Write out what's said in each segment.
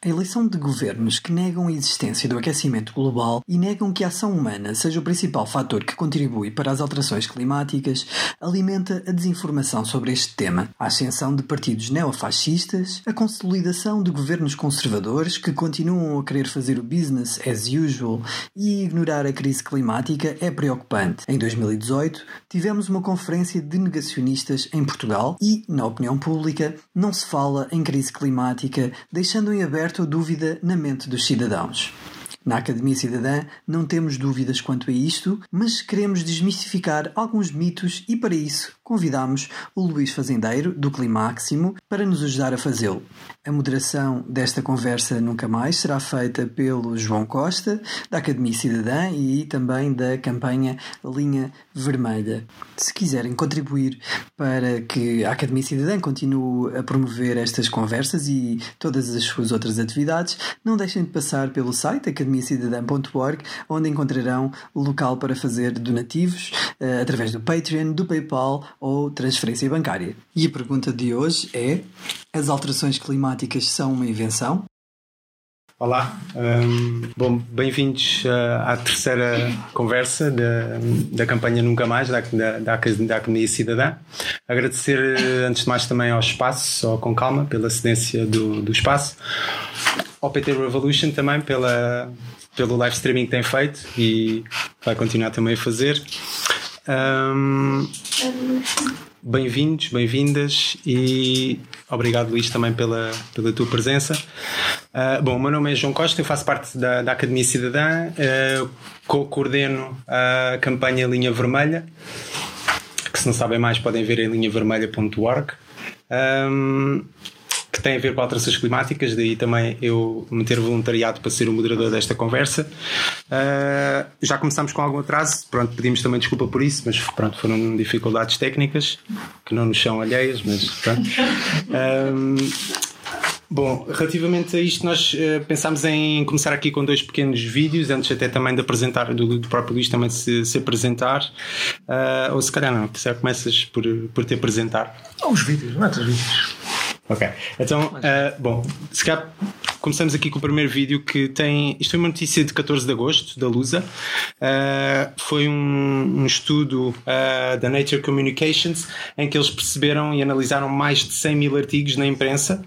A eleição de governos que negam a existência do aquecimento global e negam que a ação humana seja o principal fator que contribui para as alterações climáticas alimenta a desinformação sobre este tema. A ascensão de partidos neofascistas, a consolidação de governos conservadores que continuam a querer fazer o business as usual e ignorar a crise climática é preocupante. Em 2018, tivemos uma conferência de negacionistas em Portugal e, na opinião pública, não se fala em crise climática, deixando em aberto aberto a dúvida na mente dos cidadãos. Na Academia Cidadã não temos dúvidas quanto a isto, mas queremos desmistificar alguns mitos e para isso convidamos o Luís Fazendeiro, do Climáximo, para nos ajudar a fazê-lo. A moderação desta conversa nunca mais será feita pelo João Costa, da Academia Cidadã e também da campanha Linha Vermelha. Se quiserem contribuir para que a Academia Cidadã continue a promover estas conversas e todas as suas outras atividades, não deixem de passar pelo site academiacidadã.org, onde encontrarão o local para fazer donativos uh, através do Patreon, do PayPal ou transferência bancária. E a pergunta de hoje é: as alterações climáticas são uma invenção? Olá, um, bom, bem-vindos uh, à terceira conversa da, da campanha Nunca Mais, da, da, da, Academia Cidadã. Agradecer, antes de mais, também ao espaço, só com calma, pela cedência do, do espaço, ao PT Revolution também pela, pelo live streaming que tem feito e vai continuar também a fazer. Um, Bem-vindos, bem-vindas e obrigado Luís também pela, pela tua presença. Uh, bom, o meu nome é João Costa, eu faço parte da, da Academia Cidadã, uh, co-coordeno a campanha Linha Vermelha, que se não sabem mais podem ver em linhavermelha.org. Um, que tem a ver com alterações climáticas, daí também eu me ter voluntariado para ser o moderador desta conversa. Uh, já começámos com algum atraso, pronto, pedimos também desculpa por isso, mas pronto, foram dificuldades técnicas que não nos são alheias, mas pronto. Bom, relativamente a isto, nós uh, pensámos em começar aqui com dois pequenos vídeos, antes até também de apresentar, do, do próprio Luís também se, se apresentar. Uh, ou se calhar não, se calhar começas por, por te apresentar. Os vídeos, não é os vídeos. Ok, então, uh, bom, se calhar começamos aqui com o primeiro vídeo que tem. Isto foi uma notícia de 14 de agosto, da Lusa. Uh, foi um, um estudo uh, da Nature Communications em que eles perceberam e analisaram mais de 100 mil artigos na imprensa,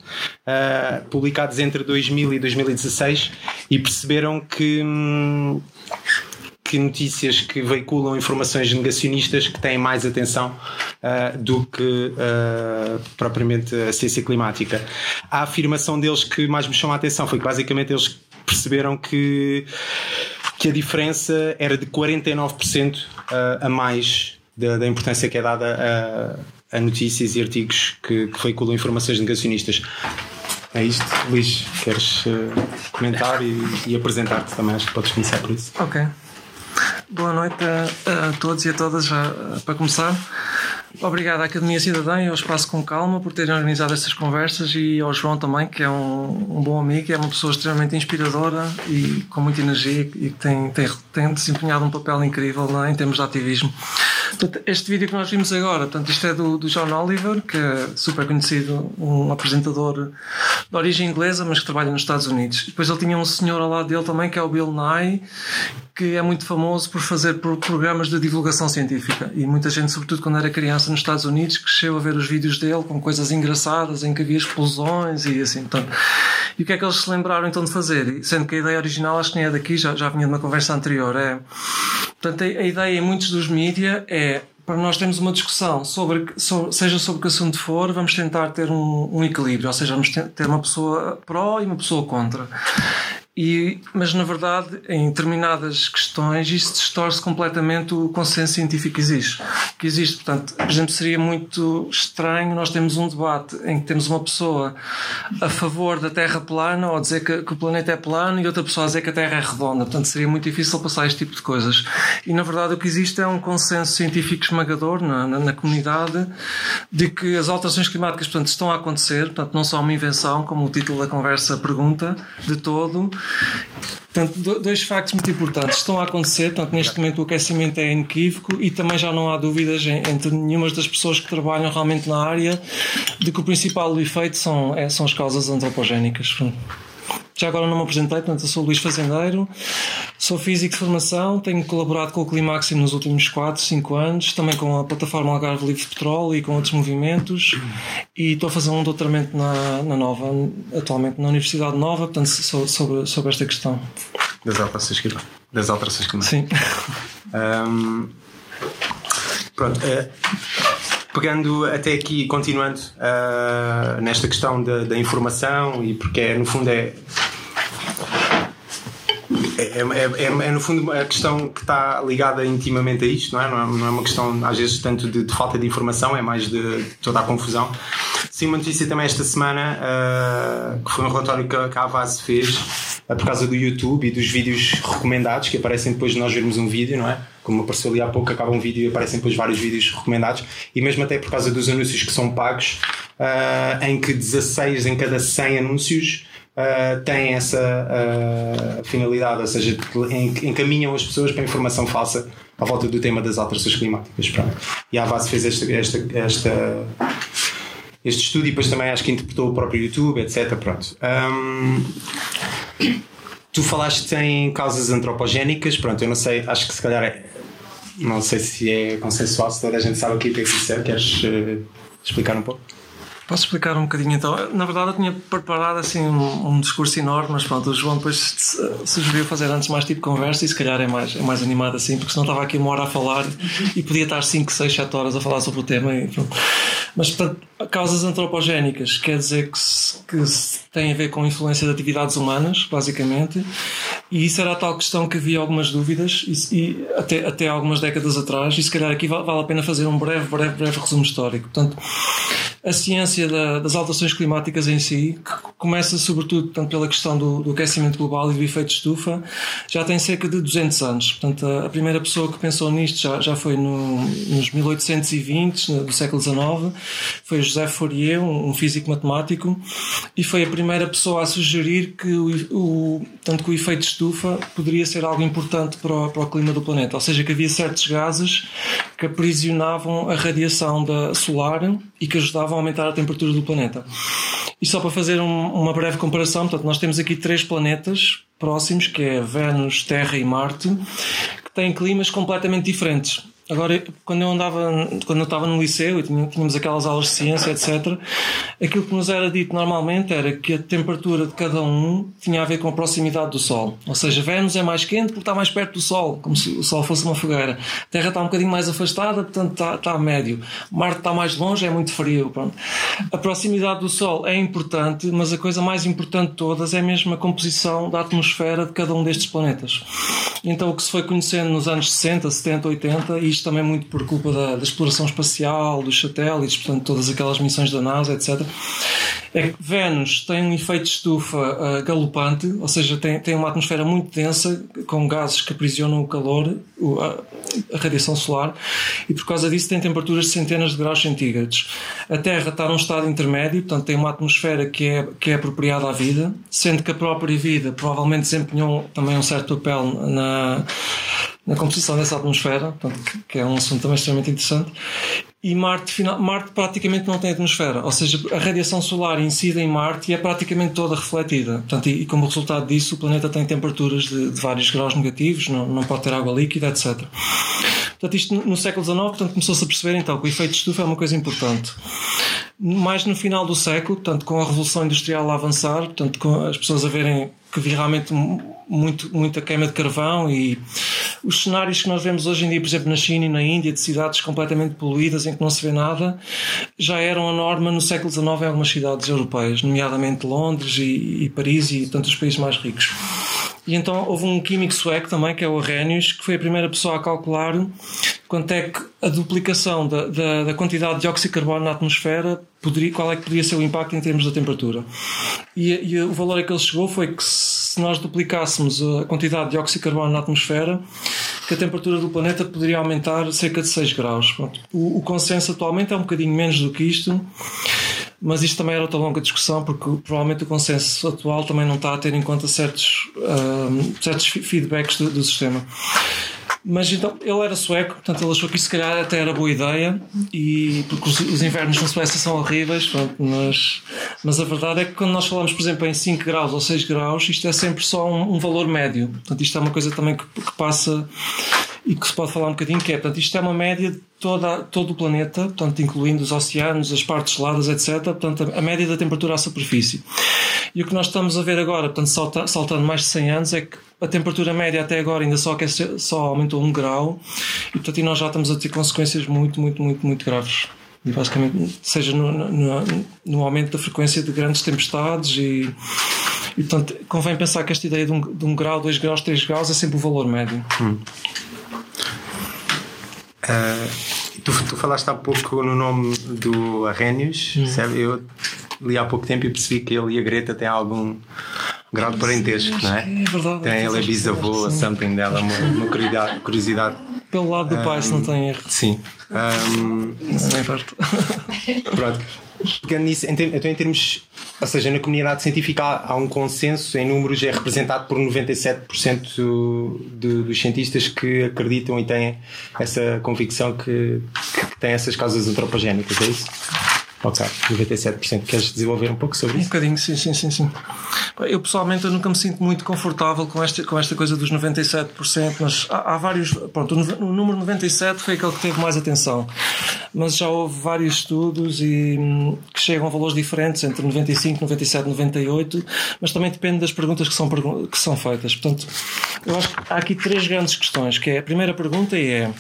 publicados entre 2000 e 2016, e perceberam que. Hum, que notícias que veiculam informações negacionistas que têm mais atenção uh, do que uh, propriamente a ciência climática. A afirmação deles que mais me chamou a atenção foi que basicamente eles perceberam que, que a diferença era de 49% uh, a mais da, da, importância que é dada a, a notícias e artigos que, que veiculam informações negacionistas. É isto, Luís, queres uh, comentar e, e apresentar-te também? Acho que podes começar por isso. Ok. Boa noite a, a todos e a todas, já, para começar. Obrigado à Academia Cidadã e ao Espaço com Calma por terem organizado estas conversas e ao João também, que é um, um bom amigo, é uma pessoa extremamente inspiradora e com muita energia e que tem, tem, tem desempenhado um papel incrível né, em termos de ativismo. Este vídeo que nós vimos agora, portanto, isto é do, do John Oliver, que é super conhecido, um apresentador de origem inglesa, mas que trabalha nos Estados Unidos. Depois ele tinha um senhor ao lado dele também, que é o Bill Nye, que é muito famoso por fazer programas de divulgação científica. E muita gente, sobretudo quando era criança nos Estados Unidos, cresceu a ver os vídeos dele com coisas engraçadas, em que havia explosões e assim. Portanto, e o que é que eles se lembraram então de fazer? Sendo que a ideia original, acho que nem é daqui, já, já vinha de uma conversa anterior. É, portanto, a, a ideia em muitos dos mídias é para nós termos uma discussão sobre, sobre, seja sobre que assunto for, vamos tentar ter um, um equilíbrio, ou seja, vamos ter uma pessoa pró e uma pessoa contra. E, mas na verdade, em determinadas questões, isso distorce completamente o consenso científico que existe. Que existe, portanto, por exemplo, seria muito estranho nós termos um debate em que temos uma pessoa a favor da Terra plana ou dizer que, que, o planeta é plano e outra pessoa a dizer que a Terra é redonda. Portanto, seria muito difícil passar este tipo de coisas. E na verdade, o que existe é um consenso científico esmagador na, na, na comunidade de que as alterações climáticas, portanto, estão a acontecer. Portanto, não só uma invenção, como o título da conversa pergunta, de todo Portanto, dois factos muito importantes estão a acontecer. Portanto, neste momento o aquecimento é inequívoco e também já não há dúvidas entre nenhuma das pessoas que trabalham realmente na área de que o principal efeito são, é, são as causas antropogénicas. Já agora não me apresentei, portanto, eu sou Luís Fazendeiro, sou físico de formação, tenho colaborado com o Climaxim nos últimos 4, 5 anos, também com a plataforma Algarve Livre de Petróleo e com outros movimentos, e estou a fazer um doutoramento na, na Nova, atualmente na Universidade Nova, portanto, sobre, sobre esta questão. Das alterações climáticas. Das alterações climáticas. Sim. Um, pronto. É, pegando até aqui, continuando uh, nesta questão da, informação, e porque é, no fundo é, é, é, é, no fundo a questão que está ligada intimamente a isto, não é? Não é, uma questão, às vezes, tanto de, de falta de informação, é mais de, de, toda a confusão. Sim, uma notícia também esta semana, uh, que foi um relatório que, que a Avaz fez, uh, por causa do YouTube e dos vídeos recomendados, que aparecem depois de nós vermos um vídeo, não é? Como apareceu ali há pouco, acaba um vídeo e aparecem depois vários vídeos recomendados, e mesmo até por causa dos anúncios que são pagos, uh, em que 16 em cada 100 anúncios uh, têm essa uh, finalidade, ou seja, encaminham as pessoas para informação falsa à volta do tema das alterações climáticas. Pronto. E a Avaz fez esta, esta, esta, este estudo e depois também acho que interpretou o próprio YouTube, etc. Pronto. Um, tu falaste em causas antropogénicas, pronto, eu não sei, acho que se calhar é, não sei se é consensual, se toda a gente sabe o que é que isso é, queres uh, explicar um pouco? Posso explicar um bocadinho então? Na verdade, eu tinha preparado assim um, um, discurso enorme, mas pronto, o João depois sugeriu fazer antes mais tipo conversa e se calhar é mais, é mais animado assim, porque senão estava aqui uma hora a falar e podia estar 5, 6, 7 horas a falar sobre o tema. E, mas, portanto, causas antropogénicas quer dizer que, que tem a ver com influência de atividades humanas, basicamente, e isso era a tal questão que havia algumas dúvidas, e, e até, até algumas décadas atrás, e se calhar aqui vale, vale a pena fazer um breve, breve, breve resumo histórico. Portanto, a ciência da, das alterações climáticas em si, que começa sobretudo portanto, pela questão do, do, aquecimento global e do efeito de estufa, já tem cerca de 200 anos. Portanto, a, a primeira pessoa que pensou nisto já, já foi no, nos 1820 do século XIX, foi José Fourier, um, físico matemático, e foi a primeira pessoa a sugerir que o, o, tanto que o efeito estufa poderia ser algo importante para o, para o clima do planeta, ou seja, que havia certos gases que aprisionavam a radiação da solar e que ajudavam a aumentar a temperatura do planeta. E só para fazer um, uma breve comparação, portanto, nós temos aqui três planetas próximos, que é Vênus, Terra e Marte, que têm climas completamente diferentes. Agora, quando eu andava, quando eu estava no liceu e tínhamos aquelas aulas de ciência, etc., aquilo que nos era dito normalmente era que a temperatura de cada um tinha a ver com a proximidade do Sol. Ou seja, Vênus é mais quente porque está mais perto do Sol, como se o Sol fosse uma fogueira. A Terra está um bocadinho mais afastada, portanto está, está a médio. Marte está mais longe, é muito frio. Pronto. A proximidade do Sol é importante, mas a coisa mais importante de todas é mesmo a composição da atmosfera de cada um destes planetas. Então, o que se foi conhecendo nos anos 60, 70, 80, isto isto também muito por culpa da, da, exploração espacial, dos satélites, portanto, todas aquelas missões da NASA, etc. É que Vênus tem um efeito de estufa uh, galopante, ou seja, tem, tem uma atmosfera muito densa, com gases que aprisionam o calor, o, a, a, radiação solar, e por causa disso tem temperaturas de centenas de graus centígrados. A Terra está num estado intermédio, portanto, tem uma atmosfera que é, que é apropriada à vida, sendo que a própria vida provavelmente desempenhou também um certo papel na na composição dessa atmosfera, portanto, que é um assunto também extremamente interessante. E Marte, final, Marte praticamente não tem atmosfera, ou seja, a radiação solar incide em Marte e é praticamente toda refletida. Portanto, e, e como resultado disso, o planeta tem temperaturas de, de vários graus negativos, não, não pode ter água líquida, etc. Portanto, isto no, no século XIX começou-se a perceber então que o efeito de estufa é uma coisa importante mais no final do século, portanto, com a Revolução Industrial a avançar, portanto, com as pessoas a verem que havia realmente muito, muita queima de carvão e os cenários que nós vemos hoje em dia, por exemplo, na China e na Índia, de cidades completamente poluídas em que não se vê nada, já eram a norma no século XIX em algumas cidades europeias, nomeadamente Londres e, e Paris e tantos países mais ricos. E então houve um químico sueco também, que é o Arrhenius, que foi a primeira pessoa a calcular quanto é que a duplicação da, da, da quantidade de dióxido de carbono na atmosfera poderia, qual é que poderia ser o impacto em termos da temperatura. E, e o valor a que ele chegou foi que se nós duplicássemos a quantidade de dióxido de carbono na atmosfera, que a temperatura do planeta poderia aumentar cerca de 6 graus. O, o consenso atualmente é um bocadinho menos do que isto, mas isto também era outra longa discussão, porque provavelmente o consenso atual também não está a ter em conta certos, uh, certos feedbacks do, do sistema. Mas então, ele era sueco, portanto ele achou que isso se calhar até era boa ideia, e, porque os, os invernos na Suécia são horríveis, pronto, mas, mas a verdade é que quando nós falamos, por exemplo, em 5 graus ou 6 graus, isto é sempre só um, um valor médio. Portanto, isto é uma coisa também que, que, passa e que se pode falar um bocadinho, que é, portanto, isto é uma média de toda, todo o planeta, portanto, incluindo os oceanos, as partes geladas, etc. Portanto, a média da temperatura à superfície. E o que nós estamos a ver agora, portanto, salta, saltando mais de 100 anos, é que a temperatura média até agora ainda só, aquece, só aumentou um grau e, portanto, e nós já estamos a ter consequências muito, muito, muito, muito graves. E basicamente, seja no, no, no aumento da frequência de grandes tempestades e, e, portanto, convém pensar que esta ideia de um, de um grau, dois graus, três graus é sempre o valor médio. Hum. Uh, tu, tu, falaste há pouco no nome do Arrhenius, hum. Eu li há pouco tempo e percebi que ele e a Greta têm algum grau de parentesco, não é? É verdade. Tem, ele é bisavô, something dela, uma, uma curiosidade, curiosidade. Pelo lado do pai, um, se não tem erro. Sim. Um, não é perto. Pronto. Pegando nisso, em, então, em termos, ou seja, na comunidade científica há, há um consenso, em números é representado por 97% de, dos cientistas que acreditam e têm essa convicção que, que tem essas causas antropogénicas, é isso? Ok, 97%. Queres desenvolver um pouco sobre isso? Um bocadinho, sim, sim, sim, sim. Eu pessoalmente eu nunca me sinto muito confortável com esta, com esta coisa dos 97%, mas há, há vários. Pronto, o, o, número 97 foi aquele que teve mais atenção, mas já houve vários estudos e, hum, que chegam a valores diferentes, entre 95, 97, 98, mas também depende das perguntas que são, que são feitas. Portanto, eu acho que há aqui três grandes questões, que é a primeira pergunta é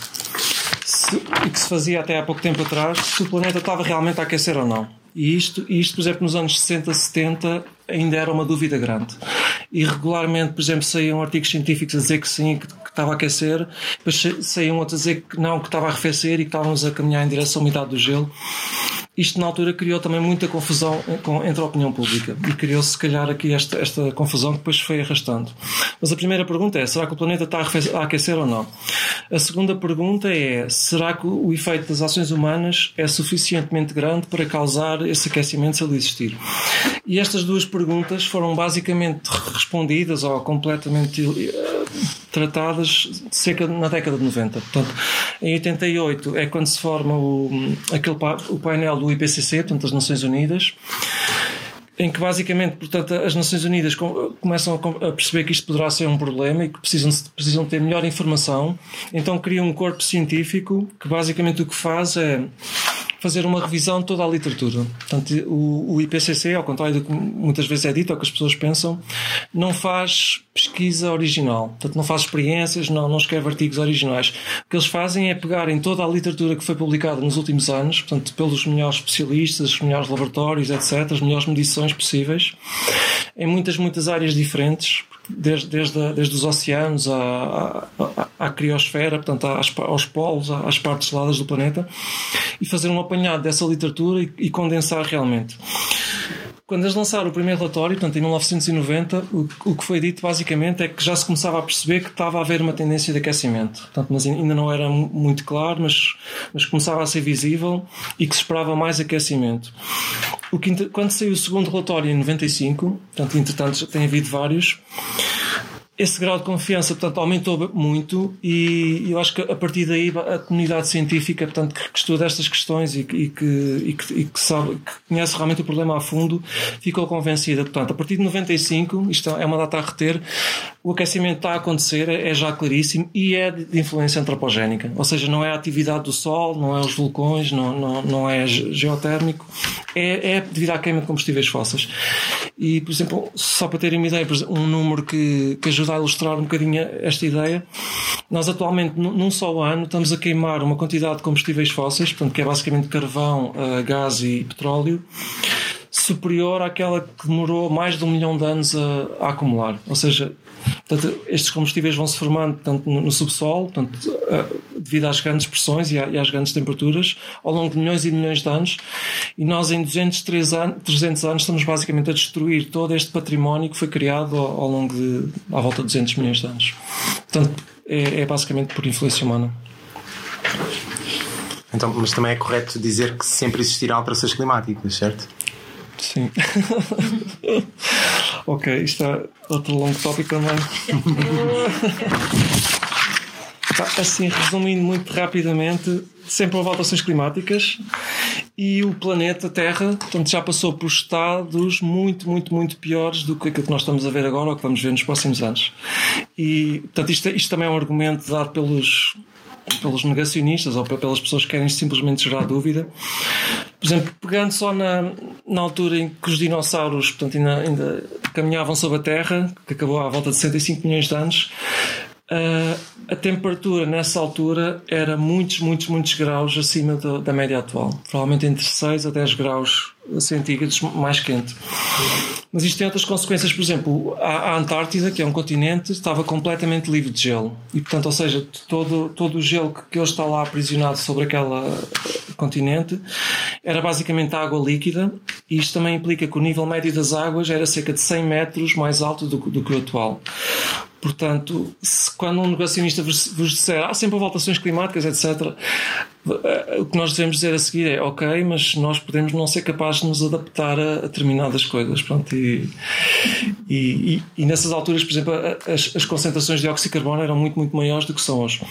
se, que se fazia até há pouco tempo atrás, se o planeta estava realmente a aquecer ou não. E isto, isto, por exemplo, nos anos 60, 70, ainda era uma dúvida grande. E regularmente, por exemplo, saíam artigos científicos a dizer que sim, que estava a aquecer, depois saíam outros a dizer que não, que estava a arrefecer e que estávamos a caminhar em direção à umidade do gelo. Isto na altura criou também muita confusão entre a opinião pública e criou-se, se calhar, aqui esta, esta confusão que depois foi arrastando. Mas a primeira pergunta é: será que o planeta está a aquecer ou não? A segunda pergunta é: será que o efeito das ações humanas é suficientemente grande para causar esse aquecimento se ele existir? E estas duas perguntas foram basicamente respondidas ou completamente uh, tratadas cerca na década de 90. Portanto, em 88 é quando se forma o, aquele, o painel do IPCC, portanto, das Nações Unidas em que basicamente, portanto, as Nações Unidas começam a perceber que isto poderá ser um problema e que precisam, precisam ter melhor informação, então criam um corpo científico que basicamente o que faz é fazer uma revisão de toda a literatura. Portanto, o, o IPCC, ao contrário do que muitas vezes é dito, ou que as pessoas pensam, não faz pesquisa original. Portanto, não faz experiências, não, não escreve artigos originais. O que eles fazem é pegar em toda a literatura que foi publicada nos últimos anos, portanto, pelos melhores especialistas, os melhores laboratórios, etc., as melhores medições possíveis, em muitas, muitas áreas diferentes, desde, desde, desde os oceanos à, à, à criosfera, portanto, às, aos polos, às partes geladas do planeta, e fazer um apanhado dessa literatura e, e condensar realmente. Quando eles lançaram o primeiro relatório, portanto, em 1990, o, o, que foi dito basicamente é que já se começava a perceber que estava a haver uma tendência de aquecimento. Portanto, mas ainda não era muito claro, mas, mas começava a ser visível e que se esperava mais aquecimento. O que, quando saiu o segundo relatório em 95, portanto, entretanto, já tem havido vários, esse grau de confiança, portanto, aumentou muito e eu acho que a partir daí a comunidade científica, portanto, que estuda estas questões e, que, e, que, e que, sabe, que conhece realmente o problema a fundo, ficou convencida. Portanto, a partir de 95, isto é uma data a reter, o aquecimento está a acontecer, é já claríssimo e é de influência antropogénica. Ou seja, não é a atividade do Sol, não é os vulcões, não, não, não é geotérmico, é, é devido à queima de combustíveis fósseis. E, por exemplo, só para terem uma ideia, um número que, que ajuda a ilustrar um bocadinho esta ideia, nós atualmente, num só ano, estamos a queimar uma quantidade de combustíveis fósseis, portanto, que é basicamente carvão, eh, gás e petróleo, superior àquela que demorou mais de um milhão de anos a, a acumular. Ou seja, Portanto, estes combustíveis vão se formando tanto no, no subsolo, portanto, uh, devido às grandes pressões e, às grandes temperaturas, ao longo de milhões e milhões de anos, e nós em 200, 300 anos estamos basicamente a destruir todo este património que foi criado ao, ao longo de à volta de 200 milhões de anos. Portanto, é, é basicamente por influência humana. Então, mas também é correto dizer que sempre existirão alterações climáticas, certo? Sim. ok, isto é outro longo tópico também. Assim, resumindo muito rapidamente, sempre houve alterações climáticas e o planeta Terra portanto, já passou por estados muito, muito, muito piores do que aquilo que nós estamos a ver agora ou que vamos ver nos próximos anos. E, portanto, isto, isto também é um argumento dado pelos, pelos negacionistas ou pelas pessoas que querem simplesmente gerar dúvida. Por exemplo, pegando só na, na altura em que os dinossauros portanto, ainda, ainda caminhavam sobre a Terra, que acabou à volta de 65 milhões de anos, Uh, a temperatura nessa altura era muitos, muitos, muitos graus acima do, da média atual. Provavelmente entre 6 a 10 graus centígrados mais quente. Mas isto tem outras consequências. Por exemplo, a, a, Antártida, que é um continente, estava completamente livre de gelo. E, portanto, ou seja, todo, todo o gelo que, que hoje está lá aprisionado sobre aquele continente era basicamente água líquida. E isto também implica que o nível médio das águas era cerca de 100 metros mais alto do, do que o atual. Portanto, se, quando um negacionista vos, vos disser há sempre alterações climáticas, etc., eh, o que nós devemos dizer a seguir é ok, mas nós podemos não ser capazes de nos adaptar a, a determinadas coisas. Pronto, e, e, e, e, nessas alturas, por exemplo, as, as concentrações de dióxido de carbono eram muito, muito maiores do que são hoje.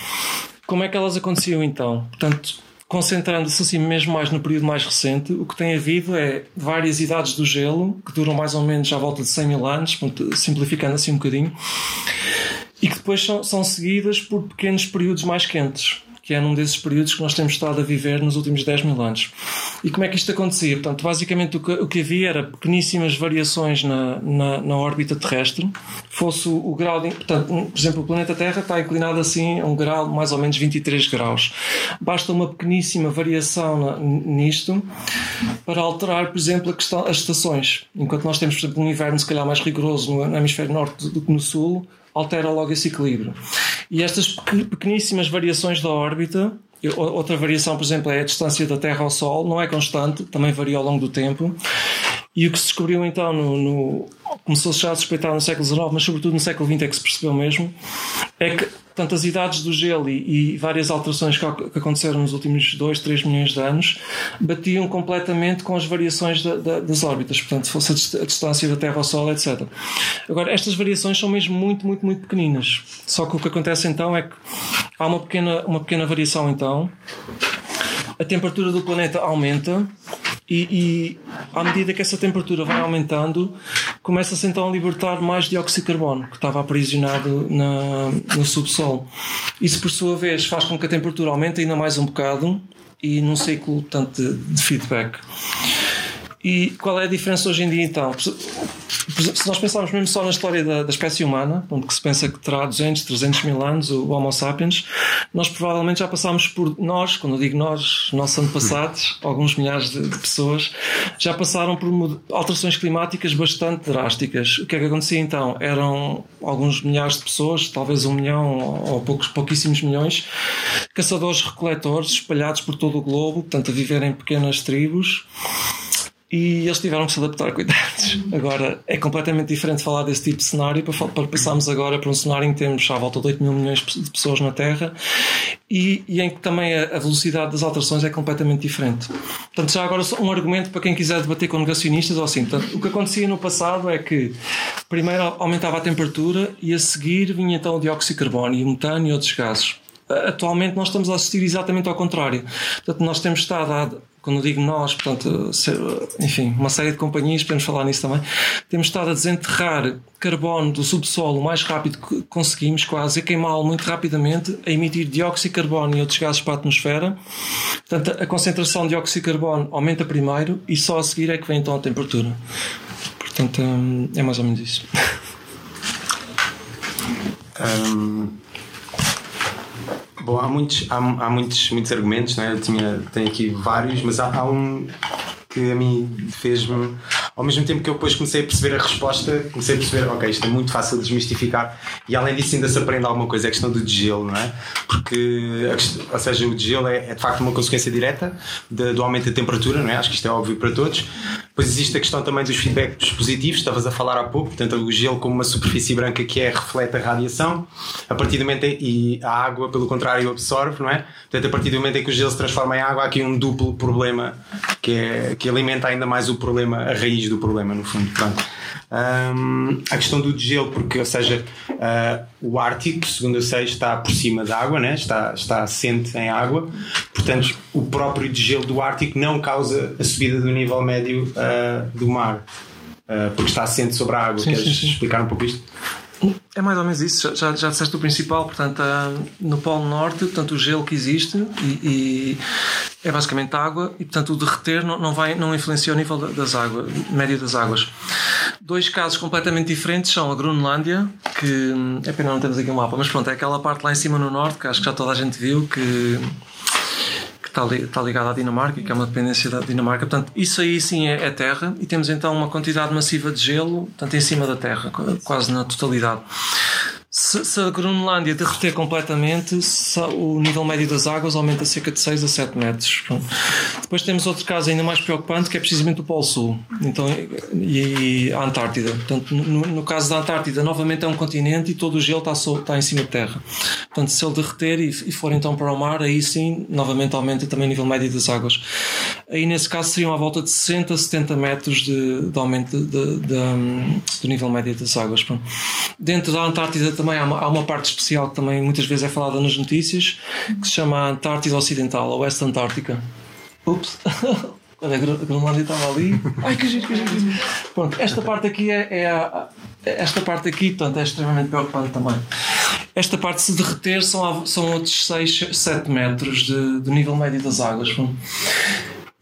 Como é que elas aconteciam então? Portanto, concentrando-se assim mesmo mais no período mais recente, o que tem havido é várias idades do gelo, que duram mais ou menos à volta de 100 mil anos, simplificando assim um bocadinho, e que depois são, são seguidas por pequenos períodos mais quentes que é num desses períodos que nós temos estado a viver nos últimos 10 mil anos. E como é que isto acontecia? Portanto, basicamente o que, o que havia era pequeníssimas variações na, na, na órbita terrestre, fosse o, o, grau de. Portanto, por exemplo, o planeta Terra está inclinado assim a um grau mais ou menos 23 graus. Basta uma pequeníssima variação na, nisto para alterar, por exemplo, questão, as estações. Enquanto nós temos, por exemplo, um inverno se calhar mais rigoroso no hemisfério norte do que no sul, altera logo esse equilíbrio. E estas pequeníssimas variações da órbita, outra variação, por exemplo, é a distância da Terra ao Sol, não é constante, também varia ao longo do tempo. E o que se descobriu então no, no começou-se já a suspeitar no século XIX, mas sobretudo no século XX é que se percebeu mesmo, é que tanto as idades do gelo e, e várias alterações que, que, aconteceram nos últimos 2, 3 milhões de anos batiam completamente com as variações da, da, das órbitas, portanto, se fosse a, distância da Terra ao Sol, etc. Agora, estas variações são mesmo muito, muito, muito pequeninas. Só que o que acontece então é que há uma pequena, uma pequena variação então, a temperatura do planeta aumenta e, e, à medida que essa temperatura vai aumentando, começa-se então a libertar mais dióxido de carbono que estava aprisionado na, no subsolo. Isso, por sua vez, faz com que a temperatura aumente ainda mais um bocado e num ciclo tanto de, de feedback. E qual é a diferença hoje em dia então? se nós pensarmos mesmo só na história da, da, espécie humana, onde que se pensa que terá 200, 300 mil anos, o Homo sapiens, nós provavelmente já passámos por nós, quando eu digo nós, nossos antepassados, alguns milhares de, de pessoas, já passaram por alterações climáticas bastante drásticas. O que é que acontecia então? Eram alguns milhares de pessoas, talvez um milhão ou poucos, pouquíssimos milhões, caçadores-recoletores espalhados por todo o globo, portanto a viver em pequenas tribos e eles tiveram que se adaptar, cuidados. Agora, é completamente diferente falar desse tipo de cenário para, para passarmos agora para um cenário em que temos à volta de 8 mil milhões de pessoas na Terra e, e em que também a, a, velocidade das alterações é completamente diferente. Portanto, já agora um argumento para quem quiser debater com negacionistas ou assim. Portanto, o que acontecia no passado é que primeiro aumentava a temperatura e a seguir vinha então o dióxido de carbono e o metano e outros gases atualmente nós estamos a assistir exatamente ao contrário. Portanto, nós temos estado a, quando digo nós, portanto, enfim, uma série de companhias, podemos falar nisso também, temos estado a desenterrar carbono do subsolo o mais rápido que conseguimos, quase, a queimá-lo muito rapidamente, a emitir dióxido de carbono e outros gases para a atmosfera. Portanto, a concentração de dióxido de carbono aumenta primeiro e só a seguir é que vem então a temperatura. Portanto, hum, é mais ou menos isso. Um, Bom, há muitos, há, há muitos, muitos argumentos, não é? Eu tinha, tenho aqui vários, mas há, há um que a mim fez-me. Ao mesmo tempo que eu depois comecei a perceber a resposta, comecei a perceber, ok, isto é muito fácil de desmistificar e além disso ainda se aprende alguma coisa, é a questão do degelo, não é? Porque, questão, ou seja, o degelo é, é, de facto uma consequência direta de, do aumento da temperatura, não é? Acho que isto é óbvio para todos. Depois existe a questão também dos feedbacks positivos, estavas a falar há pouco, portanto, o gelo como uma superfície branca que é reflete a radiação, a partir do momento em, e a água, pelo contrário, absorve, não é? Portanto, a partir do momento em que o gelo se transforma em água, há aqui um duplo problema que, é, que alimenta ainda mais o problema, a raiz do problema, no fundo. Pronto. Um, a questão do degelo, porque, ou seja, uh, o Ártico, segundo eu sei, está por cima da água, né? está, está assente em água, portanto, o próprio degelo do Ártico não causa a subida do nível médio uh, do mar, uh, porque está assente sobre a água. Sim, Queres sim, sim. explicar um pouco isto? É mais ou menos isso, já, já disseste o principal, portanto, ah, no Polo Norte, portanto, o gelo que existe e, e é basicamente água e, portanto, o derreter não, não, vai, não influencia o nível da- das águas, das águas. Dois casos completamente diferentes são a Groenlândia, que hum, é pena não temos aqui um mapa, mas pronto, é aquela parte lá em cima no norte que acho que já toda a gente viu que está, li- está ligada à Dinamarca que é uma dependência da Dinamarca. Portanto, isso aí sim é, é terra e temos então uma quantidade massiva de gelo, portanto, em cima da terra, qu- quase na totalidade. Se, se a Groenlândia derreter completamente, o nível médio das águas aumenta cerca de 6 a 7 metros. Depois temos outro caso ainda mais preocupante que é precisamente o Polo Sul então, e, e a Antártida. Portanto, no, no caso da Antártida, novamente é um continente e todo o gelo está, sol- está em cima de terra. Portanto, se ele derreter e, e for então para o mar, aí sim, novamente aumenta também o nível médio das águas. Aí nesse caso seriam à volta de 60 a 70 metros de, de aumento de- de- hum, do nível médio das águas. Pronto. Dentro da Antártida também há uma, há uma parte especial que também muitas vezes é falada nas notícias, que se chama Antártida Ocidental, a West Antártica. Ups! Olha, a Gro- a Groenlândia estava ali. Ai, que giro, que giro. Pronto, esta parte aqui é, é a- esta parte aqui, portanto, é extremamente preocupante também. Esta parte, se derreter, são, são outros 6, 7 metros de, do nível médio das águas.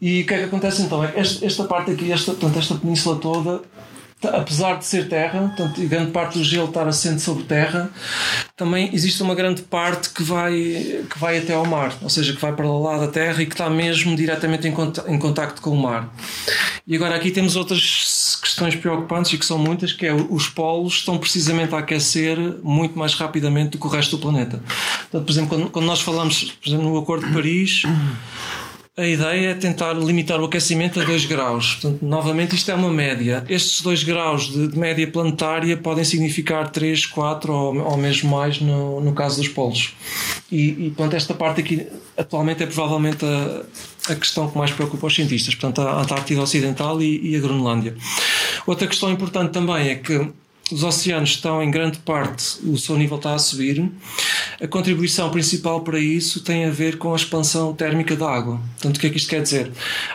E o que é que acontece então? É esta, esta parte aqui, esta, portanto, esta península toda, apesar de ser terra, portanto, grande parte do gelo estar assente sobre terra, também existe uma grande parte que vai, que vai até ao mar, ou seja, que vai para lá da terra e que está mesmo diretamente em, conta, em contacto com o mar. E agora aqui temos outras questões preocupantes e que são muitas, que é os polos estão precisamente a aquecer muito mais rapidamente do que o resto do planeta. Portanto, por exemplo, quando, quando nós falamos por exemplo, no Acordo de Paris, a ideia é tentar limitar o aquecimento a 2 graus. Portanto, novamente, isto é uma média. Estes 2 graus de, média planetária podem significar 3, 4 ou, ou mesmo mais no, no caso dos polos. E, e portanto, esta parte aqui atualmente é provavelmente a, a questão que mais preocupa os cientistas. Portanto, a Antártida Ocidental e, e a Groenlândia. Outra questão importante também é que os oceanos estão em grande parte, o seu nível está a subir. A contribuição principal para isso tem a ver com a expansão térmica da água. Portanto, o que é que isto quer dizer?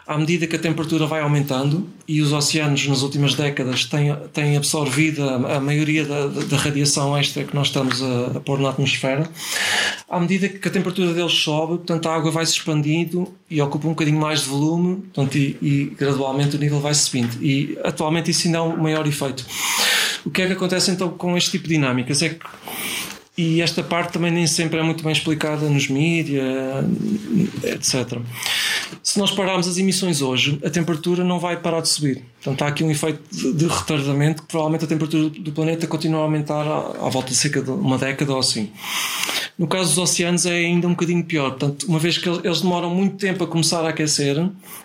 À medida que a temperatura vai aumentando e os oceanos nas últimas décadas têm, têm absorvido a, a maioria da, da radiação extra que nós estamos a, a pôr na atmosfera, à medida que a temperatura deles sobe, portanto, a água vai se expandindo e ocupa um bocadinho mais de volume portanto, e, e gradualmente o nível vai subindo. E atualmente isso ainda há um maior efeito. O que é que acontece então com este tipo de dinâmicas? É que e esta parte também nem sempre é muito bem explicada nos mídias, etc. Se nós pararmos as emissões hoje, a temperatura não vai parar de subir. Portanto, há aqui um efeito de, retardamento que provavelmente a temperatura do planeta continua a aumentar à volta de cerca de uma década ou assim. No caso dos oceanos é ainda um bocadinho pior. Portanto, uma vez que eles demoram muito tempo a começar a aquecer,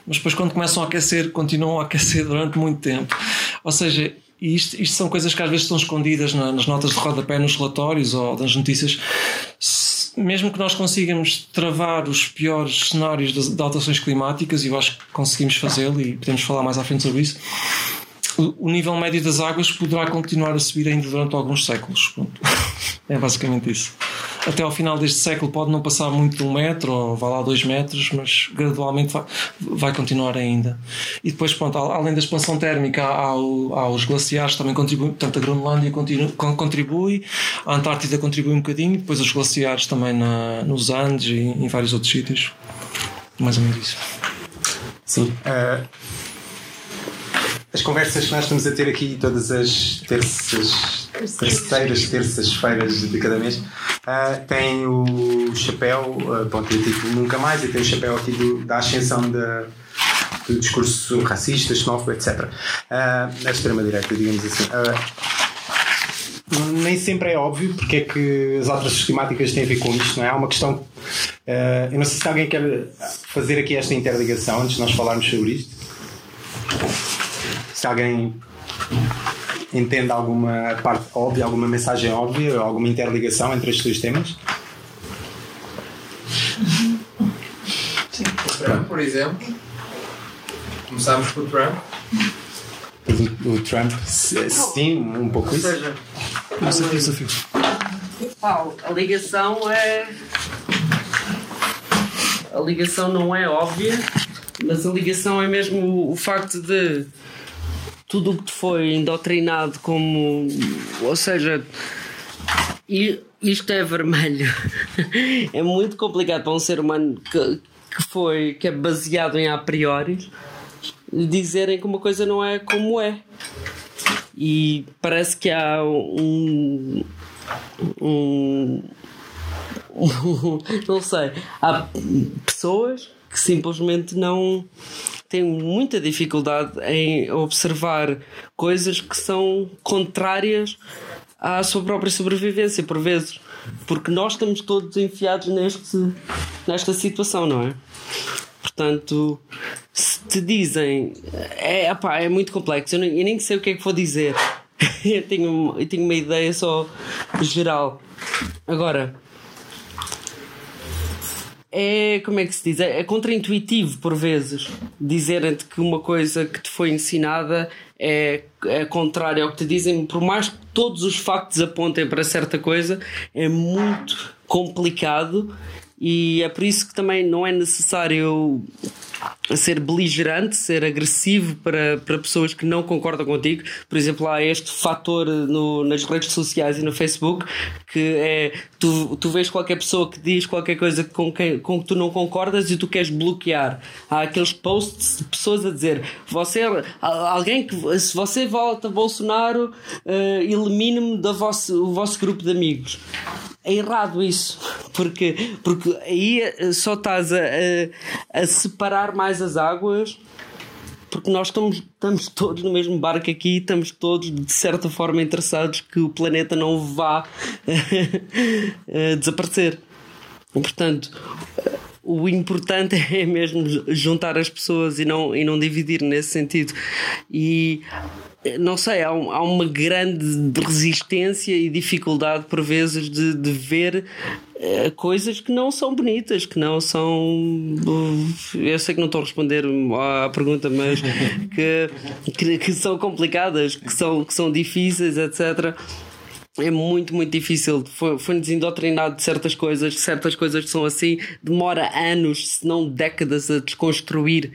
mas depois quando começam a aquecer, continuam a aquecer durante muito tempo. Ou seja, e isto, isto, são coisas que às vezes estão escondidas na, nas notas de rodapé nos relatórios ou das notícias. Mesmo que nós consigamos travar os piores cenários de, de alterações climáticas, e eu acho que conseguimos fazê-lo e podemos falar mais à frente sobre isso, o, nível médio das águas poderá continuar a subir ainda durante alguns séculos. Pronto. É basicamente isso. Até ao final deste século pode não passar muito de um metro ou vai lá dois metros, mas gradualmente vai, vai continuar ainda. E depois, pronto, além da expansão térmica, há, há os glaciares também contribuem, portanto a Groenlândia contribui, a Antártida contribui um bocadinho, depois os glaciares também na, nos Andes e em vários outros sítios. Mais ou menos isso. Sim. Uh, as conversas que nós estamos a ter aqui todas as terças, terceiras, terças-feiras de cada mês, uh, tem o chapéu, uh, bom, tem o título Nunca Mais, e tem o chapéu aqui do, da ascensão da, do discurso racista, xenófobo, etc. Uh, da extrema-direita, digamos assim. nem sempre é óbvio porque é que as alterações climáticas têm a ver com isto, não é? Há uma questão. eu não sei se alguém quer fazer aqui esta interligação antes de nós falarmos sobre isto se alguém entende alguma parte óbvia, alguma mensagem óbvia, alguma interligação entre estes dois temas. Sim, o Trump, por exemplo. Começámos com o Trump. o Trump sim um pouco isso. Ou seja, desafio. Paulo, a ligação é. A ligação não é óbvia, mas a ligação é mesmo o facto de tudo o que te foi indoctrinado como. Ou seja, isto é vermelho. é muito complicado para um ser humano que, que foi. que é baseado em a priori dizerem que uma coisa não é como é. E parece que há um. um, não sei. Há pessoas que simplesmente não têm muita dificuldade em observar coisas que são contrárias à sua própria sobrevivência, por vezes. Porque nós estamos todos enfiados neste, nesta situação, não é? Portanto, se te dizem. É, é muito complexo, eu nem, eu nem sei o que é que vou dizer. eu, tenho, eu tenho uma ideia só geral. Agora, é como é que se diz? É, é contraintuitivo por vezes dizerem-te que uma coisa que te foi ensinada é, é contrária ao que te dizem, por mais que todos os factos apontem para certa coisa, é muito complicado e é por isso que também não é necessário ser beligerante, ser agressivo para, para pessoas que não concordam contigo. Por exemplo, há este fator no, nas redes sociais e no Facebook que é tu, tu vês qualquer pessoa que diz qualquer coisa com, quem, com que tu não concordas e tu queres bloquear. Há aqueles posts de pessoas a dizer você, alguém que se você volta Bolsonaro, uh, elimine-me do vosso, o vosso grupo de amigos é errado isso, porque, porque aí eh, só estás a, a, a, separar mais as águas, porque nós estamos, estamos todos no mesmo barco aqui, estamos todos de certa forma interessados que o planeta não vá desaparecer. E, portanto, o importante é mesmo juntar as pessoas e não, e não dividir nesse sentido. E não sei, há, um, há, uma grande resistência e dificuldade por vezes de, de ver uh, coisas que não são bonitas, que não são. Uh, eu sei que não estou a responder à pergunta, mas que, que, que, são complicadas, que são, que são difíceis, etc é muito, muito difícil. Foi-nos indoctrinado de certas coisas, certas coisas que são assim, demora anos, se não décadas, a desconstruir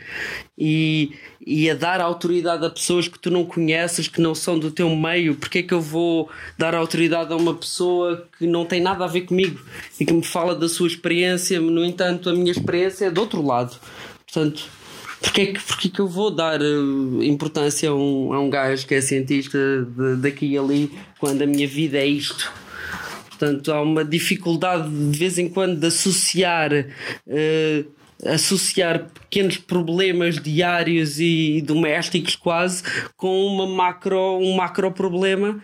e, e a dar autoridade a pessoas que tu não conheces, que não são do teu meio. Porque é que eu vou dar autoridade a uma pessoa que não tem nada a ver comigo e que me fala da sua experiência? No entanto, a minha experiência é do outro lado. Portanto Porquê que, porquê que eu vou dar uh, importância a um, a um gajo que é cientista de, daqui e ali quando a minha vida é isto? Portanto, há uma dificuldade de vez em quando de associar. Uh, associar pequenos problemas diários e domésticos quase com uma macro, um macro problema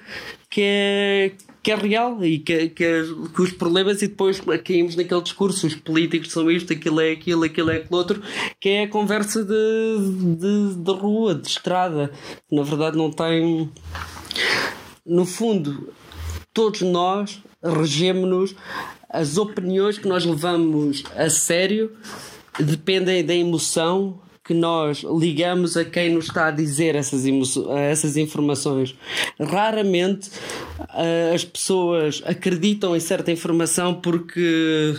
que é, que é real e que, que, que, os problemas e depois caímos naquele discurso, os políticos são isto, aquilo é aquilo, aquilo é aquilo outro, que é a conversa de, de, de rua, de estrada. Na verdade não tem. No fundo, todos nós regemos-nos, as opiniões que nós levamos a sério dependem da emoção que nós ligamos a quem nos está a dizer essas, essas informações. Raramente uh, as pessoas acreditam em certa informação porque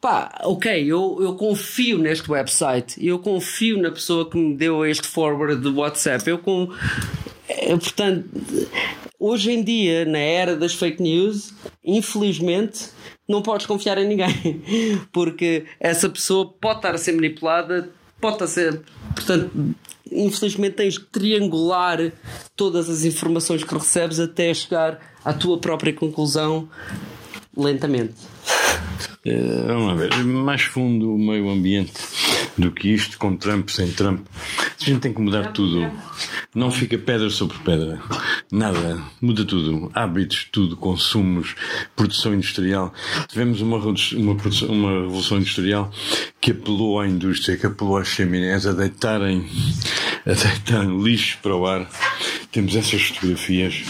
pá, ok, eu, eu confio neste website, eu confio na pessoa que me deu este forward do WhatsApp, eu com. Eh, portanto, hoje em dia, na era das fake news, infelizmente, não podes confiar em ninguém, porque essa pessoa pode estar a ser manipulada pode ser. Portanto, infelizmente tens que triangular todas as informações que recebes até chegar à tua própria conclusão lentamente. Uh, vamos lá ver, mais fundo o meio ambiente do que isto, com Trump, sem Trump. A gente tem que mudar tudo. Não fica pedra sobre pedra. Nada. Muda tudo. Hábitos, tudo. Consumos, produção industrial. Tivemos uma, uma, produção, uma revolução industrial que apelou à indústria, que apelou às chaminés a deitarem, a deitarem lixo para o ar. Temos essas fotografias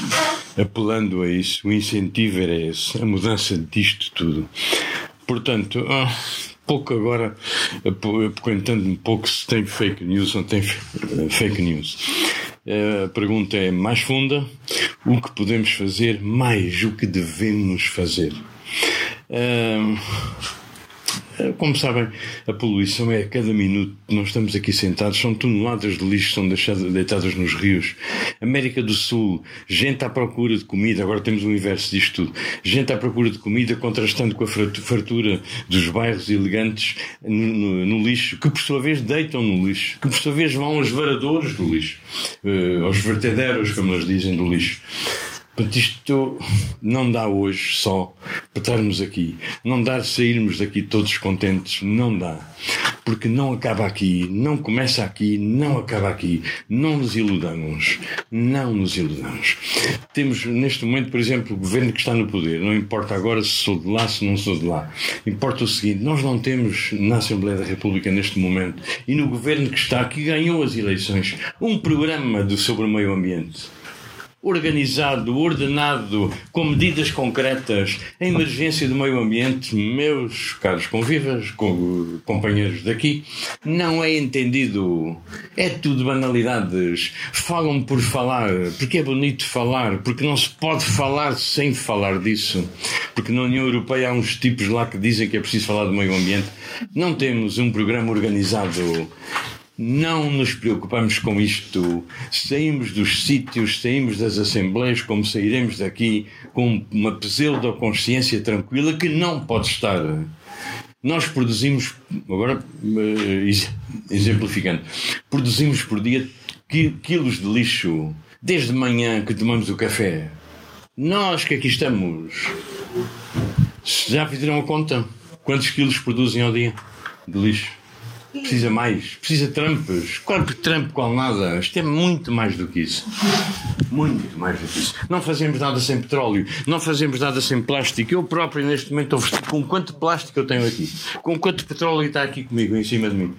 apelando a isso. O incentivo era esse. A mudança disto tudo. Portanto, oh, pouco agora, apontando um pouco se tem fake news ou não tem fake news. A pergunta é mais funda: o que podemos fazer, mais o que devemos fazer. Como sabem, a poluição é a cada minuto. Nós estamos aqui sentados, são toneladas de lixo que são deixadas, deitadas nos rios. América do Sul, gente à procura de comida, agora temos o inverso disto tudo. Gente à procura de comida, contrastando com a fartura dos bairros elegantes no, no, no lixo, que por sua vez deitam no lixo, que por sua vez vão aos varadores do lixo, uh, aos vertedeiros, como eles dizem, do lixo. Portanto, isto não dá hoje só para estarmos aqui. Não dá sairmos daqui todos contentes. Não dá. Porque não acaba aqui, não começa aqui, não acaba aqui. Não nos iludamos. Não nos iludamos. Temos neste momento, por exemplo, o governo que está no poder. Não importa agora se sou de lá, se não sou de lá. Importa o seguinte: nós não temos na Assembleia da República neste momento e no governo que está, que ganhou as eleições, um programa sobre o meio ambiente organizado, ordenado, com medidas concretas, a emergência do meio ambiente, meus caros convivas, com, companheiros daqui, não é entendido. É tudo banalidades. Falam por falar, porque é bonito falar, porque não se pode falar sem falar disso. Porque na União Europeia há uns tipos lá que dizem que é preciso falar do meio ambiente. Não temos um programa organizado não nos preocupamos com isto. Saímos dos sítios, saímos das assembleias, como sairemos daqui, com uma pseudo-consciência tranquila que não pode estar. Nós produzimos, agora eh, exemplificando, produzimos por dia quilos de lixo, desde manhã que tomamos o café. Nós que aqui estamos, já fizeram a conta? Quantos quilos produzem ao dia de lixo? Precisa mais. Precisa trampos. Qual trampo, qual nada. Isto é muito mais do que isso. Muito mais do que isso. Não fazemos nada sem petróleo. Não fazemos nada sem plástico. Eu próprio, neste momento, estou vestido com quanto plástico eu tenho aqui. Com quanto petróleo está aqui comigo, em cima de mim.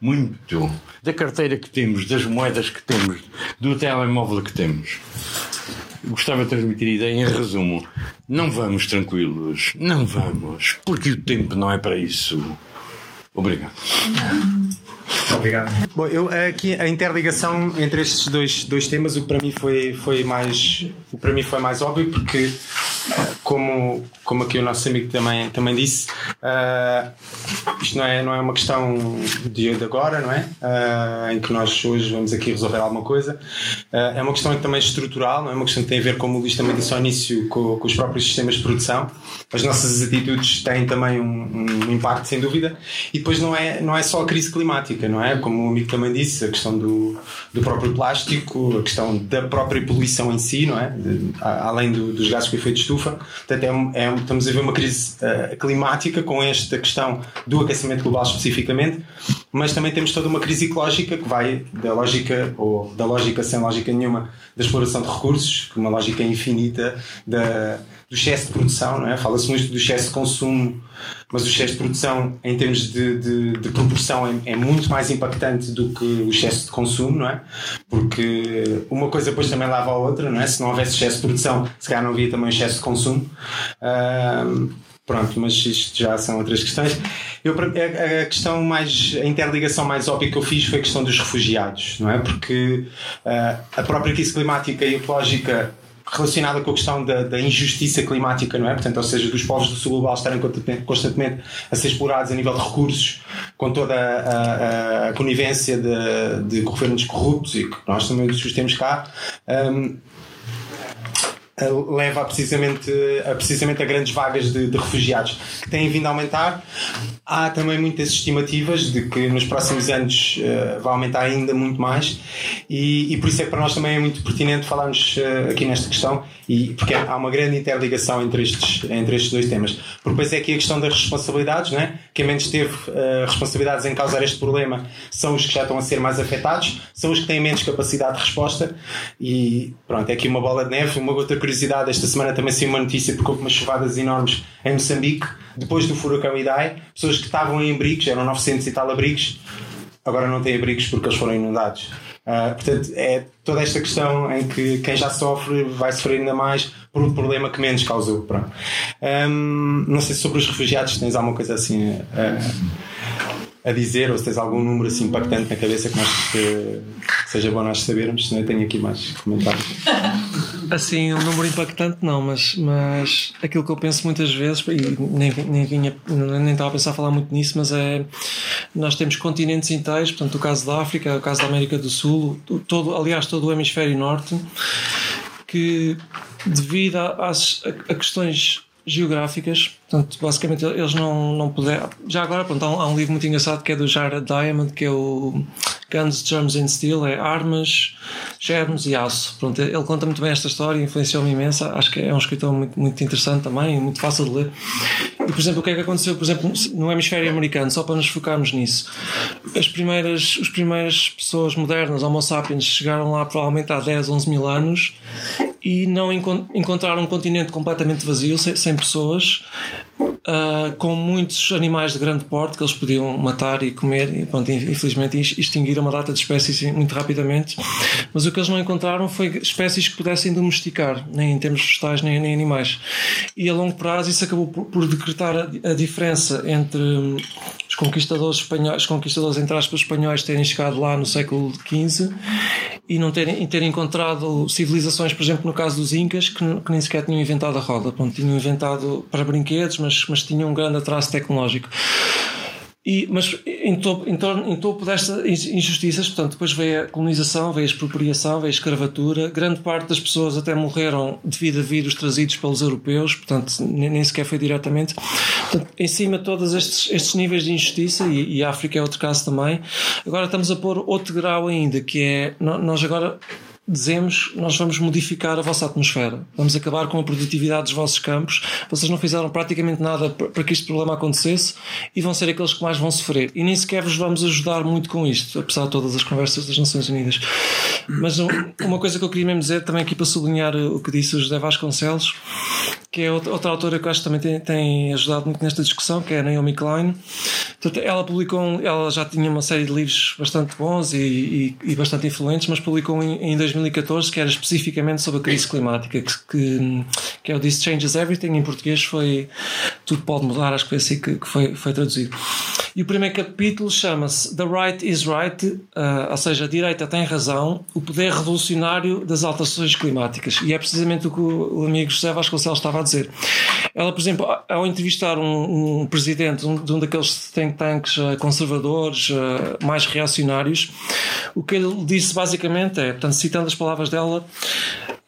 Muito. Da carteira que temos, das moedas que temos, do telemóvel que temos. Gostava de transmitir a ideia em resumo. Não vamos tranquilos. Não vamos. Porque o tempo não é para isso. Obrigado. Obrigado. Bom, eu aqui a interligação entre estes dois, dois temas, o que para mim foi, foi mais o para mim foi mais óbvio porque como, como aqui o nosso amigo também, também disse, uh, isto não é, não é uma questão de, de agora, não é? Uh, em que nós hoje vamos aqui resolver alguma coisa. Uh, é uma questão também estrutural, não é uma questão que tem a ver, como o Luís também disse ao início, com, com os próprios sistemas de produção. As nossas atitudes têm também um, um, impacto, sem dúvida. E depois não é, não é só a crise climática, não é? Como o amigo também disse, a questão do, do próprio plástico, a questão da própria poluição em si, não é? De, além do, dos gases com efeito de estufa. Portanto, é, é, estamos a ver uma crise uh, climática com esta questão do aquecimento global especificamente, mas também temos toda uma crise ecológica que vai da lógica, ou da lógica sem lógica nenhuma, da exploração de recursos, uma lógica infinita da, do excesso de produção, não é? Fala-se muito do excesso de consumo, mas o excesso de produção, em termos de, de, de proporção, é, é, muito mais impactante do que o excesso de consumo, não é? Porque uma coisa depois também leva à outra, não é? Se não houvesse excesso de produção, se calhar não havia também excesso de consumo. Pronto, mas isto já são outras questões. Eu, a, questão mais, a interligação mais óbvia que eu fiz foi a questão dos refugiados, não é? Porque uh, a própria crise climática e ecológica relacionada com a questão da, da, injustiça climática, não é? Portanto, ou seja, dos povos do sul global estarem constantemente a ser explorados a nível de recursos, com toda a, a, a conivência de, de, governos corruptos e que nós também os temos cá. Um, leva a precisamente, a precisamente a grandes vagas de, de, refugiados que têm vindo a aumentar. Há também muitas estimativas de que nos próximos anos uh, vai aumentar ainda muito mais e, e, por isso é que para nós também é muito pertinente falarmos uh, aqui nesta questão e porque há uma grande interligação entre estes, entre estes dois temas. Porque depois é aqui a questão das responsabilidades, não é? Quem menos teve uh, responsabilidades em causar este problema são os que já estão a ser mais afetados, são os que têm menos capacidade de resposta. E pronto, é aqui uma bola de neve, uma outra curiosidade, esta semana também saiu uma notícia porque houve umas chuvadas enormes em Moçambique, depois do furacão Idai, pessoas que estavam em abrigos, eram 900 e tal abrigos, agora não têm abrigos porque eles foram inundados. Uh, portanto, é toda esta questão em que quem já sofre vai sofrer ainda mais por um problema que menos causou. Um, não sei se sobre os refugiados tens alguma coisa assim a, a, dizer ou se tens algum número assim impactante na cabeça que nós te, seja bom nós sabermos, senão eu tenho aqui mais comentários. Assim, um número impactante não, mas, mas aquilo que eu penso muitas vezes, e nem, nem, vinha, nem estava a pensar a falar muito nisso, mas é nós temos continentes inteiros, portanto o caso da África, o caso da América do Sul, todo, aliás todo o hemisfério norte, que devido às, a, a questões geográficas. Portanto, basicamente eles não, não puderam. Já agora, pronto, há, um, livro muito engraçado que é do Jared Diamond, que é o Guns, Germs and Steel, é armas, germes e aço. Pronto, ele conta muito bem esta história, influenciou-me imensa. Acho que é um escritor muito, muito interessante também, muito fácil de ler. E, por exemplo, o que é que aconteceu, por exemplo, no hemisfério americano, só para nos focarmos nisso. As primeiras, as primeiras pessoas modernas, Homo sapiens, chegaram lá provavelmente há 10, 11 mil anos e não encontraram um continente completamente vazio, sem, sem pessoas, uh, com muitos animais de grande porte que eles podiam matar e comer, e pronto, infelizmente extinguiram uma data de espécies muito rapidamente. Mas o que eles não encontraram foi espécies que pudessem domesticar, nem em termos vegetais, nem, nem animais. E a longo prazo isso acabou por, por decretar a, a diferença entre os conquistadores espanhóis, os conquistadores entre aspas espanhóis terem chegado lá no século XV e não terem, terem encontrado civilizações, por exemplo, no caso dos Incas, que, que nem sequer tinham inventado a roda. Pronto, tinham inventado para brinquedos, mas, mas tinham um grande atraso tecnológico. E, mas em topo, em, torno, em topo destas injustiças, portanto, depois veio a colonização, veio a expropriação, veio a escravatura. Grande parte das pessoas até morreram devido a vírus trazidos pelos europeus, portanto, nem, nem sequer foi diretamente. Portanto, em cima de todos estes, estes níveis de injustiça, e, e a África é outro caso também, agora estamos a pôr outro grau ainda, que é nós agora dizemos nós vamos modificar a vossa atmosfera, vamos acabar com a produtividade dos vossos campos, vocês não fizeram praticamente nada para que este problema acontecesse e vão ser aqueles que mais vão sofrer. E nem sequer vos vamos ajudar muito com isto, apesar de todas as conversas das Nações Unidas. Mas uma coisa que eu queria mesmo dizer, também aqui para sublinhar o que disse o José Vasconcelos, que é outra autora que eu acho que também tem, tem ajudado muito nesta discussão, que é a Naomi Klein. Portanto, ela publicou, ela já tinha uma série de livros bastante bons e, e, e bastante influentes, mas publicou em, em 2014 que era especificamente sobre a crise climática, que, que, que é o This Changes Everything, em português foi Tudo Pode Mudar, acho que foi assim que, que foi, foi traduzido. E o primeiro capítulo chama-se The Right is Right, uh, ou seja, a direita tem razão, o poder revolucionário das alterações climáticas. E é precisamente o que o, amigo José Vasconcelos estava a dizer. Ela, por exemplo, ao entrevistar um, um presidente um, de um daqueles think tanks uh, conservadores, uh, mais reacionários, o que ele disse basicamente é, portanto, citando as palavras dela,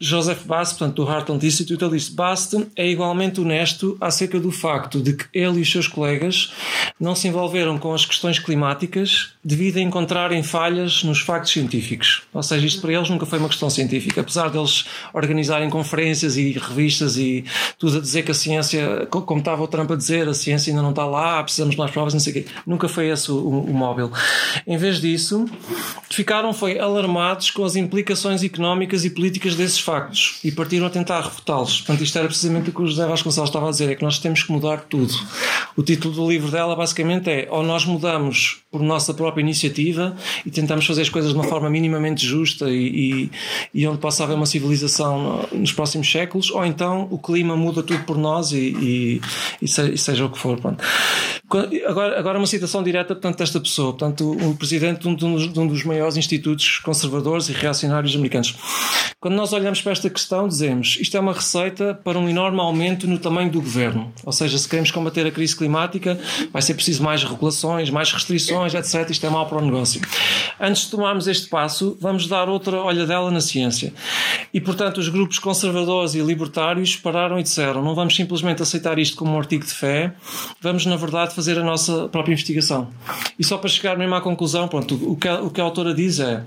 Joseph Bast, portanto, do Heartland Institute, ele disse: Bast é igualmente honesto acerca do facto de que ele e os seus colegas não se envolveram com as questões climáticas devido a encontrarem falhas nos factos científicos. Ou seja, isto para eles nunca foi uma questão científica. Apesar deles organizarem conferências e revistas e tudo a dizer que a ciência, como estava o Trump a dizer, a ciência ainda não está lá, precisamos de mais provas, não sei o quê. Nunca foi esse o, o, móvel. Em vez disso, ficaram foi alarmados com as implicações económicas e políticas desses factos e partiram a tentar refutá-los. Portanto, isto era precisamente o que o José Vasconcelos estava a dizer: é que nós temos que mudar tudo. O título do livro dela basicamente é: ou nós mudamos por nossa própria iniciativa e tentamos fazer as coisas de uma forma minimamente justa e, e, e onde possa haver uma civilização nos próximos séculos, ou então o clima muda tudo por nós e, e seja, o que for. Pronto. Agora, agora uma citação direta portanto, desta pessoa, portanto, o presidente de um, de um dos maiores institutos conservadores e reacionários americanos. Quando nós olhamos para esta questão, dizemos isto é uma receita para um enorme aumento no tamanho do governo. Ou seja, se queremos combater a crise climática, vai ser preciso mais regulações, mais restrições, etc. Isto é mau para o negócio. Antes de tomarmos este passo, vamos dar outra olhadela na ciência. E, portanto, os grupos conservadores e libertários pararam e disseram: não vamos simplesmente aceitar isto como um artigo de fé, vamos, na verdade, fazer a nossa própria investigação. E só para chegar mesmo à conclusão, pronto, o que a, o que a autora diz é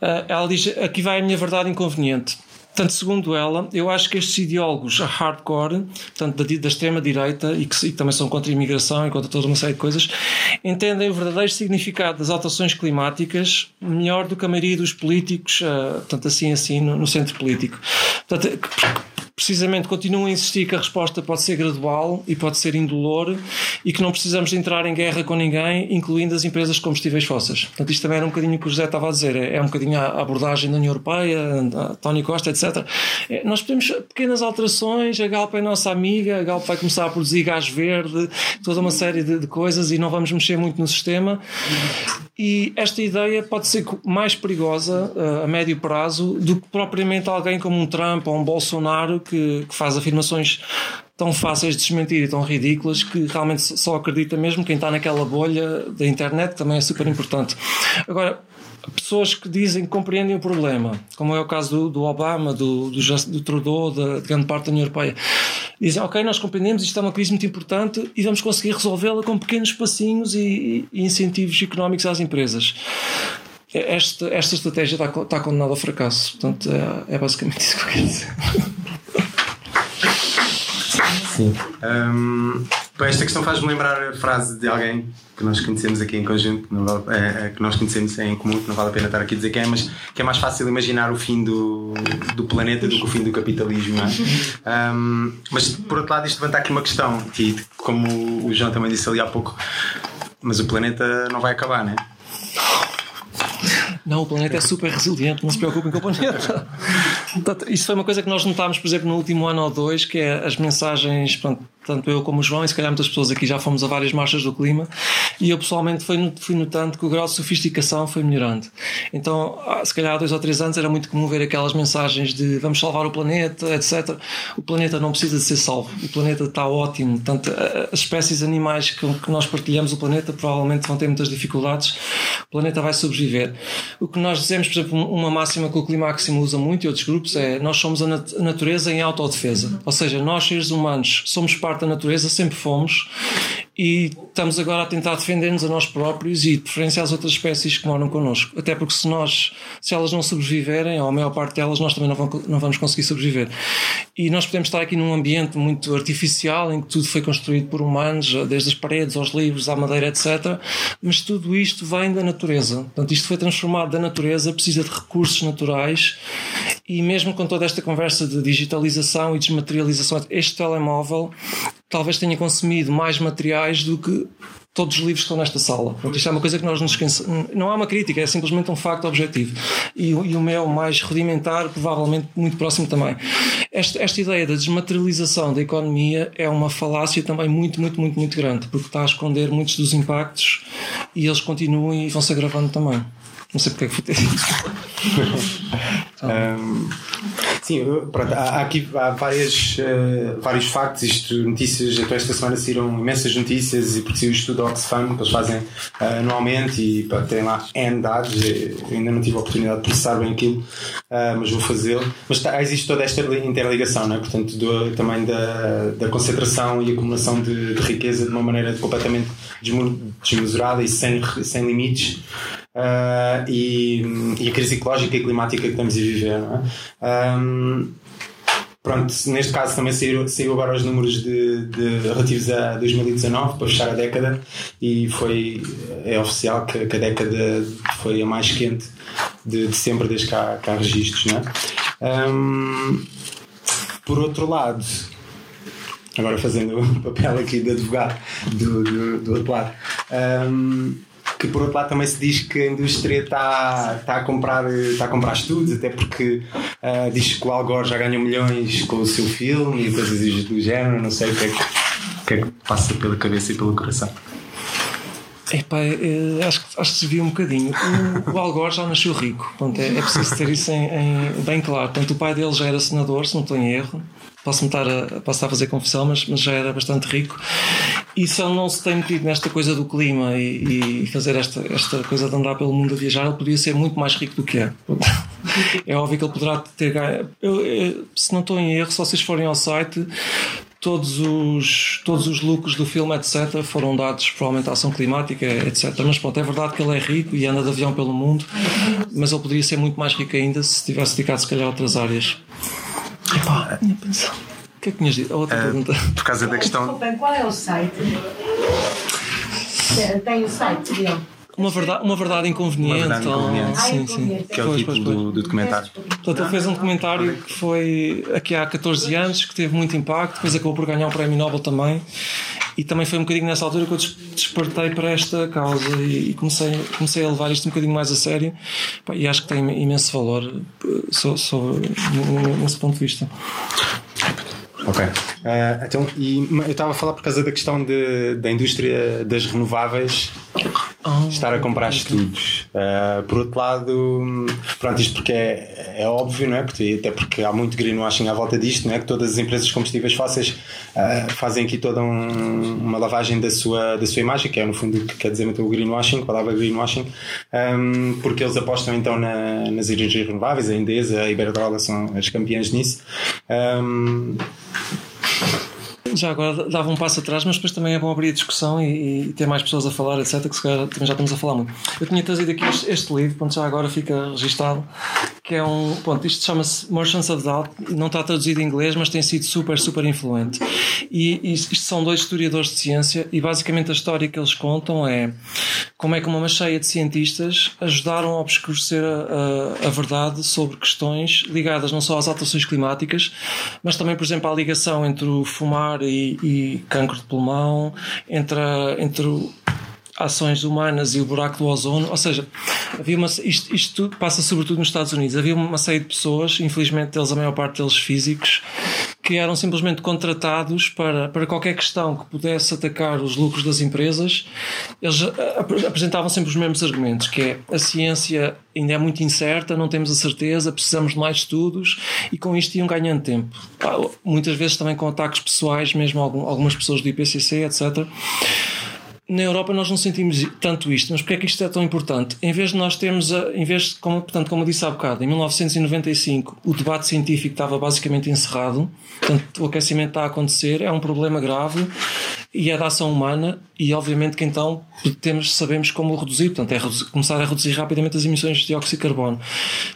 Uh, ela diz: aqui vai a minha verdade inconveniente. Portanto, segundo ela, eu acho que estes ideólogos hardcore, portanto, da, da extrema-direita, e que, e também são contra a imigração e contra toda uma série de coisas, entendem o verdadeiro significado das alterações climáticas melhor do que a maioria dos políticos, uh, portanto, assim, assim, no, no centro político. Portanto, precisamente continuam a insistir que a resposta pode ser gradual e pode ser indolor e que não precisamos entrar em guerra com ninguém, incluindo as empresas de combustíveis fósseis. Portanto, isto também era um bocadinho o que o José estava a dizer, é, um bocadinho a abordagem da União Europeia, a Tony Costa, etc. É, nós podemos pequenas alterações, a Galp é nossa amiga, a Galp vai começar a produzir gás verde, toda uma série de, de coisas e não vamos mexer muito no sistema E esta ideia pode ser mais perigosa uh, a médio prazo do que propriamente alguém como um Trump ou um Bolsonaro que, que faz afirmações tão fáceis de desmentir e tão ridículas que realmente só acredita mesmo quem está naquela bolha da internet, que também é super importante. Agora, pessoas que dizem que compreendem o problema, como é o caso do, do Obama, do, do, do Trudeau, da, de grande parte da União Europeia, dizem, ok, nós compreendemos, isto é uma crise muito importante e vamos conseguir resolvê-la com pequenos passinhos e, e, incentivos económicos às empresas. Esta, esta estratégia está, está condenada ao fracasso. Portanto, é, é basicamente isso que eu quero dizer. Sim. Um, esta questão faz-me lembrar a frase de alguém que nós conhecemos aqui em conjunto, é, é, que, nós conhecemos em comum, que não vale a pena estar aqui a dizer quem é, mas que é mais fácil imaginar o fim do, do planeta do que o fim do capitalismo. É? Um, mas por outro lado, isto levanta aqui uma questão, que, como o João também disse ali há pouco, mas o planeta não vai acabar, não é? Não, o planeta é super resiliente, não se preocupem com o planeta. Isso foi uma coisa que nós notámos, por exemplo, no último ano ou dois, que é as mensagens, pronto, tanto eu como o João, e se calhar muitas pessoas aqui já fomos a várias marchas do clima, e eu pessoalmente fui, notando que o grau de sofisticação foi melhorando. Então, se calhar há dois ou três anos era muito comum ver aquelas mensagens de vamos salvar o planeta, etc. O planeta não precisa de ser salvo, o planeta está ótimo. Portanto, as espécies animais que, que nós partilhamos o planeta provavelmente vão ter muitas dificuldades, o planeta vai sobreviver. O que nós dizemos, por exemplo, uma máxima que o Climáximo usa muito e outros grupos é nós somos a natureza em autodefesa. Ou seja, nós seres humanos somos parte parte da natureza, sempre fomos, e estamos agora a tentar defender-nos a nós próprios e de preferência às outras espécies que moram connosco. Até porque se nós, se elas não sobreviverem, ou a maior parte delas, nós também não vamos, não vamos conseguir sobreviver. E nós podemos estar aqui num ambiente muito artificial, em que tudo foi construído por humanos, desde as paredes aos livros, à madeira, etc. Mas tudo isto vem da natureza. Portanto, isto foi transformado da natureza, precisa de recursos naturais e mesmo com toda esta conversa de digitalização e desmaterialização, este telemóvel talvez tenha consumido mais materiais do que todos os livros que estão nesta sala. Portanto, isto é uma coisa que nós nos esquecemos. Não há uma crítica, é simplesmente um facto objetivo. E, e, o meu mais rudimentar, provavelmente muito próximo também. Esta, esta ideia da desmaterialização da economia é uma falácia também muito, muito, muito, muito grande, porque está a esconder muitos dos impactos e eles continuam e vão se agravando também. Não sei porque é que fui ter um, sim, pronto, há, aqui há várias, uh, vários factos, isto, notícias, até esta semana saíram imensas notícias e porque o estudo Oxfam que eles fazem uh, anualmente e pá, tem lá N dados, eu ainda não tive a oportunidade de processar bem aquilo, uh, mas vou fazê-lo. Mas tá, existe toda esta interligação, não é? portanto, do, também da, da concentração e acumulação de, de riqueza de uma maneira completamente desmesurada e sem, sem limites. Uh, e, e, a crise ecológica e climática que estamos a viver. Não é? Um, pronto, neste caso também saiu, saiu agora os números de, de, relativos a 2019 para fechar a década e foi é oficial que, que a década foi a mais quente de, de sempre desde que há, que há registros. Não é? Um, por outro lado, agora fazendo o papel aqui de advogado do, do, do outro lado. Um, que por outro lado também se diz que a indústria está, está, a, comprar, está a comprar estudos, até porque uh, diz que o Al Gore já ganhou milhões com o seu filme e coisas do género, não sei o que é que, o que, é que passa pela cabeça e pelo coração. Epá, é, acho, acho que se viu um bocadinho. O, o Al Gore já nasceu rico, Pronto, é, é preciso ter isso em, em, bem claro. Portanto, o pai dele já era senador, se não estou em erro, posso estar a, posso estar a fazer confusão, mas, mas já era bastante rico. E se ele não se tem metido nesta coisa do clima e, e, fazer esta, esta coisa de andar pelo mundo a viajar, ele podia ser muito mais rico do que é. É óbvio que ele poderá ter ganho. Eu, eu, se não estou em erro, se vocês forem ao site, todos os, todos os lucros do filme, etc., foram dados provavelmente à ação climática, etc. Mas pronto, é verdade que ele é rico e anda de avião pelo mundo, mas ele poderia ser muito mais rico ainda se tivesse dedicado, se calhar, a outras áreas. Epá, minha pensão. O que é que tinhas dito? A outra uh, pergunta. Por causa da questão. Desculpem, qual é o site? Tem o site dele. Uma verdade, uma verdade inconveniente. Uma verdade inconveniente. Ah, sim, sim. Que é o título do, do, documentário. Portanto, ele fez um documentário que foi aqui há 14 anos, que teve muito impacto, depois acabou por ganhar um prémio Nobel também. E também foi um bocadinho nessa altura que eu despertei para esta causa e comecei, comecei a levar isto um bocadinho mais a sério. E acho que tem imenso valor nesse ponto de vista. Ok. Uh, então, e eu estava a falar por causa da questão de, da indústria das renováveis. Oh, estar a comprar ok. estudos. Uh, por outro lado, pronto, isto porque é, é óbvio, não é? Porque, até porque há muito greenwashing à volta disto, não é? Que todas as empresas de combustíveis fósseis uh, fazem aqui toda um- uma lavagem da sua, da sua imagem, que é no fundo o que quer dizer então o greenwashing, a palavra greenwashing, um, porque eles apostam então na- nas energias renováveis, a Endesa, a Iberdrola são as campeãs nisso. Um, Já agora dava um passo atrás, mas depois também é bom abrir a discussão e, e ter mais pessoas a falar, etc. Que se calhar também já estamos a falar muito. Eu tinha trazido aqui este, este livro, pronto, já agora fica registado, que é um. Pronto, isto chama-se Merchants of Doubt, não está traduzido em inglês, mas tem sido super, super influente. E, e isto são dois historiadores de ciência e basicamente a história que eles contam é como é que uma cheia de cientistas ajudaram a obscurecer a, a, a verdade sobre questões ligadas não só às alterações climáticas, mas também, por exemplo, à ligação entre o fumar e, e cancro de pulmão, entre, a- entre o- ações humanas e o buraco do ozono, ou seja, havia uma, isto, isto passa sobretudo nos Estados Unidos. Havia uma série de pessoas, infelizmente eles, a maior parte deles físicos, que eram simplesmente contratados para, para qualquer questão que pudesse atacar os lucros das empresas, eles ap- apresentavam sempre os mesmos argumentos, que é a ciência ainda é muito incerta, não temos a certeza, precisamos de mais estudos e com isto iam ganhando tempo. Muitas vezes também com ataques pessoais, mesmo algum- algumas pessoas do IPCC, etc. Na Europa nós não sentimos tanto isto, mas porque é que isto é tão importante? Em vez de nós termos, a, em vez de, como, portanto, como eu disse há bocado, em 1995 o debate científico estava basicamente encerrado, portanto o aquecimento está a acontecer, é um problema grave e é da ação humana e obviamente que então temos, sabemos como reduzir, portanto é reduzir- começar a reduzir rapidamente as emissões de dióxido de carbono.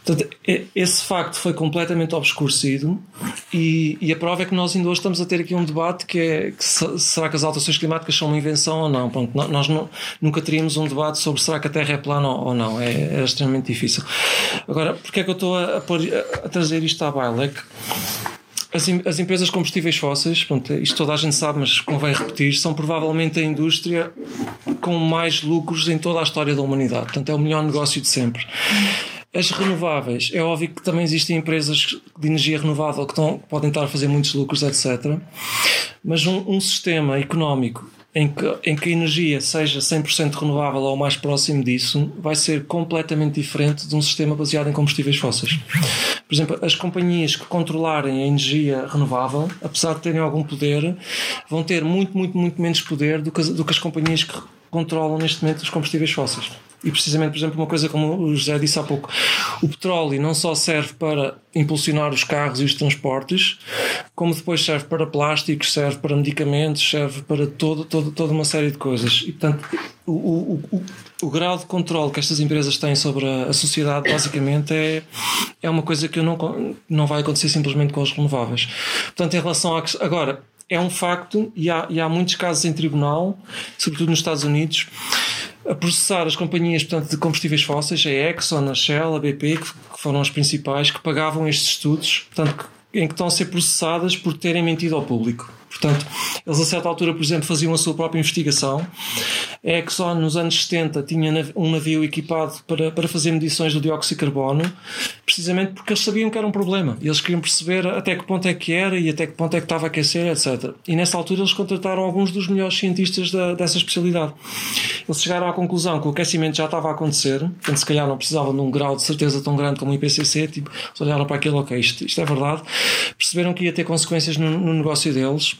Portanto, e- esse facto foi completamente obscurecido e, e a prova é que nós ainda hoje estamos a ter aqui um debate que é que se- será que as alterações climáticas são uma invenção ou não? Pronto, nós não- nunca teríamos um debate sobre será que a Terra é plana ou não. É, é extremamente difícil. Agora, porque é que eu estou a, a a trazer isto à baila? É que as, as empresas de combustíveis fósseis, pronto, isto toda a gente sabe, mas convém repetir, são provavelmente a indústria com mais lucros em toda a história da humanidade. Portanto, é o melhor negócio de sempre. As renováveis, é óbvio que também existem empresas de energia renovável que, estão, que podem estar a fazer muitos lucros, etc. Mas um, um sistema económico em que, em que a energia seja 100% renovável ou mais próximo disso, vai ser completamente diferente de um sistema baseado em combustíveis fósseis. Por exemplo, as companhias que controlarem a energia renovável, apesar de terem algum poder, vão ter muito, muito, muito menos poder do que do que as companhias que controlam neste momento os combustíveis fósseis. E precisamente, por exemplo, uma coisa como o José disse há pouco, o petróleo não só serve para impulsionar os carros e os transportes, como depois serve para plásticos, serve para medicamentos, serve para todo, todo, toda uma série de coisas. E, portanto, o, o, o, o grau de controle que estas empresas têm sobre a, a sociedade, basicamente, é, é uma coisa que não, não vai acontecer simplesmente com as renováveis. Portanto, em relação a. Agora, é um facto, e há, e há muitos casos em tribunal, sobretudo nos Estados Unidos, a processar as companhias portanto, de combustíveis fósseis, a Exxon, a Shell, a BP, que foram as principais, que pagavam estes estudos, portanto, em que estão a ser processadas por terem mentido ao público. Portanto, eles a certa altura, por exemplo, faziam a sua própria investigação. A Exxon, nos anos 70, tinha um navio equipado para, para fazer medições do dióxido de carbono, precisamente porque eles sabiam que era um problema. Eles queriam perceber até que ponto é que era e até que ponto é que estava a aquecer, etc. E nessa altura eles contrataram alguns dos melhores cientistas da- dessa especialidade. Eles chegaram à conclusão que o aquecimento já estava a acontecer, portanto, se calhar não precisavam de um grau de certeza tão grande como o IPCC, tipo, olharam para aquilo, ok, isto, isto é verdade, perceberam que ia ter consequências no, no negócio deles,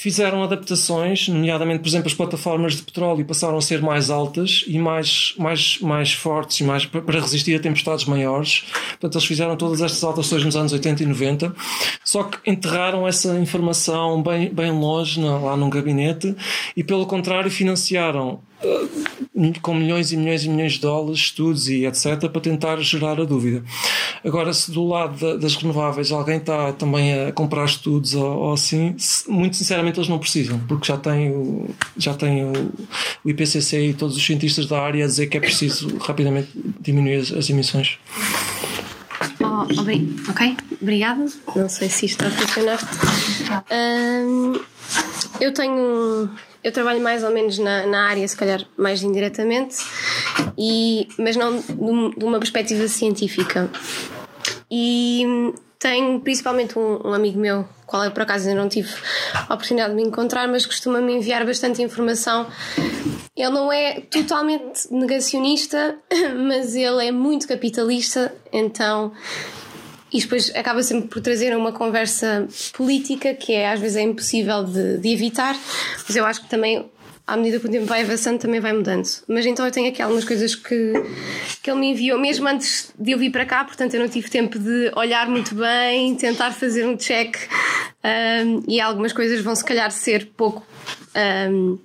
fizeram adaptações, nomeadamente, por exemplo, as plataformas de petróleo passaram a ser mais altas e mais, mais, mais fortes e mais pa- para resistir a tempestades maiores. Portanto, eles fizeram todas estas alterações nos anos 80 e 90, só que enterraram essa informação bem, bem longe lá num gabinete e, pelo contrário, financiaram eh, com milhões e milhões e milhões de dólares, estudos e etc., para tentar gerar a dúvida. Agora, se do lado da- das renováveis alguém está também a comprar estudos ou, ou assim, muito sinceramente eles não precisam, porque já têm, o, já têm o, o IPCC e todos os cientistas da área a dizer que é preciso rapidamente diminuir as, as emissões. Oh, ok, obrigada. Não sei se isto está a funcionar. Ahm, eu tenho. Eu trabalho mais ou menos na, na área, se calhar mais indiretamente, e, mas não de um- uma perspectiva científica. E tenho principalmente um, um amigo meu, qual eu por acaso ainda não tive a oportunidade de me encontrar, mas costuma me enviar bastante informação. Ele não é totalmente negacionista, mas ele é muito capitalista, então e depois acaba sempre por trazer uma conversa política que é às vezes é impossível de, de evitar, mas eu acho que também à medida que o tempo vai avançando também vai mudando. Mas então eu tenho aqui algumas coisas que, que ele me enviou, mesmo antes de eu vir para cá, portanto eu não tive tempo de olhar muito bem, tentar fazer um check um, e algumas coisas vão se calhar ser pouco um,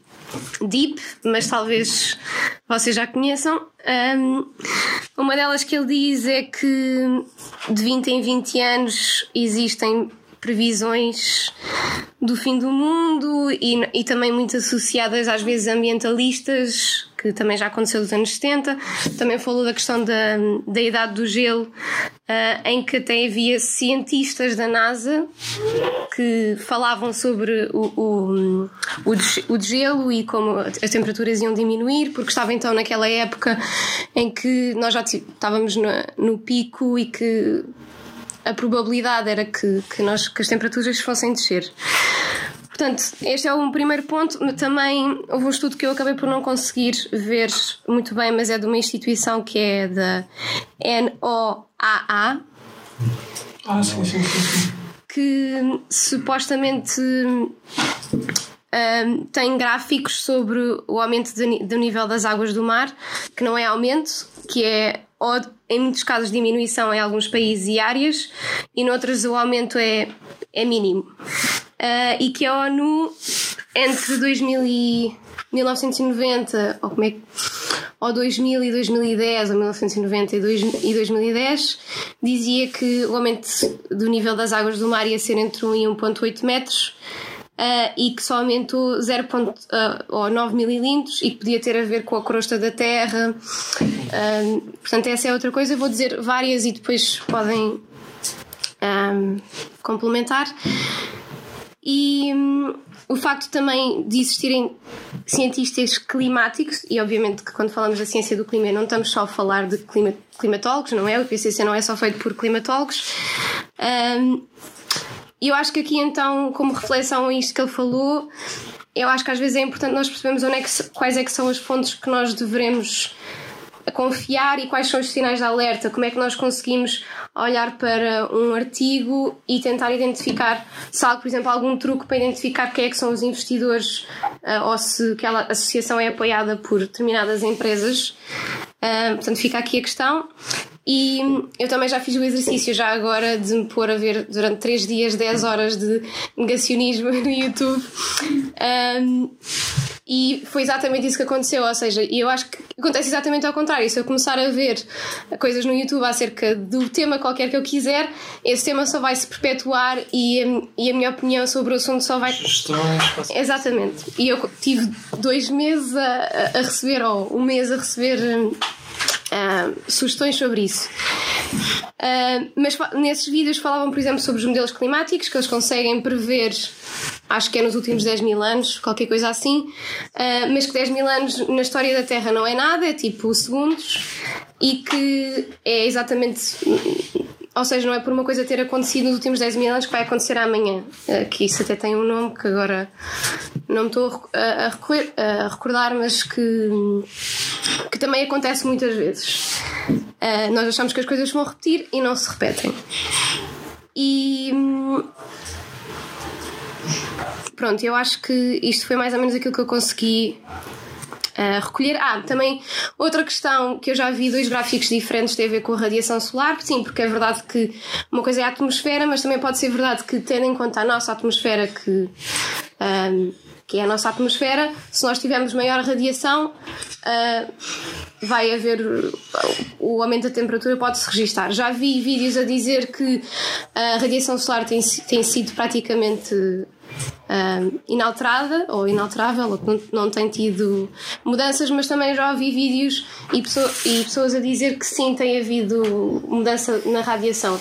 deep, mas talvez vocês já conheçam. Um, uma delas que ele diz é que de 20 em 20 anos existem previsões do fim do mundo e, e também muito associadas às vezes ambientalistas, que também já aconteceu nos anos 70. Também falou da questão da, da idade do gelo, uh, em que até havia cientistas da NASA que falavam sobre o, o, o, o gelo e como as temperaturas iam diminuir, porque estava então naquela época em que nós já estávamos no, no pico e que a probabilidade era que, que, nós, que as temperaturas fossem descer. Portanto, este é um primeiro ponto. Também houve um estudo que eu acabei por não conseguir ver muito bem, mas é de uma instituição que é da NOAA. Ah, sim, sim, sim. Que supostamente um, tem gráficos sobre o aumento do nível das águas do mar, que não é aumento, que é ou em muitos casos diminuição em alguns países e áreas, e noutros o aumento é, é mínimo. Uh, e que a ONU, entre 2000 e 1990, ou como é que ou 2000 e 2010, ou 1990 e 2010, dizia que o aumento do nível das águas do mar ia ser entre 1 e 1,8 metros uh, e que só aumentou 0,9 uh, mililitros e que podia ter a ver com a crosta da Terra. Uh, portanto, essa é outra coisa. vou dizer várias e depois podem um, complementar. E um, o facto também de existirem cientistas climáticos, e obviamente que quando falamos da ciência do clima não estamos só a falar de clima, climatólogos, não é? O IPCC não é só feito por climatólogos. Um, eu acho que aqui, então, como reflexão a isto que ele falou, eu acho que às vezes é importante nós percebermos onde é que, quais é que são as fontes que nós devemos confiar e quais são os sinais de alerta, como é que nós conseguimos olhar para um artigo e tentar identificar se há, por exemplo, algum truque para identificar quem é que são os investidores uh, ou se aquela associação é apoiada por determinadas empresas. Uh, portanto, fica aqui a questão. E eu também já fiz o exercício, já agora, de me pôr a ver durante 3 dias, 10 horas de negacionismo no YouTube. Um, e foi exatamente isso que aconteceu. Ou seja, eu acho que acontece exatamente ao contrário. Se eu começar a ver coisas no YouTube acerca do tema qualquer que eu quiser, esse tema só vai se perpetuar e a, e a minha opinião sobre o assunto só vai. Exatamente. E eu tive dois meses a, a receber, ou um mês a receber uh, sugestões sobre isso. Uh, mas nesses vídeos falavam, por exemplo, sobre os modelos climáticos que eles conseguem prever, acho que é nos últimos 10 mil anos, qualquer coisa assim, uh, mas que 10 mil anos na história da Terra não é nada, é tipo segundos, e que é exatamente ou seja, não é por uma coisa ter acontecido nos últimos 10 mil anos que vai acontecer amanhã. Eh, que isso até tem um nome que agora não me estou a, a recordar, mas que, que também acontece muitas vezes. Eh, nós achamos que as coisas vão repetir e não se repetem. E. Pronto, eu acho que isto foi mais ou menos aquilo que eu consegui recolher. Ah, também outra questão que eu já vi dois gráficos diferentes tem a ver com a radiação solar. Sim, porque é verdade que uma coisa é a atmosfera, mas também pode ser verdade que, tendo em conta a nossa atmosfera, que. Um, que é a nossa atmosfera, se nós tivermos maior radiação, uh, vai haver o, o aumento da temperatura pode-se registar. Já vi vídeos a dizer que a radiação solar tem, tem sido praticamente inalterada ou inalterável, ou não, não tem tido mudanças, mas também já ouvi vídeos e, pessoa, e pessoas a dizer que sim, tem havido mudança na radiação.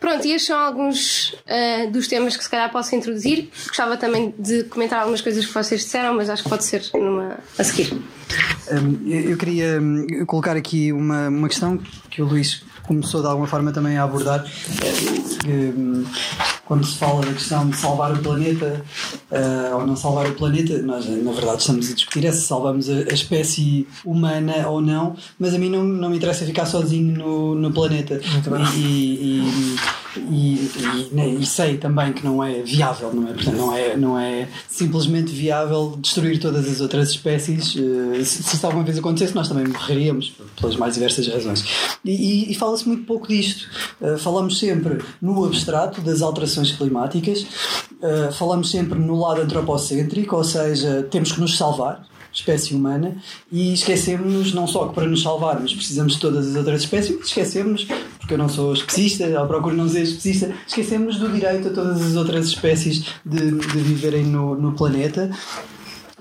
Pronto, e estes são alguns uh, dos temas que se calhar posso introduzir. Gostava também de comentar algumas coisas que vocês disseram, mas acho que pode ser numa a seguir. Um, eu queria hum, colocar aqui uma, uma questão que o Luís começou de alguma forma também a abordar, é, que, hum, quando se fala da questão de salvar o planeta uh, ou não salvar o planeta, nós na verdade estamos a discutir é se salvamos a, a espécie humana ou não, mas a mim não, não me interessa ficar sozinho no, no planeta. E, e, e, e, sei também que não é viável, não é? Portanto, não é, não é simplesmente viável destruir todas as outras espécies. Uh, se, isso alguma vez acontecesse, nós também morreríamos pelas mais diversas razões. E, fala-se muito pouco disto. Uh, falamos sempre no abstrato das alterações climáticas, uh, falamos sempre no lado antropocêntrico, ou seja, temos que nos salvar, espécie humana, e esquecemos não só que para nos salvarmos precisamos de todas as outras espécies, mas esquecemos, porque eu não sou especista, ao procuro não ser especista, esquecemos do direito a todas as outras espécies de, de viverem no, no planeta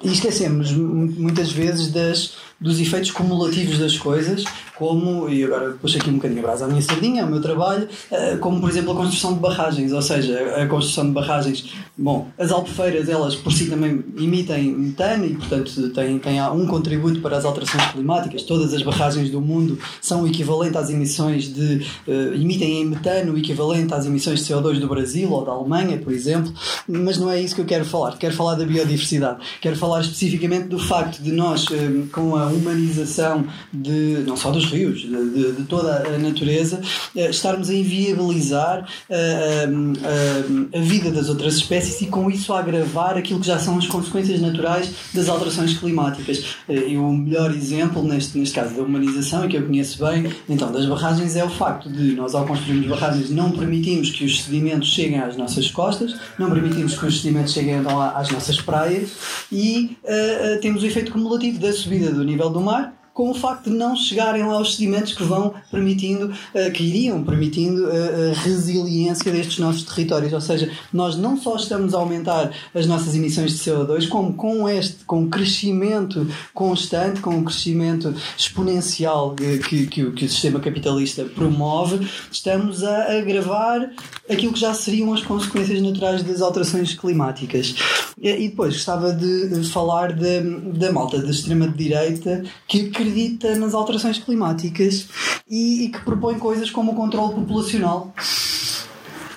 e esquecemos muitas vezes das, dos efeitos cumulativos das coisas como, e agora puxo aqui um bocadinho a brasa à minha sardinha, ao meu trabalho, eh, como por exemplo a construção de barragens, ou seja, a construção de barragens, bom, as albufeiras elas por si também emitem metano e portanto têm, têm um contributo para as alterações climáticas, todas as barragens do mundo são equivalentes às emissões de, uh, emitem em metano equivalente às emissões de CO2 do Brasil ou da Alemanha, por exemplo, mas não é isso que eu quero falar, quero falar da biodiversidade, quero falar especificamente do facto de nós, uh, com a humanização de, não só dos rios, de, de, de toda a natureza, uh, estarmos a inviabilizar uh, a vida das outras espécies e com isso a agravar aquilo que já são as consequências naturais das alterações climáticas. e o melhor exemplo, neste, neste caso da humanização, e que eu conheço bem, então, das barragens, é o facto de nós, ao construirmos barragens, não permitimos que os sedimentos cheguem às nossas costas, não permitimos que os sedimentos cheguem então, às nossas praias e uh, temos o efeito cumulativo da subida do nível do mar com o facto de não chegarem lá os sedimentos que vão permitindo, uh, que iriam permitindo a, eh, a resiliência destes nossos territórios. Ou seja, nós não só estamos a aumentar as nossas emissões de CO2, como com este, com o crescimento constante, com o crescimento exponencial que, que, que o sistema capitalista promove, estamos a agravar aquilo que já seriam as consequências naturais das alterações climáticas. E depois gostava de falar da malta da extrema-direita que acredita nas alterações climáticas e, e que propõe coisas como o controle populacional.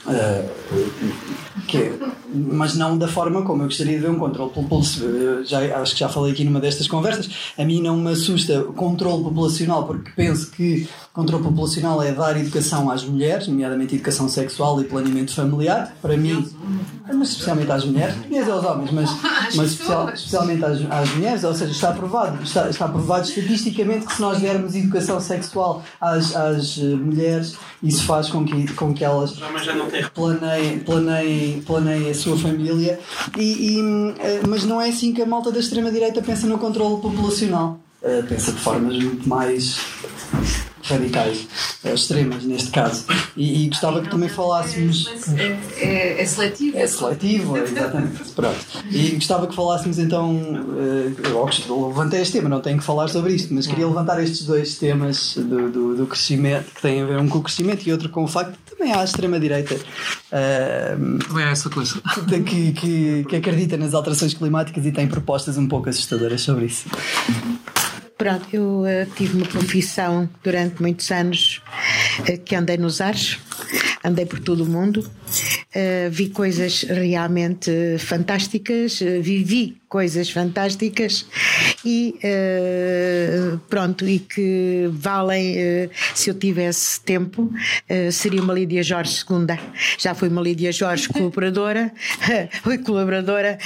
Uh, que é, mas não da forma como eu gostaria de ver um controle populacional. Já, acho que já falei aqui numa destas conversas. A mim não me assusta o controle populacional, porque penso que controle populacional é dar educação às mulheres, nomeadamente educação sexual e planeamento familiar. Para mim, mas especialmente às mulheres, mulheres aos homens, mas, mas especial, especialmente às, às, mulheres, ou seja, está provado, está, está provado estatisticamente que se nós dermos educação sexual às, às eh, mulheres, isso faz com que, com que elas planeiem, planeiem, planeiem sua família, e, e, eh, mas não é assim que a malta da extrema-direita pensa no controle populacional. Uh, pensa de formas muito mais radicais, eh, extremas neste caso. E, e gostava que também falássemos. É, é, é, seletivo. É seletivo, exatamente. Pronto. E gostava que falássemos então. Eh, eu levantei este tema, não tenho que falar sobre isto, mas queria levantar estes dois temas do, do, do crescimento, que têm a ver um com o crescimento e outro com o facto que também há a extrema-direita. Uh, também há essa coisa. Que, que, que acredita nas alterações climáticas e tem propostas um pouco assustadoras sobre isso. Pronto, eu uh, tive uma profissão durante muitos anos uh, que andei nos ares, andei por todo o mundo, uh, vi coisas realmente fantásticas, vivi coisas fantásticas e uh, pronto, e que valem, uh, se eu tivesse tempo, uh, seria uma Lídia Jorge segunda. Já fui uma Lídia Jorge colaboradora, fui colaboradora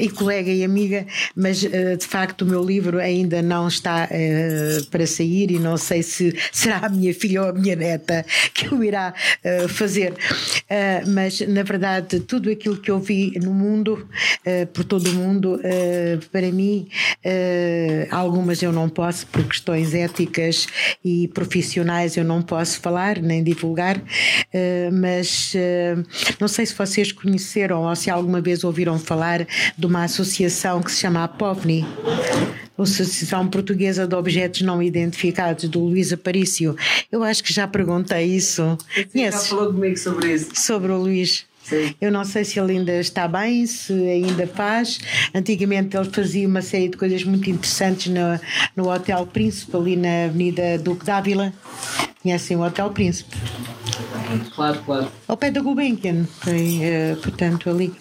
e colega e amiga, mas de facto o meu livro ainda não está para sair e não sei se será a minha filha ou a minha neta que o irá fazer. mas na verdade, tudo aquilo que eu vi no mundo, por todo o mundo, uh, para mim, uh, algumas eu não posso, por questões éticas e profissionais, eu não posso falar nem divulgar, uh, mas não sei se vocês conheceram ou se alguma vez ouviram falar de uma associação que se chama APOVNI. Associação Portuguesa de Objetos Não Identificados, do Luís Aparício. Eu acho que já perguntei isso. Já falou comigo sobre isso. Sobre o Luís. Sim. Eu não sei se ele ainda está bem, se ainda faz. Antigamente ele fazia uma série de coisas muito interessantes no, no Hotel Príncipe, ali na Avenida Duque d'Ávila. conhecem o Hotel Príncipe. Claro, claro. Ao pé da Gulbenkian, uh, portanto, ali.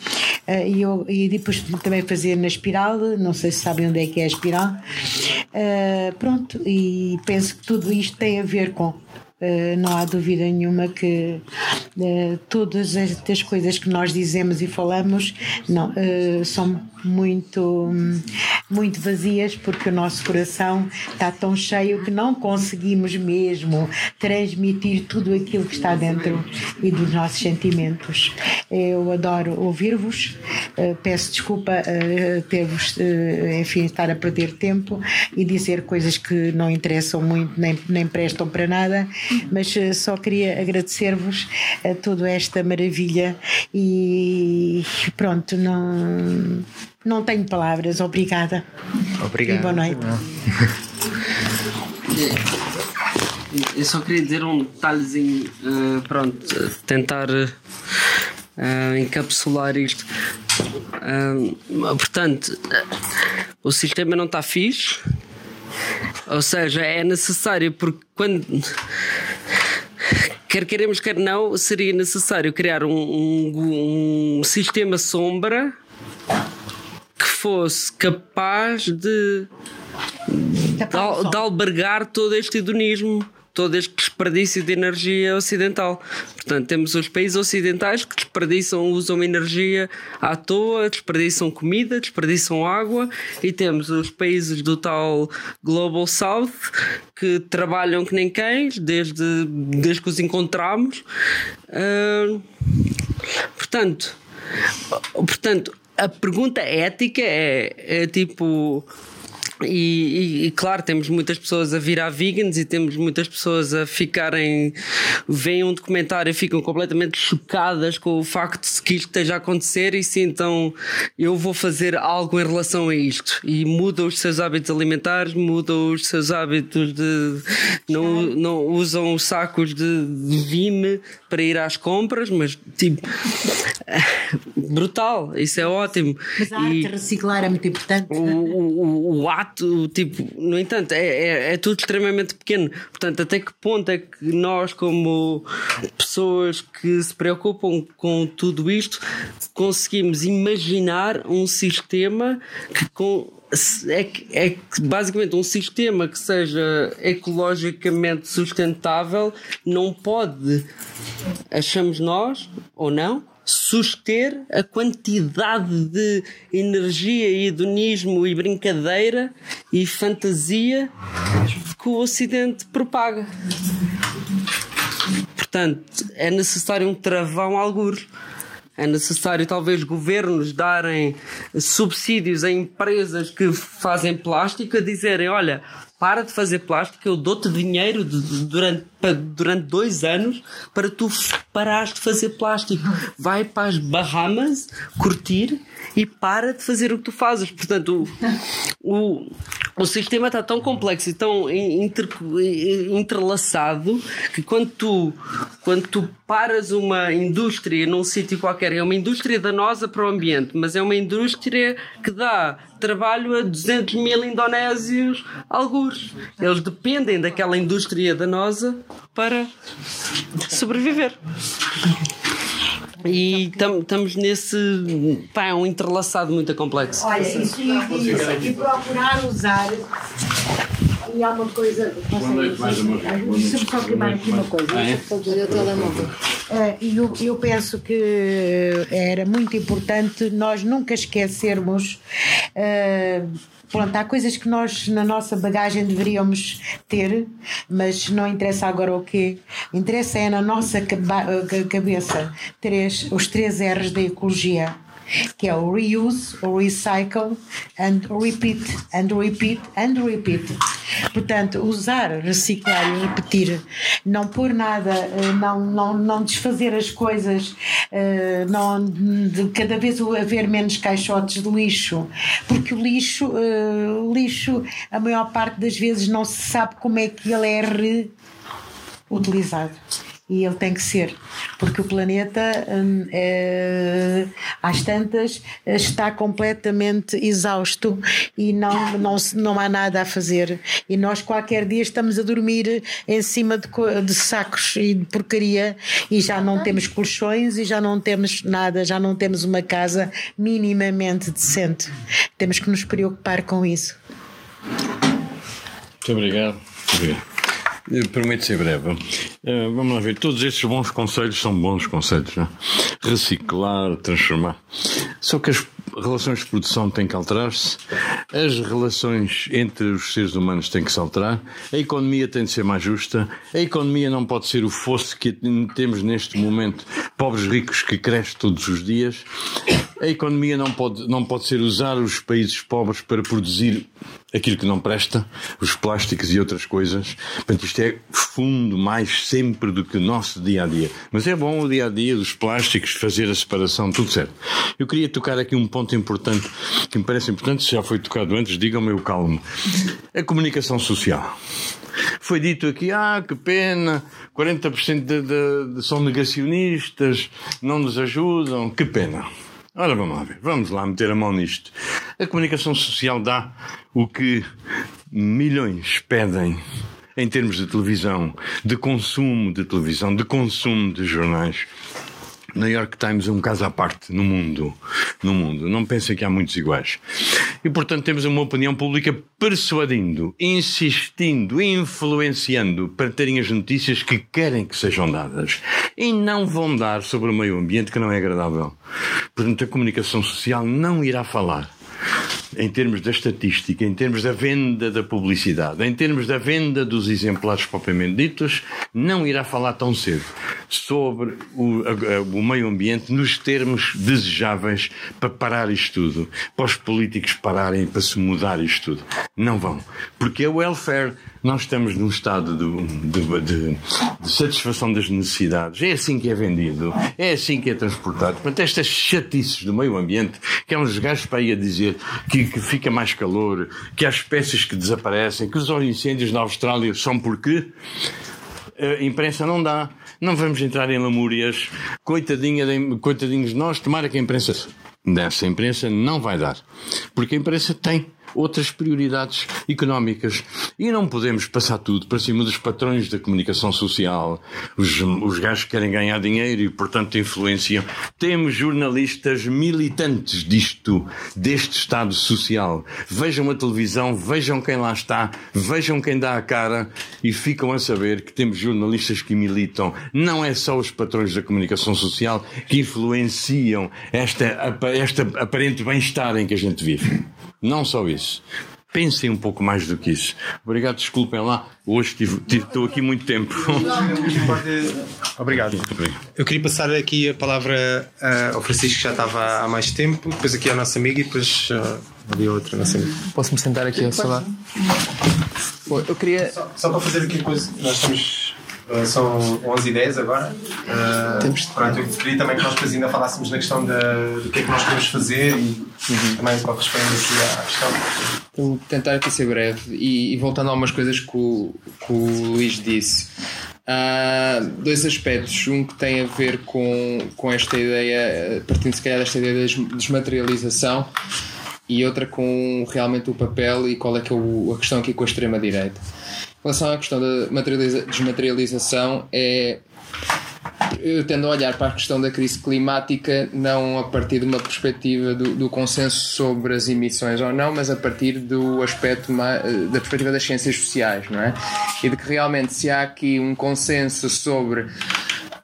Uh, e, eu, e depois também fazer na espiral, não sei se sabem onde é que é a espiral. Uh, pronto, e penso que tudo isto tem a ver com Uh, não há dúvida nenhuma que uh, todas estas coisas que nós dizemos e falamos não, uh, são muito, muito vazias porque o nosso coração está tão cheio que não conseguimos mesmo transmitir tudo aquilo que está dentro e dos nossos sentimentos. Eu adoro ouvir-vos, eh, peço desculpa uh, ter-vos, uh, enfim, estar a perder tempo e dizer coisas que não interessam muito nem, nem prestam para nada, mas só queria agradecer-vos a toda esta maravilha e pronto, não não tenho palavras, obrigada. Obrigado. E boa noite. Eu só queria dizer um detalhezinho, uh, pronto, tentar uh, encapsular isto. Uh, portanto, o sistema não está fixe, ou seja, é necessário porque quando quer queremos, quer não, seria necessário criar um, um, um sistema sombra fosse capaz de, de, de albergar todo este hedonismo, todo este desperdício de energia ocidental. Portanto, temos os países ocidentais que desperdiçam, usam energia à toa, desperdiçam comida, desperdiçam água, e temos os países do tal Global South que trabalham que nem cães desde, desde que os encontramos. Uh, portanto, portanto, a pergunta ética é, é tipo e, e, e, claro, temos muitas pessoas a virar vegans e temos muitas pessoas a ficarem. veem um documentário e ficam completamente chocadas com o facto de que isto esteja a acontecer e sim, então eu vou fazer algo em relação a isto. E muda os seus hábitos alimentares, muda os seus hábitos de. não, não usam os sacos de, de vime para ir às compras, mas tipo. brutal, isso é ótimo. Mas a arte e, reciclar é muito importante. O, o, o ato tipo, no entanto, é, é, é, tudo extremamente pequeno. Portanto, até que ponto é que nós, como pessoas que se preocupam com tudo isto, conseguimos imaginar um sistema que com é, é basicamente um sistema que seja ecologicamente sustentável não pode, achamos nós ou não, suster a quantidade de energia e hedonismo e brincadeira e fantasia que o Ocidente propaga. Portanto, é necessário um travão algures. É necessário, talvez, governos darem subsídios a empresas que fazem plástico a dizerem: olha, para de fazer plástico, eu dou-te dinheiro durante, durante dois anos para tu parares de fazer plástico. Vai para as Bahamas curtir e para de fazer o que tu fazes. Portanto, o, o, o sistema está tão complexo e tão inter, entrelaçado que quando tu, quando tu paras uma indústria num sítio qualquer, é uma indústria danosa para o ambiente, mas é uma indústria que dá trabalho a 200 mil indonésios, alguns. Eles dependem daquela indústria danosa para sobreviver. E estamos nesse. Pá, é um entrelaçado muito complexo. Olha, isso, e, e procurar usar. E há uma coisa. Deixa-me só queimar aqui uma coisa. Ah, é? o telemóvel. Uh, eu, eu penso que era muito importante nós nunca esquecermos. Uh, Pronto, há coisas que nós na nossa bagagem deveríamos ter, mas não interessa agora o quê. Interessa é na nossa cabeça três, os três R's da ecologia que é o reuse, o recycle and repeat, and repeat, and repeat. Portanto, usar, reciclar e repetir, não pôr nada, eh, não, não, não desfazer as coisas, eh, não, de cada vez haver menos caixotes de lixo, porque o lixo, eh, o lixo, a maior parte das vezes não se sabe como é que ele é reutilizado e ele tem que ser, porque o planeta hum, é, às tantas está completamente exausto e não, não, não há nada a fazer. E nós qualquer dia estamos a dormir em cima de, de sacos e de porcaria e já não temos colchões e já não temos nada, já não temos uma casa minimamente decente. Temos que nos preocupar com isso. Muito obrigado. obrigado. Prometo ser breve. Uh, vamos lá ver. Todos estes bons conselhos são bons conselhos. Não? É? Reciclar, transformar. Só que as relações de produção têm que alterar-se, as relações entre os seres humanos têm que se alterar, a economia tem de ser mais justa, a economia não pode ser o fosso que temos neste momento, pobres ricos que cresce todos os dias, a economia não pode, não pode ser usar os países pobres para produzir aquilo que não presta, os plásticos e outras coisas. Portanto, isto é fundo mais sempre do que o nosso dia a dia. Mas é bom o dia a dia dos plásticos, fazer a separação, tudo certo. Eu queria tocar aqui um ponto importante que me parece importante, se já foi tocado antes, digam-me eu calmo. A comunicação social. Foi dito aqui, ah, que pena, 40% de, de, de, são negacionistas, não nos ajudam, que pena. Ora, vamos lá ver, vamos lá meter a mão nisto. A comunicação social dá o que milhões pedem em termos de televisão, de consumo de televisão, de consumo de jornais. New York Times é um caso à parte no mundo. No mundo. Não pensem que há muitos iguais. E, portanto, temos uma opinião pública persuadindo, insistindo, influenciando para terem as notícias que querem que sejam dadas. E não vão dar sobre o meio ambiente que não é agradável. Portanto, a comunicação social não irá falar em termos da estatística, em termos da venda da publicidade, em termos da venda dos exemplares propriamente ditos, não irá falar tão cedo sobre o, o meio ambiente nos termos desejáveis para parar isto tudo, para os políticos pararem, para se mudar isto tudo. Não vão. Porque é o welfare nós estamos num estado de, de, de, de, satisfação das necessidades. É assim que é vendido, é assim que é transportado. Portanto, estas chatices do meio ambiente, que há uns gajos para aí a dizer que, que fica mais calor, que há espécies que desaparecem, que os incêndios na Austrália são porque a imprensa não dá. Não vamos entrar em lamúrias. Coitadinha de, coitadinhos de nós, tomara que a imprensa dessa imprensa não vai dar. Porque a imprensa tem outras prioridades económicas. E não podemos passar tudo para cima dos patrões da comunicação social, os, os gajos que querem ganhar dinheiro e, portanto, influenciam. Temos jornalistas militantes disto, deste Estado social. Vejam a televisão, vejam quem lá está, vejam quem dá a cara e ficam a saber que temos jornalistas que militam. Não é só os patrões da comunicação social que influenciam esta, esta aparente bem-estar em que a gente vive. Não só isso. Pensem um pouco mais do que isso. Obrigado, desculpem lá. Hoje estou aqui muito tempo. Obrigado. Eu queria passar aqui a palavra uh, ao Francisco, que já estava há mais tempo, depois aqui ao nosso amigo e depois uh, havia outro nosso amigo. Posso-me sentar aqui ao seu lado? Eu queria. Só, só, para fazer aqui coisa, nós estamos são 11 e 10 agora. Uh, Temos pronto, eu queria também que nós depois ainda falássemos na questão da, do que é que nós queremos fazer e uhum. também para responder aqui à questão. Vou tentar aqui ser breve e, e voltando a algumas coisas que o, que o Luís disse. Há dois aspectos. Um que tem a ver com, com esta ideia, partindo se calhar desta ideia da desmaterialização, e outra com realmente o papel e qual é que é o, a questão aqui com a extrema-direita. Relação à questão da desmaterialização, é tendo a olhar para a questão da crise climática não a partir de uma perspectiva do, do, consenso sobre as emissões ou não, mas a partir do aspecto da perspectiva das ciências sociais, não é? E de que realmente se há aqui um consenso sobre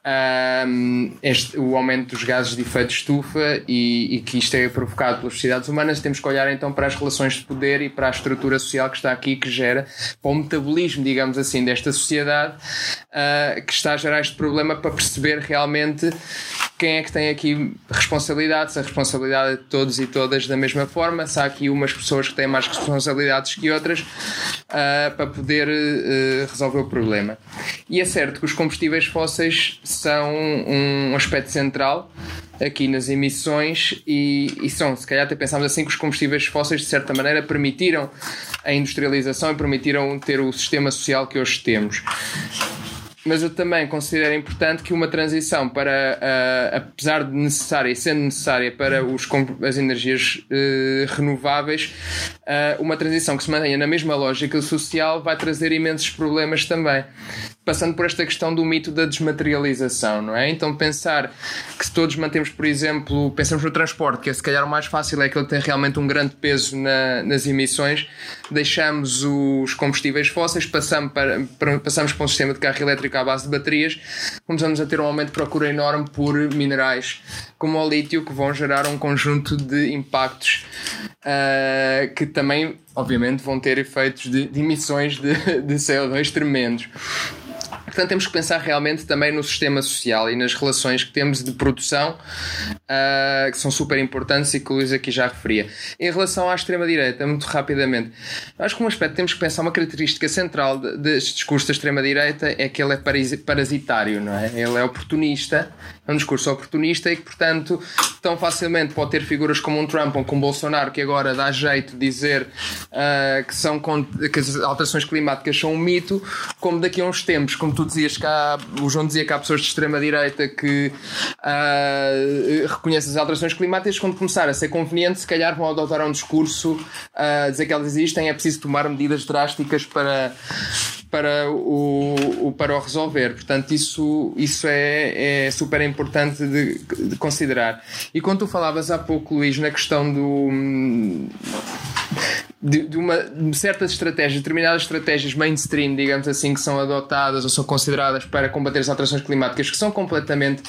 um, este, o aumento dos gases de efeito de estufa e, e, que isto é provocado pelas sociedades humanas, temos que olhar então para as relações de poder e para a estrutura social que está aqui, que gera, para o metabolismo, digamos assim, desta sociedade, uh, que está a gerar este problema para perceber realmente quem é que tem aqui responsabilidade, se a responsabilidade de todos e todas da mesma forma, se há aqui umas pessoas que têm mais responsabilidades que outras uh, para poder uh, resolver o problema. E é certo que os combustíveis fósseis são um aspecto central aqui nas emissões e, e, são, se calhar até pensámos assim que os combustíveis fósseis de certa maneira permitiram a industrialização e permitiram ter o sistema social que hoje temos. mas eu também considero importante que uma transição para, uh, apesar de necessária e sendo necessária para os, as energias uh, renováveis, uh, uma transição que se mantenha na mesma lógica social vai trazer imensos problemas também passando por esta questão do mito da desmaterialização, não é? Então pensar que se todos mantemos, por exemplo, pensamos no transporte, que é se calhar o mais fácil, é aquele que tem realmente um grande peso na, nas emissões, deixamos os combustíveis fósseis, passamos para, para, passamos para um sistema de carro elétrico à base de baterias, começamos a ter um aumento de procura enorme por minerais como o lítio, que vão gerar um conjunto de impactos uh, que também, obviamente, vão ter efeitos de, de emissões de, de CO2 tremendos. Portanto, temos que pensar realmente também no sistema social e nas relações que temos de produção, uh, que são super importantes e que o Luís aqui já referia. Em relação à extrema-direita, muito rapidamente, acho que um aspecto temos que pensar, uma característica central deste discurso da extrema-direita é que ele é parasitário, não é? Ele é oportunista é um discurso oportunista e que, portanto, tão facilmente pode ter figuras como um Trump ou como um Bolsonaro que agora dá jeito de dizer uh, que, são, que as alterações climáticas são um mito, como daqui a uns tempos, como tu dizias que há, o João dizia que há pessoas de extrema-direita que uh, reconhecem as alterações climáticas, quando começar a ser conveniente, se calhar vão adotar um discurso uh, dizer que elas existem, é preciso tomar medidas drásticas para para o, o, para o resolver. Portanto, isso, isso é, é super importante de, de, considerar. E quando tu falavas há pouco, Luís, na questão do. De, de, uma, de certas estratégias, determinadas estratégias mainstream, digamos assim, que são adotadas ou são consideradas para combater as alterações climáticas, que são completamente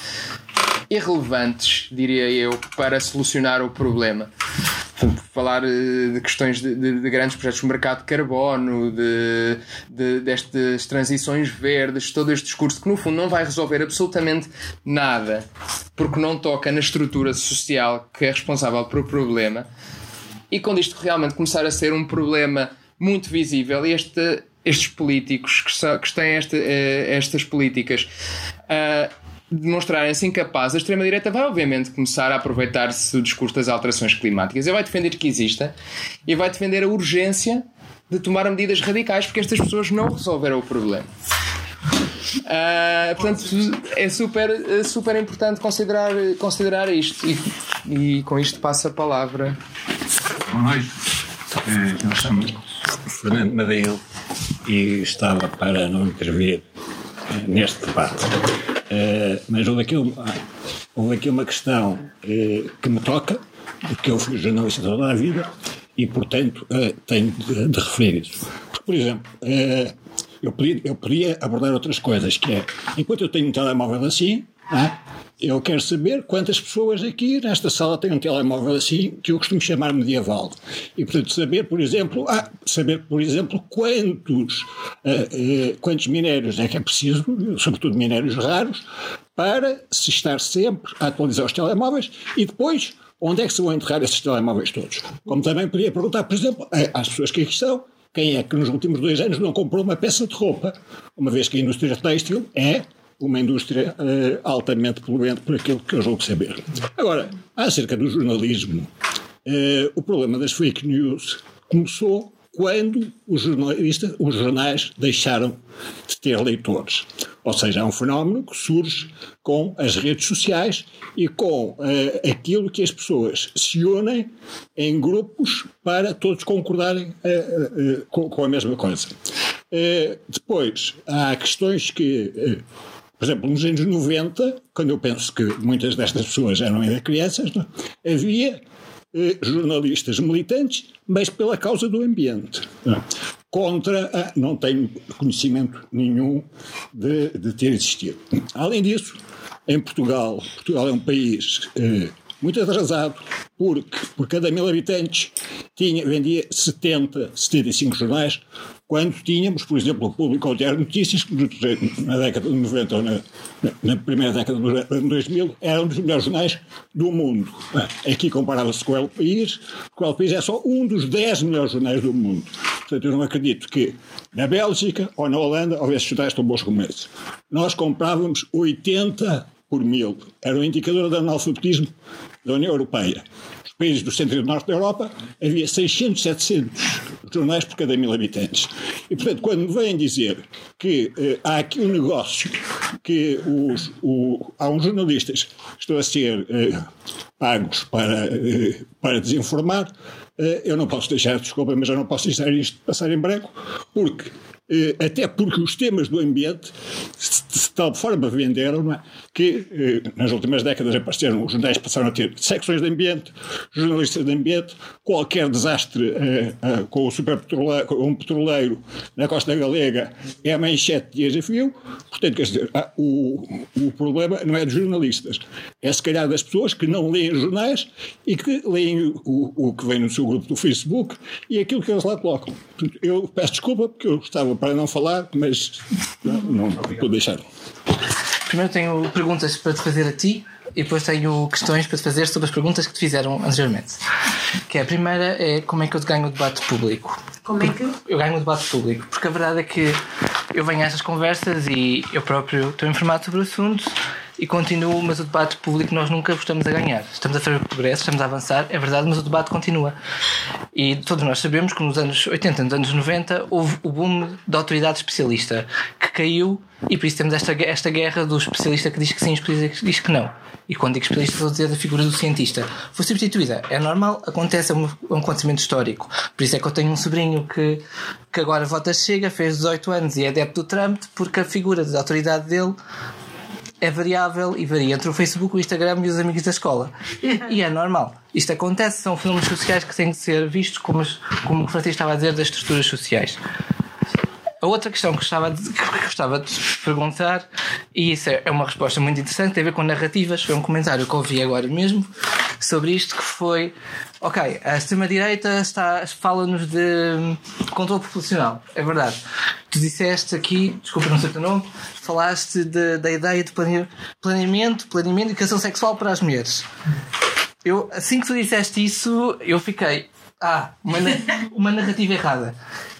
irrelevantes, diria eu, para solucionar o problema falar eh, de questões de, de, de, grandes projetos de mercado de carbono, de, de, destas transições verdes, todo este discurso que no fundo não vai resolver absolutamente nada, porque não toca na estrutura social que é responsável pelo problema. E quando isto realmente começar a ser um problema muito visível, este, estes políticos que, são, que têm eh, estas políticas uh, demonstrarem-se incapazes, a extrema-direita vai obviamente começar a aproveitar-se do discurso das alterações climáticas e vai defender que exista e vai defender a urgência de tomar medidas radicais porque estas pessoas não resolveram o problema. Uh, portanto, é super, é super importante considerar, considerar isto e, e com isto passo a palavra. Boa noite. É, eu chamo Fernando Madeiro e estava para não intervir eh, neste debate. Uh, mas houve aqui, uma, houve aqui uma questão uh, que me toca, porque eu fui jornalista toda a vida e, portanto, tenho de, de, referir isso. Por exemplo, eu, podia, eu podia abordar outras coisas, que é, enquanto eu tenho um telemóvel assim, é? Eu quero saber quantas pessoas aqui nesta sala têm um telemóvel assim, que eu costumo chamar medieval. E, portanto, saber, por exemplo, ah, saber, por exemplo, quantos, uh, uh, quantos minérios é que é preciso, sobretudo minérios raros, para se estar sempre a atualizar os telemóveis e depois onde é que se vão enterrar esses telemóveis todos. Como também podia perguntar, por exemplo, às pessoas que aqui estão, quem é que nos últimos dois anos não comprou uma peça de roupa, uma vez que a indústria têxtil é uma indústria uh, altamente poluente, por aquilo que eu julgo saber. Agora, acerca do jornalismo, uh, o problema das fake news começou quando os jornalistas, os jornais deixaram de ter leitores. Ou seja, é um fenómeno que surge com as redes sociais e com uh, aquilo que as pessoas se unem em grupos para todos concordarem uh, uh, com, com, a mesma coisa. depois, há questões que por exemplo, nos anos 90, quando eu penso que muitas destas pessoas eram ainda crianças, não? havia eh, jornalistas militantes, mas pela causa do ambiente. Não? Contra, a, não tenho conhecimento nenhum de, de, ter existido. Além disso, em Portugal, Portugal é um país eh, muito atrasado, porque por cada mil habitantes tinha, vendia 70, 75 jornais, quando tínhamos, por exemplo, o Público ao Diário Notícias, que na década de 90 ou na, na primeira década de 2000 era um dos melhores jornais do mundo. Aqui comparava-se com o El País, porque o El País é só um dos 10 melhores jornais do mundo. Portanto, eu não acredito que na Bélgica ou na Holanda houvesse jornais tão bons como esse. Nós comprávamos 80 por mil. Era o indicador do analfabetismo da União Europeia países do centro e do norte da Europa, havia 600, 700 jornais por cada mil habitantes. E, portanto, quando vêm dizer que eh, há aqui um negócio, que os, o, há uns jornalistas que estão a ser eh, pagos para, eh, para desinformar, eh, eu não posso deixar, desculpa, mas eu não posso deixar isto passar em branco, porque eh, até porque os temas do ambiente de tal forma venderam é? Que eh, nas últimas décadas apareceram, os jornais passaram a ter secções de ambiente, jornalistas de ambiente, qualquer desastre eh, com o com um petroleiro na costa galega é a manchete dias a portanto, quer dizer, o, o problema não é dos jornalistas, é se calhar das pessoas que não leem jornais e que leem o, o que vem no seu grupo do Facebook e aquilo que eles lá colocam. Eu peço desculpa porque eu estava para não falar, mas não, não vou deixar. Primeiro tenho perguntas para te fazer a ti e depois tenho questões para te fazer sobre as perguntas que te fizeram anteriormente. Que é, a primeira é como é que eu ganho o debate público? Como é que? Eu ganho o debate público, porque a verdade é que eu venho a estas conversas e eu próprio estou informado sobre o assunto e continuo, mas o debate público nós nunca estamos a ganhar. Estamos a fazer progresso, estamos a avançar, é verdade, mas o debate continua. E todos nós sabemos que nos anos 80, nos anos 90, houve o boom da autoridade especialista que caiu e por isso temos esta, esta guerra do especialista que diz que sim especialista que diz que não. E quando digo especialista, estou a dizer da figura do cientista. Foi substituída. É normal, acontece, é um, um acontecimento histórico. Por isso é que eu tenho um sobrinho que, que agora vota chega, fez 18 anos e é adepto do Trump, porque a figura da autoridade dele é variável e varia entre o Facebook, o Instagram e os amigos da escola. E é normal. Isto acontece, são fenómenos sociais que têm que ser vistos como, como o Francisco estava a dizer, das estruturas sociais. A outra questão que gostava de, que gostava de perguntar, e isso é uma resposta muito interessante, tem a ver com narrativas. Foi um comentário que ouvi agora mesmo sobre isto que foi ok, a extrema-direita fala-nos de controle populacional, é verdade. Tu disseste aqui, desculpa não sei o teu nome, falaste de, da ideia de planeamento, planeamento e educação sexual para as mulheres. Eu, assim que tu disseste isso, eu fiquei, ah, uma, uma narrativa errada.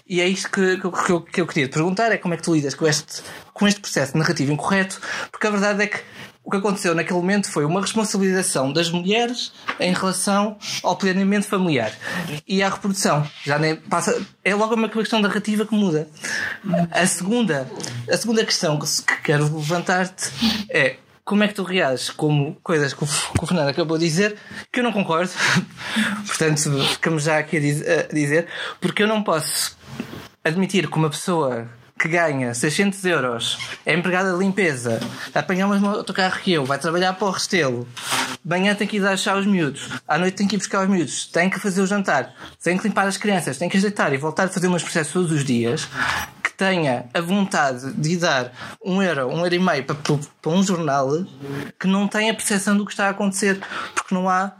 E é isto que, que, eu, que eu queria te perguntar: é como é que tu lidas com este, com este processo de narrativo incorreto, porque a verdade é que o que aconteceu naquele momento foi uma responsabilização das mulheres em relação ao planeamento familiar e à reprodução. Já nem passa, é logo uma questão narrativa que muda. A segunda, a segunda questão que quero levantar-te é como é que tu reages como coisas que o, que o Fernando acabou de dizer que eu não concordo. Portanto, ficamos já aqui a dizer, porque eu não posso admitir que uma pessoa que ganha 600 euros, é empregada de limpeza, apanha o mesmo autocarro que eu, vai trabalhar para o Restelo, manhã tem que ir chá aos miúdos, à noite tem que ir buscar os miúdos, tem que fazer o jantar, tem que limpar as crianças, tem que as deitar e voltar a fazer umas processos todos os dias, que tenha a vontade de dar um euro, um euro e meio para, para um jornal, que não tem a percepção do que está a acontecer, porque não há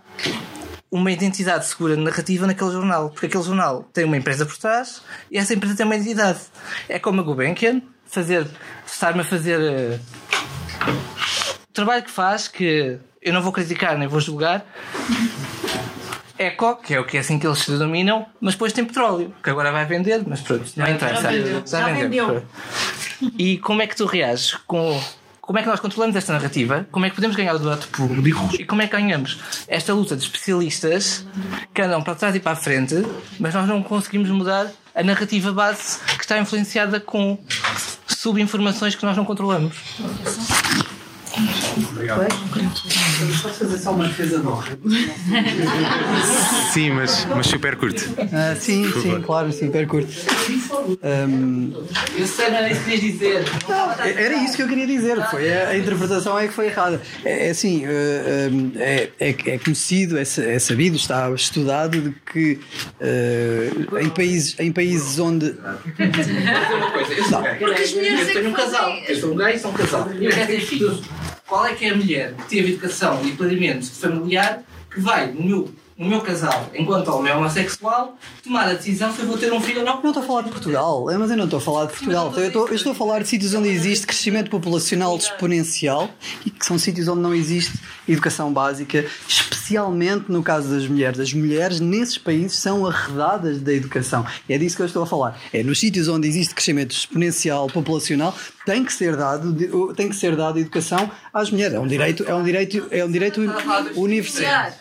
uma identidade segura narrativa naquele jornal, porque aquele jornal tem uma empresa por trás e essa empresa tem uma identidade. É como a Gulbenkian, fazer, estar-me a fazer uh, o trabalho que faz, que eu não vou criticar nem vou julgar. Eco, que é o que é assim que eles se denominam, mas depois tem petróleo, que agora vai vender, mas pronto, não interessa. Já vendeu. Já vendeu. E como é que tu reages com como é que nós controlamos esta narrativa, como é que podemos ganhar o debate público? E como é que ganhamos? Esta luta de especialistas que andam para trás e para a frente, mas nós não conseguimos mudar a narrativa base que está influenciada com subinformações que nós não controlamos. Obrigado. Posso fazer só uma defesa de honra? sim, mas, mas super curto. Ah, sim, sim, claro, super curto. Um... Eu sei, não era isso que querias dizer. Era isso que eu queria dizer. Foi, a, a interpretação é que foi errada. É, é assim, uh, é, é, é, conhecido, é, é, sabido, está estudado de que uh, em, países, em países onde. Porque as mulheres eu tenho um casal, eu sou um gay e sou um casal. Eu quero ter filhos qual é que é a mulher que teve educação e planeamento familiar que vai, no meu, no meu casal, enquanto homem homossexual, tomar a decisão se eu vou ter um filho ou não? Não estou a falar de Portugal, mas eu não estou a falar de Portugal. Eu estou, eu estou a falar de sítios onde existe crescimento populacional exponencial e que são sítios onde não existe educação básica, especialmente no caso das mulheres. As mulheres nesses países são arredadas da educação. E é disso que eu estou a falar. É nos sítios onde existe crescimento exponencial populacional tem que ser dado tem que ser dado educação às mulheres. É um direito, é um direito, é um direito universal.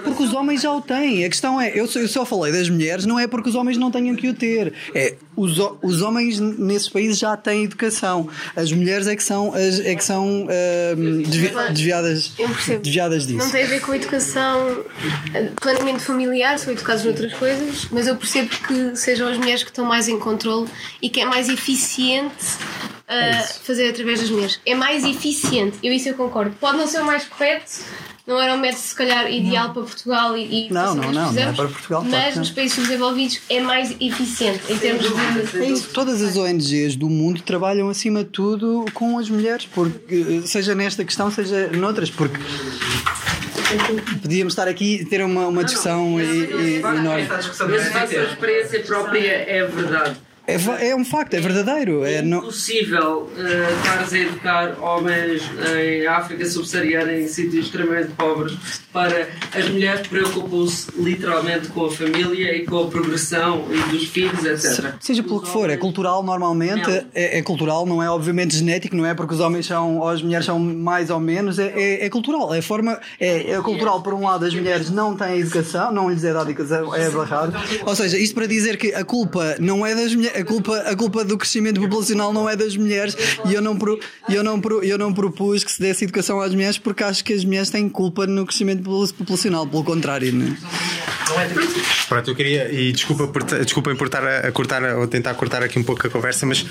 Porque os homens já o têm. A questão é, eu só, eu só falei das mulheres, não é porque os homens não tenham que o ter. É, os, os homens nesses países já têm educação. As mulheres é que são, as, é que são ahm, desvi- desviadas, desviadas disso. Não tem a ver com a educação eh, planeamento familiar, são educados noutras coisas, mas eu percebo que sejam as mulheres que estão mais em controle e que é mais eficiente eh, fazer através das mulheres. É mais eficiente, eu isso eu concordo. Pode não ser o mais correto, não era o método se calhar ideal para Portugal e, e Não, não, não, não é para Portugal, claro mas não. nos países desenvolvidos é mais eficiente em termos de. É isso. Todas as ONGs do mundo trabalham acima de tudo com as mulheres, porque, seja nesta questão, seja noutras, porque podíamos estar aqui e ter uma, uma discussão e, e, enorme. Mas a vossa experiência própria é verdade. É, é um facto, é verdadeiro. É, não, impossível uh, estares a educar homens em África subsaariana em sítios extremamente pobres para as mulheres preocupam-se literalmente com a família e com a progressão e dos filhos, etc. Seja pelo que for, é cultural normalmente, é, é cultural, não é obviamente genético, não é porque os homens são ou as mulheres são mais ou menos, é, é, é cultural, é forma, é, é cultural por um lado as mulheres não têm educação, não lhes é dada educação, é barrado. Ou seja, isto para dizer que a culpa não é das mulheres, a culpa, a culpa do crescimento populacional não é das mulheres e eu não, pro, eu não, pro, eu não propus que se desse educação às mulheres porque acho que as mulheres têm culpa no crescimento populacional, pelo contrário, é? Pronto, eu queria, e desculpa por, por estar a, a cortar, ou tentar cortar aqui um pouco a conversa, mas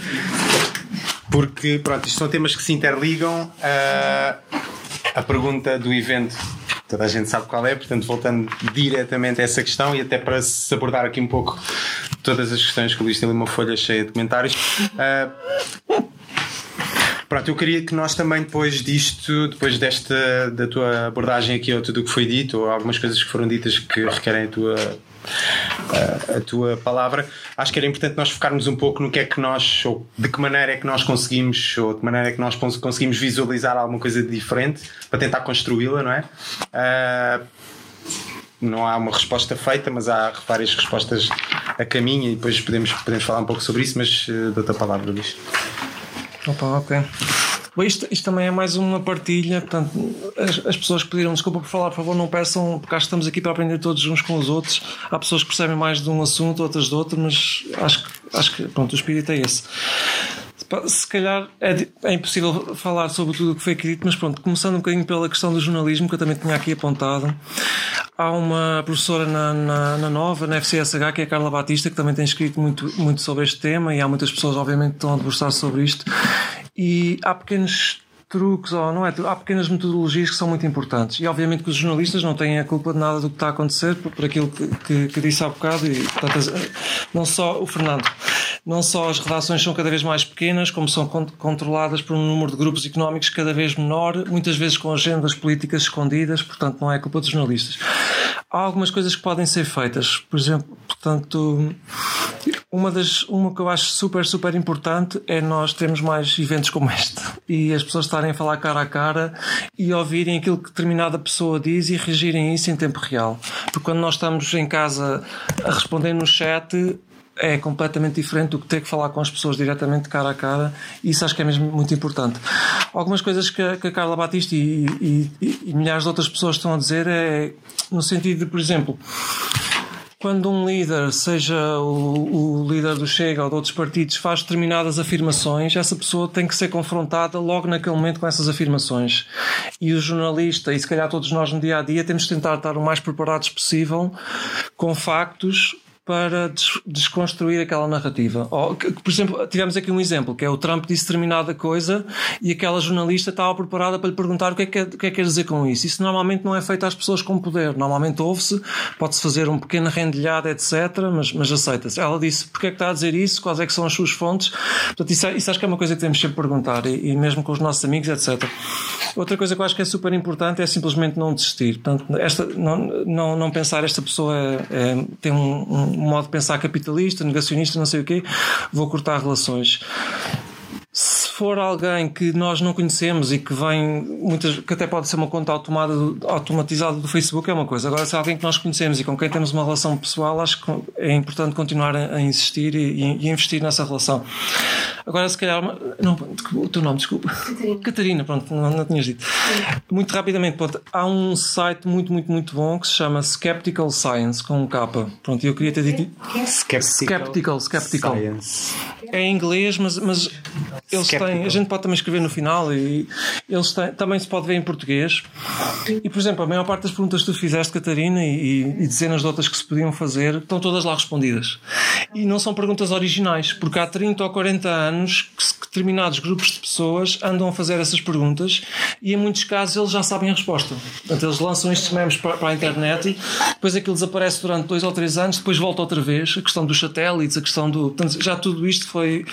porque, pronto, isto são temas que se interligam. ah, a pergunta do evento, toda a gente sabe qual é, portanto, voltando diretamente a essa questão e até para se abordar aqui um pouco todas as questões que o Luís tem ali uma folha cheia de comentários. ah, Pronto, eu queria que nós também depois disto, depois desta da tua abordagem aqui ou tudo o que foi dito, ou algumas coisas que foram ditas que requerem a tua a, a tua palavra, acho que era importante nós focarmos um pouco no que é que nós, ou de que maneira é que nós conseguimos, ou de que maneira é que nós cons- conseguimos visualizar alguma coisa diferente para tentar construí-la, não é? Ah, não há uma resposta feita, mas há várias respostas a caminho e depois podemos, podemos falar um pouco sobre isso, mas uh, dou-te a palavra, Luís. Opa, ok. Bom, isto, isto também é mais uma partilha, portanto, as, as pessoas que pediram desculpa por falar, por favor, não peçam, porque acho que estamos aqui para aprender todos uns com os outros. Há pessoas que percebem mais de um assunto, outras de outro, mas acho, que- acho que pronto, o espírito é esse. Se calhar é, é impossível falar sobre tudo o que foi aqui dito, mas pronto, começando um bocadinho pela questão do jornalismo, que eu também tinha aqui apontado. Há uma professora na, na, na Nova, na FCSH, que é a Carla Batista, que também tem escrito muito, muito sobre este tema, e há muitas pessoas, obviamente, que estão a debruçar sobre isto. E há pequenos truques, ou não é? Há pequenas metodologias que são muito importantes. E obviamente que os jornalistas não têm a culpa de nada do que está a acontecer, por, por aquilo que, que, que disse há bocado, e portanto, não só o Fernando, não só as redações são cada vez mais pequenas, como são con- controladas por um número de grupos económicos cada vez menor, muitas vezes com agendas políticas escondidas, portanto não é culpa dos jornalistas. Há algumas coisas que podem ser feitas, por exemplo, portanto, uma das uma que eu acho super super importante é nós termos mais eventos como este e as pessoas estarem a falar cara a cara e ouvirem aquilo que determinada pessoa diz e reagirem a isso em tempo real porque quando nós estamos em casa a responder no chat é completamente diferente do que ter que falar com as pessoas diretamente cara a cara e isso acho que é mesmo muito importante algumas coisas que a, que a Carla Batista e, e- e- e milhares de outras pessoas estão a dizer é no sentido de por exemplo quando um líder, seja o, o líder do Chega ou de outros partidos, faz determinadas afirmações, essa pessoa tem que ser confrontada logo naquele momento com essas afirmações. E o jornalista, e se calhar todos nós no dia a dia, temos de tentar estar o mais preparados possível com factos para des- desconstruir aquela narrativa. Ou, que- por exemplo, tivemos aqui um exemplo, que é o Trump disse determinada coisa e aquela jornalista estava preparada para lhe perguntar o que é que, o que, é que quer dizer com isso. Isso normalmente não é feito às pessoas com poder. Normalmente ouve-se, pode-se fazer um pequeno rendilhado, etc., mas, mas aceita-se. Ela disse, porque é que está a dizer isso? Quais é que são as suas fontes? Portanto, isso, é- isso acho que é uma coisa que temos sempre de perguntar, e, e mesmo com os nossos amigos, etc. Outra coisa que eu acho que é super importante é simplesmente não desistir. Portanto, esta, não, não, não pensar esta pessoa é- é- tem um, um modo de pensar capitalista, negacionista, não sei o quê, vou cortar relações. Se for alguém que nós não conhecemos e que vem, muitas, que até pode ser uma conta automada, automatizada do Facebook, é uma coisa. Agora, se é alguém que nós conhecemos e com quem temos uma relação pessoal, acho que é importante continuar a, a insistir e, e, investir nessa relação. Agora, se calhar, não, o teu nome, desculpa. Catarina. Catarina, pronto, não, não tinhas dito. Muito rapidamente, pronto, há um site muito, muito, muito bom que se chama Skeptical Science, com um capa. Pronto, eu queria ter dito. Skeptical, Skeptical. Science. É em inglês, mas, mas eles A gente pode também escrever no final e eles têm, também se pode ver em português. E, por exemplo, a maior parte das perguntas que tu fizeste, Catarina, e, e dezenas de outras que se podiam fazer, estão todas lá respondidas. E não são perguntas originais, porque há 30 ou 40 anos que determinados grupos de pessoas andam a fazer essas perguntas e em muitos casos eles já sabem a resposta. Portanto, eles lançam estes memes para, para a internet e depois aquilo desaparece durante dois ou três anos, depois volta outra vez. A questão dos satélites, a questão do. Portanto, já tudo isto foi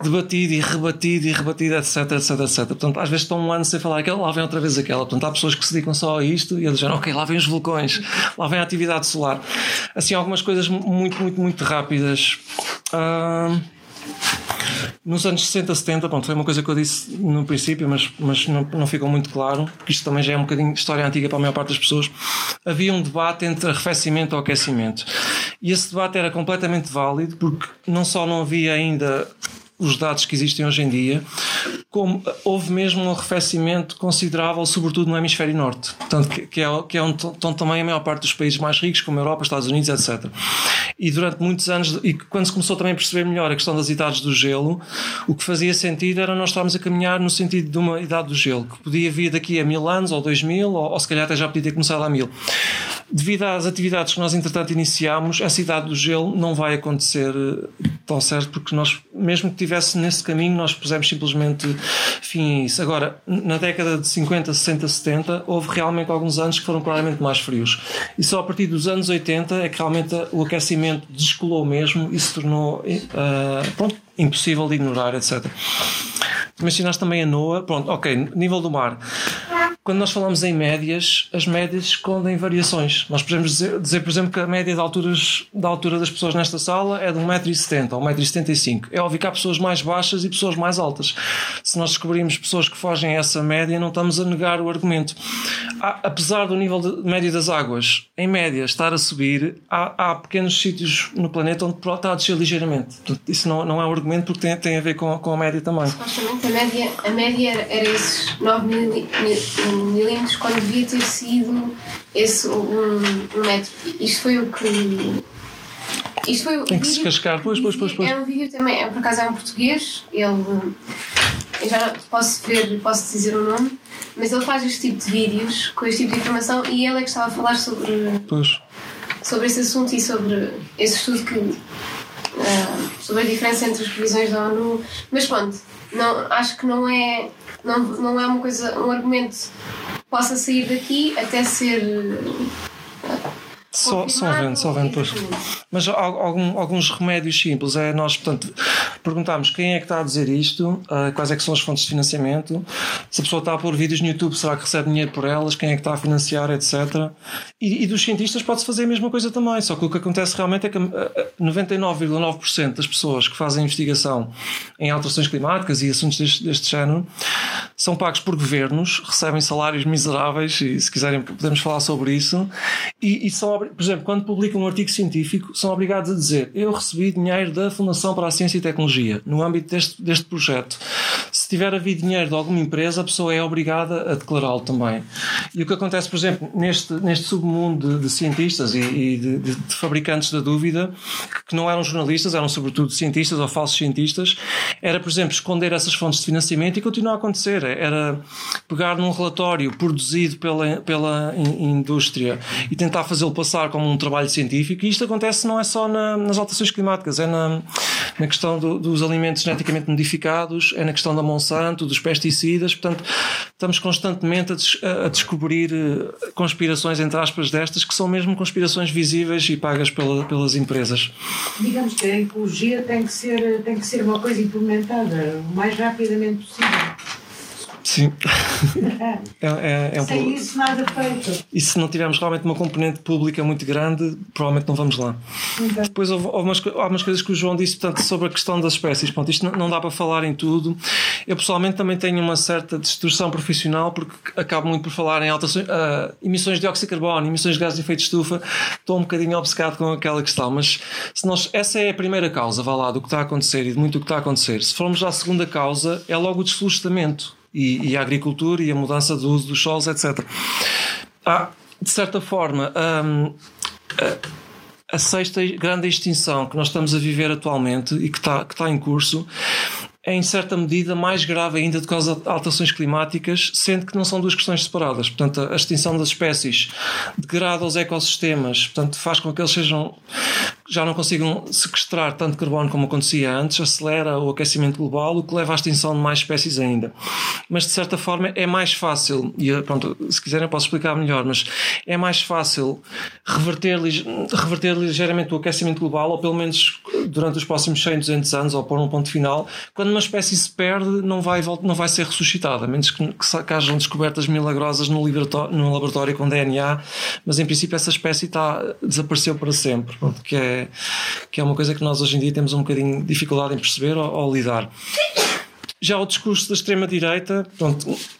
debatido e rebatido e rebatido, etc, etc, etc. Portanto, às vezes estão um ano sem falar aquela, lá vem outra vez aquela. Portanto, há pessoas que se dedicam só a isto e eles dizem, ok, lá vem os vulcões, lá vem a atividade solar. Assim, algumas coisas muito, muito, muito rápidas. Nos anos 60, 70, pronto, foi uma coisa que eu disse no princípio, mas, mas não, não ficou muito claro, porque isto também já é um bocadinho história antiga para a maior parte das pessoas. Havia um debate entre arrefecimento ou aquecimento. E esse debate era completamente válido, porque não só não havia ainda os dados que existem hoje em dia, como houve mesmo um arrefecimento considerável, sobretudo no hemisfério norte, portanto, que, é, que é onde estão também a maior parte dos países mais ricos, como a Europa, Estados Unidos, etc. E durante muitos anos, e quando se começou também a perceber melhor a questão das idades do gelo, o que fazia sentido era nós estarmos a caminhar no sentido de uma idade do gelo, que podia vir daqui a mil anos, ou dois mil, ou, ou se calhar até já podia ter começado há mil. Devido às atividades que nós, entretanto, iniciámos, essa idade do gelo não vai acontecer eh, tão certo, porque nós, mesmo que tivesse nesse caminho, nós pusemos simplesmente fim a isso. Agora, na década de 50, 60, 70, houve realmente alguns anos que foram claramente mais frios. E só a partir dos anos 80 é que realmente o aquecimento descolou mesmo e se tornou uh, pronto, impossível de ignorar, etc. Mencionaste também a NOAA. Pronto, ok, nível do mar quando nós falamos em médias, as médias escondem variações. Nós podemos dizer, dizer, por exemplo, que a média de alturas, da altura das pessoas nesta sala é de 1,70m ou 1,75m. É óbvio que há pessoas mais baixas e pessoas mais altas. Se nós descobrirmos pessoas que fogem a essa média, não estamos a negar o argumento. Há, apesar do nível de média das águas, em média, estar a subir, há, há pequenos sítios no planeta onde está a descer ligeiramente. Portanto, isso não, não é um argumento porque tem, tem a ver com, com a média também. Supostamente a média, a média era, era esses 9 mil, mil milímetros quando devia ter sido esse um, um metro. Isto foi o que. Isto foi Tem que se cascar, pois, pois, pois, pois. É um vídeo também, é, por acaso é um português, ele. Eu já posso ver, posso dizer o nome, mas ele faz este tipo de vídeos com este tipo de informação e ele é que estava a falar sobre, pois. sobre esse assunto e sobre esse estudo que. Uh, sobre a diferença entre as previsões da ONU. Mas pronto, não, acho que não é, não, não é uma coisa, um argumento que possa sair daqui até ser só, só vendo, só vendo depois. Mas algum, alguns remédios simples é nós, portanto, perguntarmos quem é que está a dizer isto, uh, quais é que são as fontes de financiamento, se a pessoa está a pôr vídeos no YouTube, será que recebe dinheiro por elas, quem é que está a financiar, etc. E, e dos cientistas pode-se fazer a mesma coisa também, só que o que acontece realmente é que 99,9% ah, das pessoas que fazem investigação em alterações climáticas e assuntos deste, deste género são pagos por governos, recebem salários miseráveis, e se quiserem podemos falar sobre isso, e, e são por exemplo, quando publicam um artigo científico, são obrigados a dizer: Eu recebi dinheiro da Fundação para a Ciência e Tecnologia no âmbito deste, deste projeto. Se tiver havido dinheiro de alguma empresa, a pessoa é obrigada a declará-lo também. E o que acontece, por exemplo, neste, neste submundo de, de cientistas e, e de, de, de, fabricantes da dúvida, que não eram jornalistas, eram sobretudo cientistas ou falsos cientistas, era, por exemplo, esconder essas fontes de financiamento e continua a acontecer. Era pegar num relatório produzido pela, pela indústria e tentar fazê-lo passar como um trabalho científico e isto acontece não é só na, nas alterações climáticas, é na, na questão do, dos alimentos geneticamente modificados, é na questão da Monsanto, dos pesticidas, portanto estamos constantemente a, des, a descobrir eh, conspirações entre aspas destas que são mesmo conspirações visíveis e pagas pela, pelas empresas. Digamos que a ecologia tem que ser, tem que ser uma coisa implementada o mais rapidamente possível. Sim. é, é, é um Sem isso nada feito. E se não tivermos realmente uma componente pública muito grande, provavelmente não vamos lá. Depois houve, houve umas, há umas coisas que o João disse portanto, sobre a questão das espécies. Pronto, isto não, dá para falar em tudo. Eu pessoalmente também tenho uma certa destruição profissional porque acabo muito por falar em altas, uh, emissões de dióxido de carbono, emissões de gás de efeito de estufa. Estou um bocadinho obcecado com aquela questão, mas se nós, essa é a primeira causa, vá lá, do que está a acontecer e de muito o que está a acontecer. Se formos à segunda causa, é logo o desflorestamento e, e a agricultura e a mudança do uso dos solos, etc. De certa forma, um, a, a sexta grande extinção que nós estamos a viver atualmente e que está, que está em curso é em certa medida mais grave ainda do que as alterações climáticas, sendo que não são duas questões separadas. Portanto, a extinção das espécies degrada os ecossistemas, portanto, faz com que eles sejam já não consigam sequestrar tanto carbono como acontecia antes, acelera o aquecimento global, o que leva à extinção de mais espécies ainda. Mas de certa forma é mais fácil, e pronto, se quiserem eu posso explicar melhor, mas é mais fácil reverter, reverter ligeiramente o aquecimento global, ou pelo menos durante os próximos 100, 200 anos, ou pôr um ponto final, quando uma espécie se perde, não vai, não vai ser ressuscitada, a menos que, que, que hajam descobertas milagrosas no, no laboratório com DNA, mas em princípio essa espécie está, desapareceu para sempre, pronto, que é que é uma coisa que nós hoje em dia temos um bocadinho de dificuldade em perceber ou, ou lidar. Já o discurso da extrema-direita,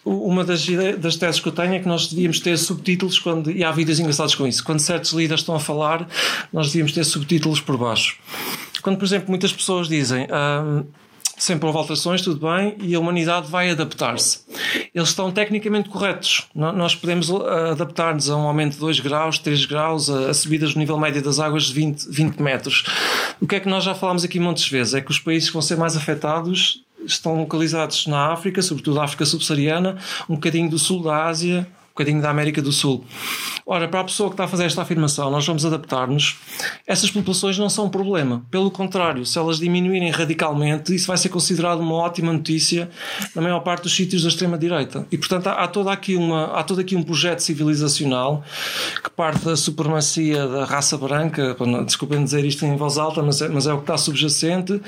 uma das, das teses que eu tenho é que nós devíamos ter subtítulos quando, e há vídeos engraçados com isso. Quando certos líderes estão a falar, nós devíamos ter subtítulos por baixo. Quando, por exemplo, muitas pessoas dizem. Hum, sempre houve alterações, tudo bem, e a humanidade vai adaptar-se. Eles estão tecnicamente corretos. Nós podemos uh, adaptar-nos a um aumento de 2 graus, 3 graus, a, subidas no nível médio das águas de 20, 20 metros. O que é que nós já falámos aqui muitas vezes? É que os países que vão ser mais afetados estão localizados na África, sobretudo a África subsaariana, um bocadinho do sul da Ásia, bocadinho da América do Sul. Ora, para a pessoa que está a fazer esta afirmação, nós vamos adaptar-nos, essas populações não são um problema. Pelo contrário, se elas diminuírem radicalmente, isso vai ser considerado uma ótima notícia na maior parte dos sítios da extrema-direita. E, portanto, há, há, todo aqui uma, há todo aqui um projeto civilizacional que parte da supremacia da raça branca, desculpem dizer isto em voz alta, mas é, mas é o que está subjacente,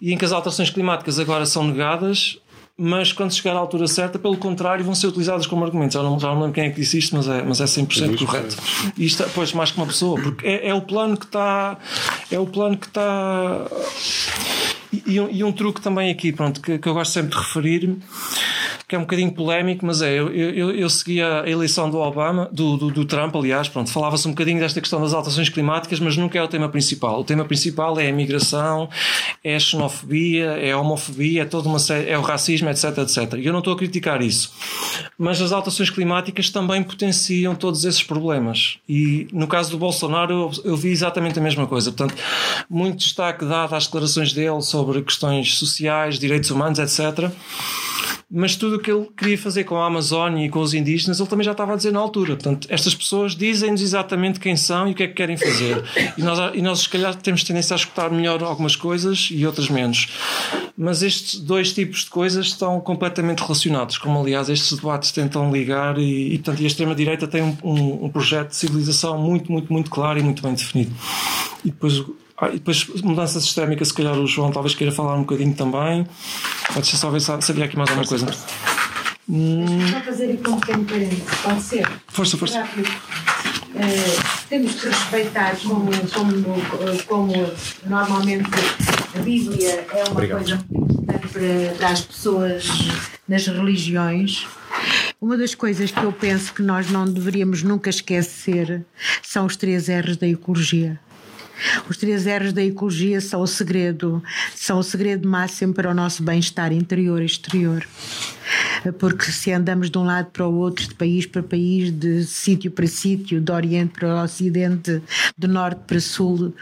e em que as alterações climáticas agora são negadas, mas quando chegar à altura certa, pelo contrário, vão ser utilizadas como argumentos. Já não, já não lembro quem é que disse isto, mas é, mas é 100% é correto. E isto, pois, mais que uma pessoa, porque é, é o plano que está. É o plano que está. E, e, um, truque também aqui, pronto, que, que eu gosto sempre de referir que é um bocadinho polémico, mas é, eu, eu, eu segui a eleição do Obama, do, do, do Trump, aliás, pronto, falava-se um bocadinho desta questão das alterações climáticas, mas nunca é o tema principal. O tema principal é a imigração, é a xenofobia, é a homofobia, é toda uma série, é o racismo, etc, etc. E eu não estou a criticar isso. Mas as alterações climáticas também potenciam todos esses problemas. E no caso do Bolsonaro, eu, eu vi exatamente a mesma coisa. Portanto, muito destaque dado às declarações dele sobre questões sociais, direitos humanos, etc mas tudo o que ele queria fazer com a Amazónia e com os indígenas, ele também já estava a dizer na altura. Portanto, estas pessoas dizem-nos exatamente quem são e o que é que querem fazer. E nós, e nós, se calhar, temos tendência a escutar melhor algumas coisas e outras menos. Mas estes dois tipos de coisas estão completamente relacionados, como, aliás, estes debates tentam ligar. E, e, portanto, a extrema-direita tem um, um, um projeto de civilização muito, muito, muito claro e muito bem definido. E depois ah, e depois, mudança sistémica, se calhar o João talvez queira falar um bocadinho também. Pode ser só ver se sabia aqui mais alguma coisa. Hum... Só fazer aqui um pequeno parênteses, pode ser? Força, força. Uh, temos que respeitar como, como, como normalmente a Bíblia é uma Obrigado. coisa importante para, para as pessoas nas religiões. Uma das coisas que eu penso que nós não deveríamos nunca esquecer são os três R's da ecologia. Os três R's da ecologia são o segredo, são o segredo máximo para o nosso bem-estar interior e exterior porque se andamos de um lado para o outro, de país para país, de sítio para sítio, de Oriente para Ocidente, de Norte para Sul,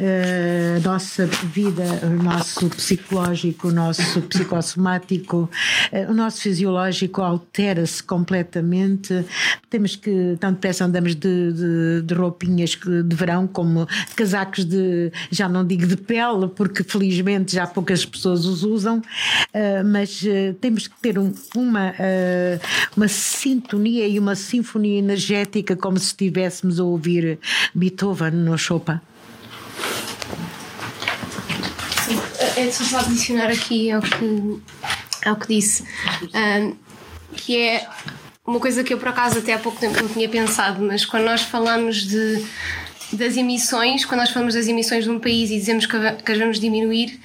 eh, a nossa vida, o nosso psicológico, o nosso psicossomático, eh, o nosso fisiológico altera-se completamente. Temos que, tanto depressa andamos de, de, de roupinhas de verão como casacos de, já não digo de pele, porque felizmente já poucas pessoas os usam, eh, mas temos que ter um, uma, uh, uma sintonia e uma sinfonia energética como se estivéssemos a ouvir Beethoven no Chopin. É só para adicionar aqui ao que, ao que disse. Um, que é uma coisa que eu por acaso até há pouco tempo não tinha pensado, mas quando nós falamos de das emissões, quando nós falamos das emissões de um país e dizemos que, que as vamos diminuir,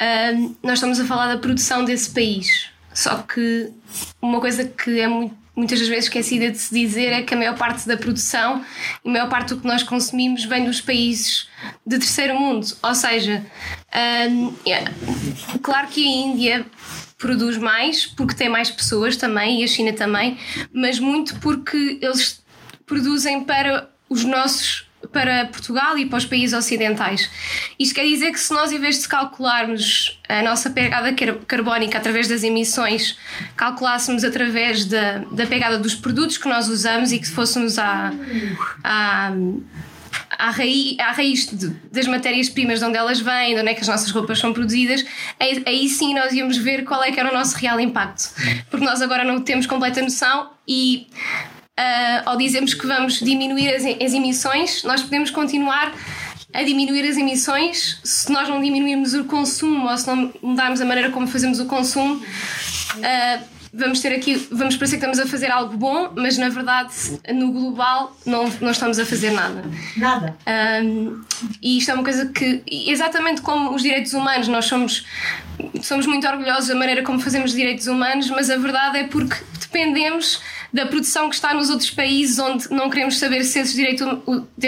uh, nós estamos a falar da produção desse país. Só que uma coisa que é muito, muitas das vezes esquecida de se dizer é que a maior parte da produção e a maior parte do que nós consumimos vem dos países de terceiro mundo. Ou seja, uh, yeah, claro que a Índia produz mais porque tem mais pessoas também e a China também, mas muito porque eles produzem para os nossos para Portugal e para os países ocidentais. Isto quer dizer que se nós, em vez de calcularmos a nossa pegada carbónica através das emissões, calculássemos através da, da pegada dos produtos que nós usamos e que fôssemos à, à, à raiz, à raiz de, das matérias-primas de onde elas vêm, de onde é que as nossas roupas são produzidas, aí, aí sim nós íamos ver qual é que era o nosso real impacto. Porque nós agora não temos completa noção e uh, ao dizermos que vamos diminuir as, as emissões, nós podemos continuar a diminuir as emissões se nós não diminuirmos o consumo ou se não mudarmos a maneira como fazemos o consumo. Uh, vamos ter aqui, vamos parecer que estamos a fazer algo bom, mas na verdade no global não, não estamos a fazer nada. Nada. Um, e isto é uma coisa que, exatamente como os direitos humanos, nós somos, somos muito orgulhosos da maneira como fazemos direitos humanos, mas a verdade é porque dependemos da produção que está nos outros países onde não queremos saber se esses, direitos,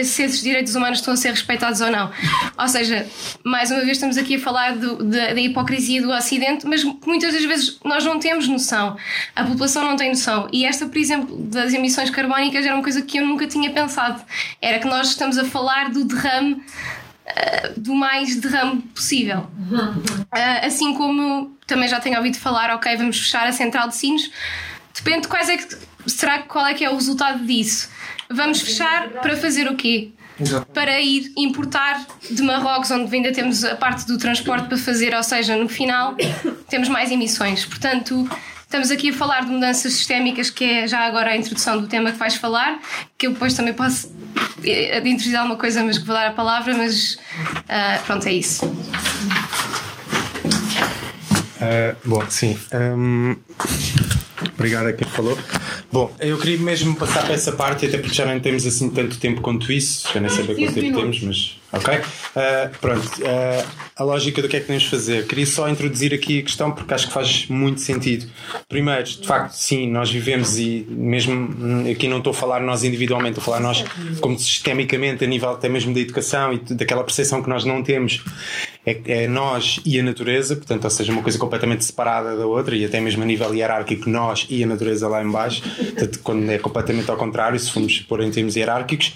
se esses direitos humanos estão a ser respeitados ou não. Ou seja, mais uma vez estamos aqui a falar do, da, da hipocrisia do Ocidente, mas muitas das vezes nós não temos noção. A população não tem noção. E esta, por exemplo, das emissões carbónicas era uma coisa que eu nunca tinha pensado. Era que nós estamos a falar do derrame eh, do mais derrame possível. Uh, assim como também já tenho ouvido falar, ok, vamos fechar a central de sinos. Depende de quais é que será qual é que é o resultado disso? Vamos fechar para fazer o quê? Para ir importar de Marrocos, onde ainda temos a parte do transporte para fazer, ou seja, no final temos mais emissões. Portanto, estamos aqui a falar de mudanças sistémicas, que é já agora a introdução do tema que vais falar, que eu depois também posso eh, introduzir alguma coisa, mas que vou dar a palavra, mas uh, pronto, é isso. Uh, bom, sim. Um, obrigado a quem falou. Bom, eu queria mesmo passar para essa parte, até porque já não temos assim tanto tempo quanto isso, já nem sei quanto tempo temos, mas ok. Uh, pronto, uh, a lógica do que é que podemos fazer. Queria só introduzir aqui a questão porque acho que faz muito sentido. Primeiro, de facto, sim, nós vivemos e mesmo hum, aqui não estou a falar nós individualmente, estou a falar nós como sistemicamente, a nível até mesmo da educação e daquela percepção que nós não temos é, é, nós e a natureza, portanto, ou seja, uma coisa completamente separada da outra e até mesmo a nível hierárquico, nós e a natureza lá embaixo, portanto, quando é completamente ao contrário, se formos pôr em termos hierárquicos.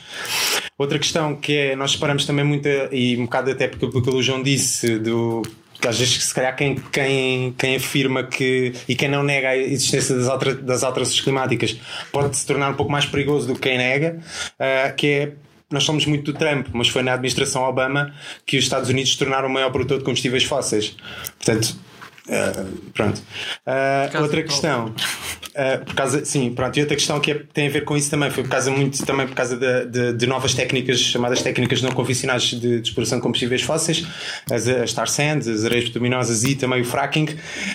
Outra questão que é, nós separamos também muito, e um bocado até porque, porque o João disse, do às vezes se calhar quem, quem, quem afirma que e quem não nega a existência das, alter, das alterações climáticas pode se tornar um pouco mais perigoso do que quem nega, uh, que é nós somos muito do Trump, mas foi na administração Obama que os Estados Unidos se tornaram o maior produtor de combustíveis fósseis. Portanto, Uh, pronto. Uh, outra questão. Uh, por causa, sim, pronto. E outra questão que é, tem a ver com isso também foi por causa muito também por causa de, de, de novas técnicas chamadas técnicas não convencionais de, de exploração de combustíveis fósseis, as, as tar sands, as areias bituminosas e também o fracking.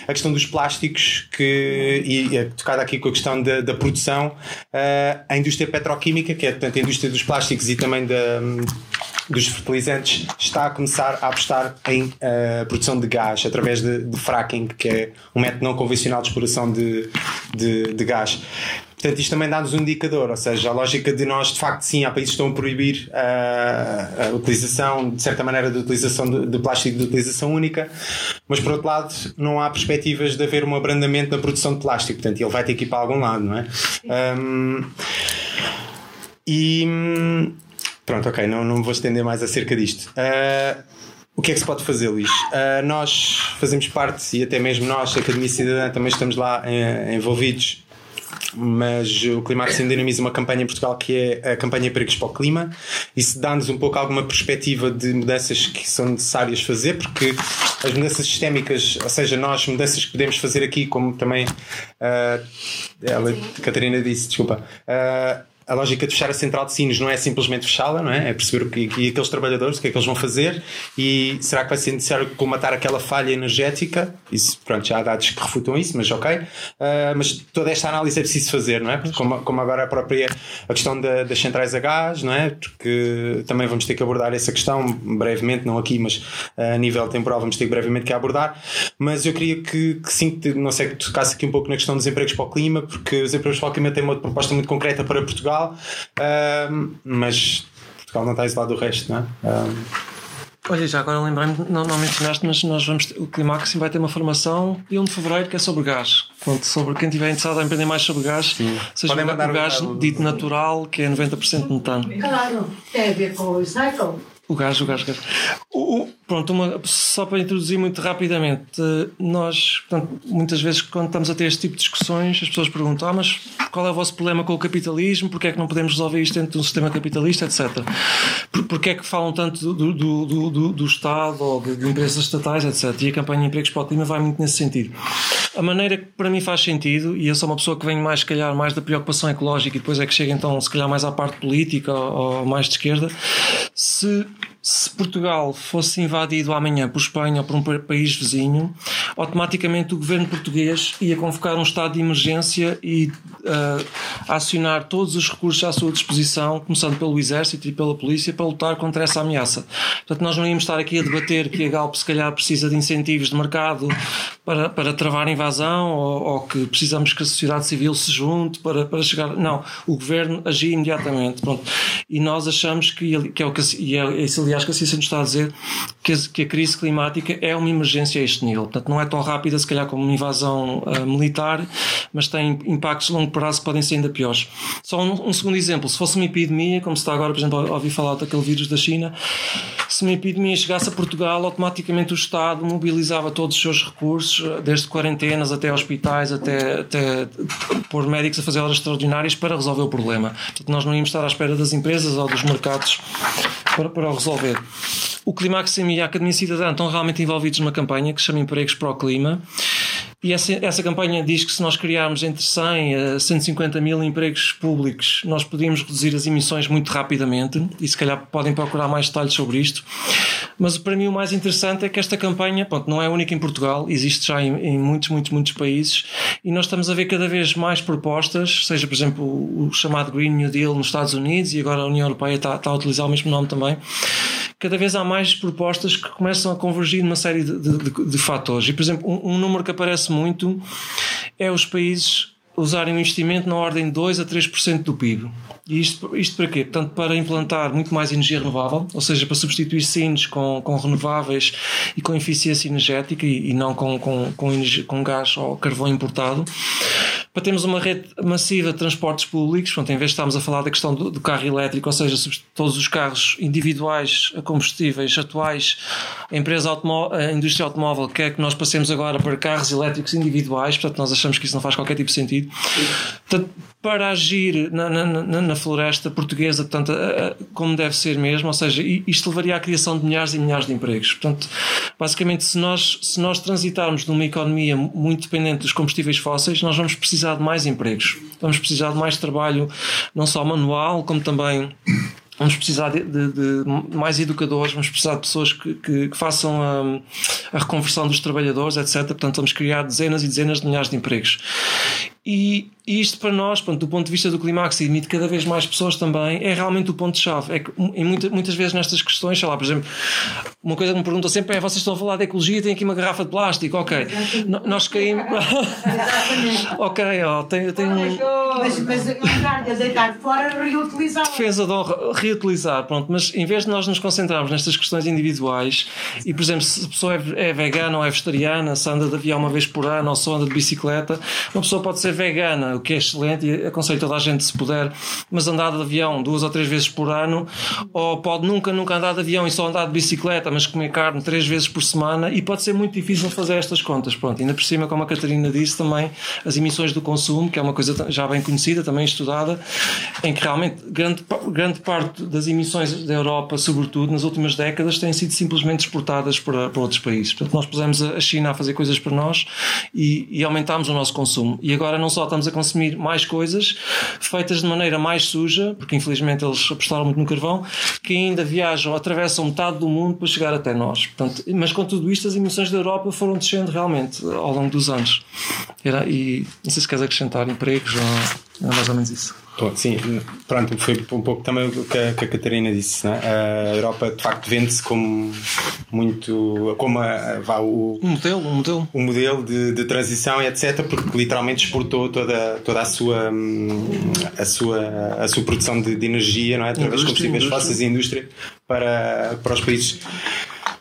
A questão dos plásticos que e é tocada aqui com a questão da, da produção, a indústria petroquímica que é portanto a indústria dos plásticos e também da dos fertilizantes está a começar a apostar em uh, produção de gás através de, de, fracking, que é um método não convencional de exploração de, de, de gás. Portanto, isto também dá-nos um indicador, ou seja, a lógica de nós, de facto, sim, há países que estão a proibir a, eh, a utilização, de certa maneira, de utilização de, de, plástico de utilização única, mas por outro lado, não há perspectivas de haver um abrandamento na produção de plástico, portanto, ele vai ter que ir para algum lado, não é? Um, e Pronto, ok, não, não vou estender mais acerca disto. Uh, o que é que se pode fazer, Luís? Uh, nós fazemos parte, e até mesmo nós, a Academia Cidadã, também estamos lá uh, envolvidos mas o Climax dinamiza uma campanha em Portugal que é a campanha Perigos para o Clima. Isso dá-nos um pouco alguma perspectiva de mudanças que são necessárias fazer, porque as mudanças sistémicas, ou seja, nós, mudanças que podemos fazer aqui, como também uh, ela, Catarina disse, desculpa. A lógica de fechar a central de sinos não é simplesmente fechá-la, não é? É perceber o que, que aqueles trabalhadores, o que é que eles vão fazer e será que vai ser necessário comatar aquela falha energética? Isso, pronto, já há dados que refutam isso, mas ok. Uh, mas toda esta análise é preciso fazer, não é? Como, como agora a própria a questão da, das centrais a gás, não é? Porque também vamos ter que abordar essa questão brevemente, não aqui, mas a nível temporal vamos ter brevemente que abordar. Mas eu queria que, que sim, não sei, que tocasse aqui um pouco na questão dos empregos para o clima, porque os empregos para o clima têm uma proposta muito concreta para Portugal, uh, mas Portugal não está isolado do resto, não é? Uh, Olha, já agora lembrei-me, não, não mencionaste, mas nós vamos, o Climax vai ter uma formação de 1 de Fevereiro que é sobre gás. Portanto, sobre quem estiver interessado em aprender mais sobre gás, Sim. seja o, o gás dito natural, que é 90% metano. Claro, tem a ver com o recycle. O gás, o gás, o gás. O, pronto, uma, só para introduzir muito rapidamente, nós, portanto, muitas vezes quando estamos a ter este tipo de discussões, as pessoas perguntam: ah, mas qual é o vosso problema com o capitalismo? Porquê é que não podemos resolver isto dentro de um sistema capitalista, etc. Por, porquê é que falam tanto do, do, do, do, do Estado ou de, de, empresas estatais, etc. E a campanha empregos para o clima vai muito nesse sentido. A maneira que para mim faz sentido, e eu sou uma pessoa que vem mais, se calhar, mais da preocupação ecológica e depois é que chega então, se calhar, mais à parte política ou, ou mais de esquerda, se se Portugal fosse invadido amanhã por Espanha ou por um país vizinho, automaticamente o governo português ia convocar um estado de emergência e uh, acionar todos os recursos à sua disposição, começando pelo Exército e pela Polícia, para lutar contra essa ameaça. Portanto, nós não íamos estar aqui a debater que a Galp se calhar precisa de incentivos de mercado para, para travar a invasão ou, ou que precisamos que a sociedade civil se junte para, para chegar. Não, o governo agia imediatamente. Pronto. E nós achamos que, que é o que e é, esse aliás que a ciência nos está a dizer que que a, crise climática é uma emergência a este nível. Portanto, não é tão rápida, se calhar, como uma invasão uh, militar, mas tem impactos de longo prazo que podem ser ainda piores. Só um, um, segundo exemplo: se fosse uma epidemia, como se está agora, por exemplo, a ouvir falar daquele vírus da China, se uma epidemia chegasse a Portugal, automaticamente o Estado mobilizava todos os seus recursos, desde quarentenas até hospitais, até, até pôr médicos a fazer horas extraordinárias para resolver o problema. Portanto, nós não íamos estar à espera das empresas ou dos mercados para, para o resolver. O Climax e a Academia Cidadã estão realmente envolvidos numa campanha que se chama Empregos para o Clima e essa, essa campanha diz que se nós criarmos entre 100 a 150 mil empregos públicos, nós podíamos reduzir as emissões muito rapidamente e se calhar podem procurar mais detalhes sobre isto. Mas para mim o mais interessante é que esta campanha pronto, não é única em Portugal, existe já em, em, muitos, muitos, muitos países e nós estamos a ver cada vez mais propostas, seja por exemplo o, o chamado Green New Deal nos Estados Unidos e agora a União Europeia está, está a utilizar o mesmo nome também cada vez há mais propostas que começam a convergir numa série de, de, de, de fatores. E, por exemplo, um, um, número que aparece muito é os países usarem um investimento na ordem de 2 a 3% do PIB. E isto, isto para quê? Portanto, para implantar muito mais energia renovável, ou seja, para substituir sinos com, com renováveis e com eficiência energética e, e não com, com, com, energia, com gás ou carvão importado. Para termos uma rede massiva de transportes públicos, portanto, em vez de estarmos a falar da questão do, do carro elétrico, ou seja, todos os carros individuais a combustíveis atuais, a empresa a indústria automóvel quer que nós passemos agora para carros elétricos individuais, portanto, nós achamos que isso não faz qualquer tipo de sentido. Para agir na, na, na, na floresta portuguesa, portanto, como deve ser mesmo, ou seja, isto levaria à criação de milhares e milhares de empregos. Portanto, basicamente, se nós, se nós transitarmos numa economia muito dependente dos combustíveis fósseis, nós vamos precisar de mais empregos. Vamos precisar de mais trabalho, não só manual, como também vamos precisar de, de, de, mais educadores, vamos precisar de pessoas que, que, que façam a, a, reconversão dos trabalhadores, etc. Portanto, vamos criar dezenas e dezenas de milhares de empregos. E, e isto para nós, pronto, do ponto de vista do Climax e de cada vez mais pessoas também, é realmente o ponto-chave. É que em muita, muitas vezes nestas questões, sei lá, por exemplo, uma coisa que me perguntam sempre é: vocês estão a falar de ecologia, tem aqui uma garrafa de plástico, ok. nós caímos. ok, ó, tem, tem um. Mas, mas a deitar fora, reutilizar. Defesa de honra, reutilizar, pronto. Mas em vez de nós nos concentrarmos nestas questões individuais, e por exemplo, se a pessoa é, é vegana ou é vegetariana, se anda de avião uma vez por ano ou só anda de bicicleta, uma pessoa pode ser vegana o que é excelente e aconselho toda a gente, se puder, mas andar de avião duas ou três vezes por ano, ou pode nunca, nunca andar de avião e só andar de bicicleta, mas comer carne três vezes por semana, e pode ser muito difícil fazer estas contas. Pronto, ainda por cima, como a Catarina disse também, as emissões do consumo, que é uma coisa já bem conhecida, também estudada, em que realmente grande, grande parte das emissões da Europa, sobretudo nas últimas décadas, têm sido simplesmente exportadas para, para outros países. Portanto, nós pusemos a China a fazer coisas para nós e, e aumentámos o nosso consumo. E agora não só estamos a consumir mais coisas feitas de maneira mais suja, porque infelizmente eles apostaram muito no carvão, que ainda viajam, atravessam metade do mundo para chegar até nós. Portanto, mas com tudo isto, as emissões da Europa foram descendo realmente ao longo dos anos. Era, e não sei se queres acrescentar empregos ou é mais ou menos isso. Bom, sim, pronto, foi um pouco também o que a, que a Catarina disse. Né? A Europa de facto vende-se como muito. como a, vá, o, um modelo, um modelo. Um modelo de, de, transição e etc., porque literalmente exportou toda, toda a, sua, a, sua, a sua produção de, de energia não é? através de combustíveis fósseis e indústria para, para os países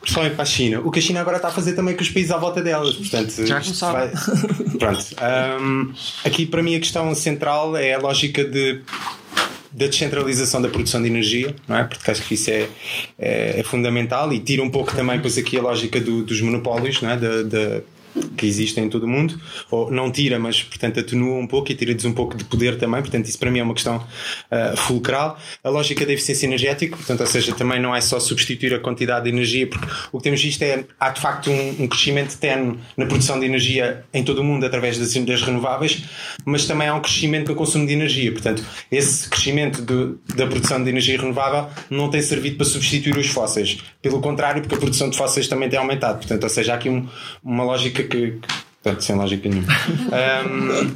principalmente para a China. O que a China agora está a fazer também com os países à volta delas. Portanto, Já começaram. Pronto. Um, aqui, para mim, a questão central é a lógica de da descentralização da produção de energia, não é? Porque acho que isso é, é, é fundamental e tira um pouco também, pois aqui a lógica do, dos monopólios, não é? Da, da que existem em todo o mundo, ou não tira, mas portanto atenua um pouco e tira-lhes um pouco de poder também, portanto isso para mim é uma questão uh, fulcral. A lógica da eficiência energética, portanto, ou seja, também não é só substituir a quantidade de energia, porque o que temos visto é, há de facto um, um crescimento tenue na produção de energia em todo o mundo através das, das, renováveis, mas também há um crescimento no consumo de energia, portanto esse crescimento de, da produção de energia renovável não tem servido para substituir os fósseis, pelo contrário, porque a produção de fósseis também tem aumentado, portanto, ou seja, há aqui um, uma lógica que, portanto, sem lógica nenhuma. Um,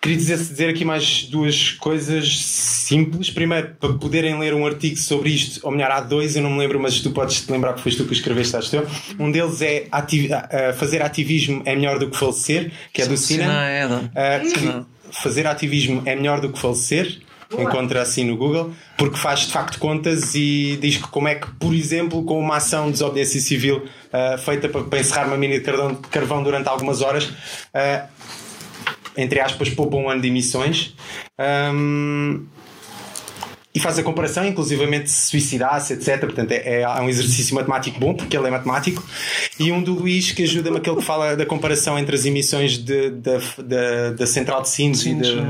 queria dizer, dizer aqui mais duas coisas simples. Primeiro, para poderem ler um artigo sobre isto, ou melhor, há dois, eu não me lembro, mas tu podes te lembrar que foste tu que escreveste, acho teu. Um deles é ati fazer ativismo é melhor do que falecer, que é do Sinan. Uh, fazer ativismo é melhor do que falecer encontra assim no Google, porque faz de facto contas e diz que como é que, por exemplo, com uma ação de desobediência civil uh, feita para, para, encerrar uma mina de carvão, de carvão durante algumas horas, uh, entre aspas, poupa um ano de emissões. Um, e faz a comparação, inclusivamente se suicidasse, etc. Portanto, é, é, um exercício matemático bom, porque ele é matemático. E um do Luís que ajuda-me aquele que fala da comparação entre as emissões de, de, da central de Sines e de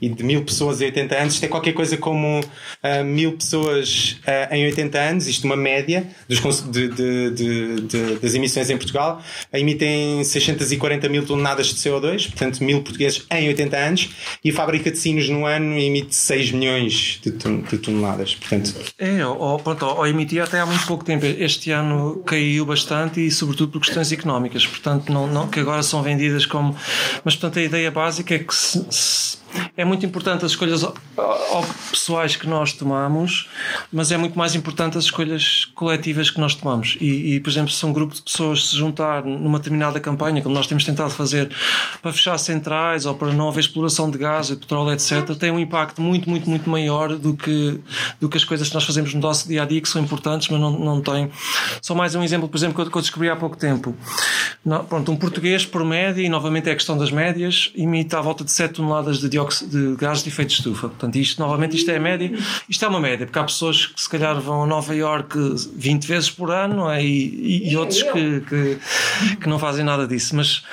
e de mil pessoas em 80 anos, tem qualquer coisa como uh, mil pessoas uh, em 80 anos, isto uma média dos, de, de, de, das emissões em Portugal, emitem 640 mil toneladas de CO2, portanto mil portugueses em 80 anos, e a fábrica de sinos no ano emite 6 milhões de, toneladas. Portanto... É, ou, pronto, ou emitia até há muito pouco tempo. Este ano caiu bastante e sobretudo por questões económicas, portanto, não, não, que agora são vendidas como. Mas portanto a ideia básica é que se, se é muito importante as escolhas pessoais que nós tomamos, mas é muito mais importante as escolhas coletivas que nós tomamos. E, e, por exemplo, se um grupo de pessoas se juntar numa determinada campanha, como nós temos tentado fazer, para fechar centrais ou para não haver exploração de gás e petróleo, etc., tem um impacto muito, muito, muito maior do que, do que as coisas que nós fazemos no nosso dia a dia, que são importantes, mas não, não têm. Só mais um exemplo, por exemplo, que eu, descobri há pouco tempo. Não, pronto, um português, por média, e novamente é a questão das médias, imita à volta de 7 toneladas de dióxido de gases de efeito de estufa. Portanto, isto, novamente, isto é a média. Isto é uma média, porque há pessoas que se calhar vão a Nova York 20 vezes por ano é? e, e, outros que, que, que não fazem nada disso. Mas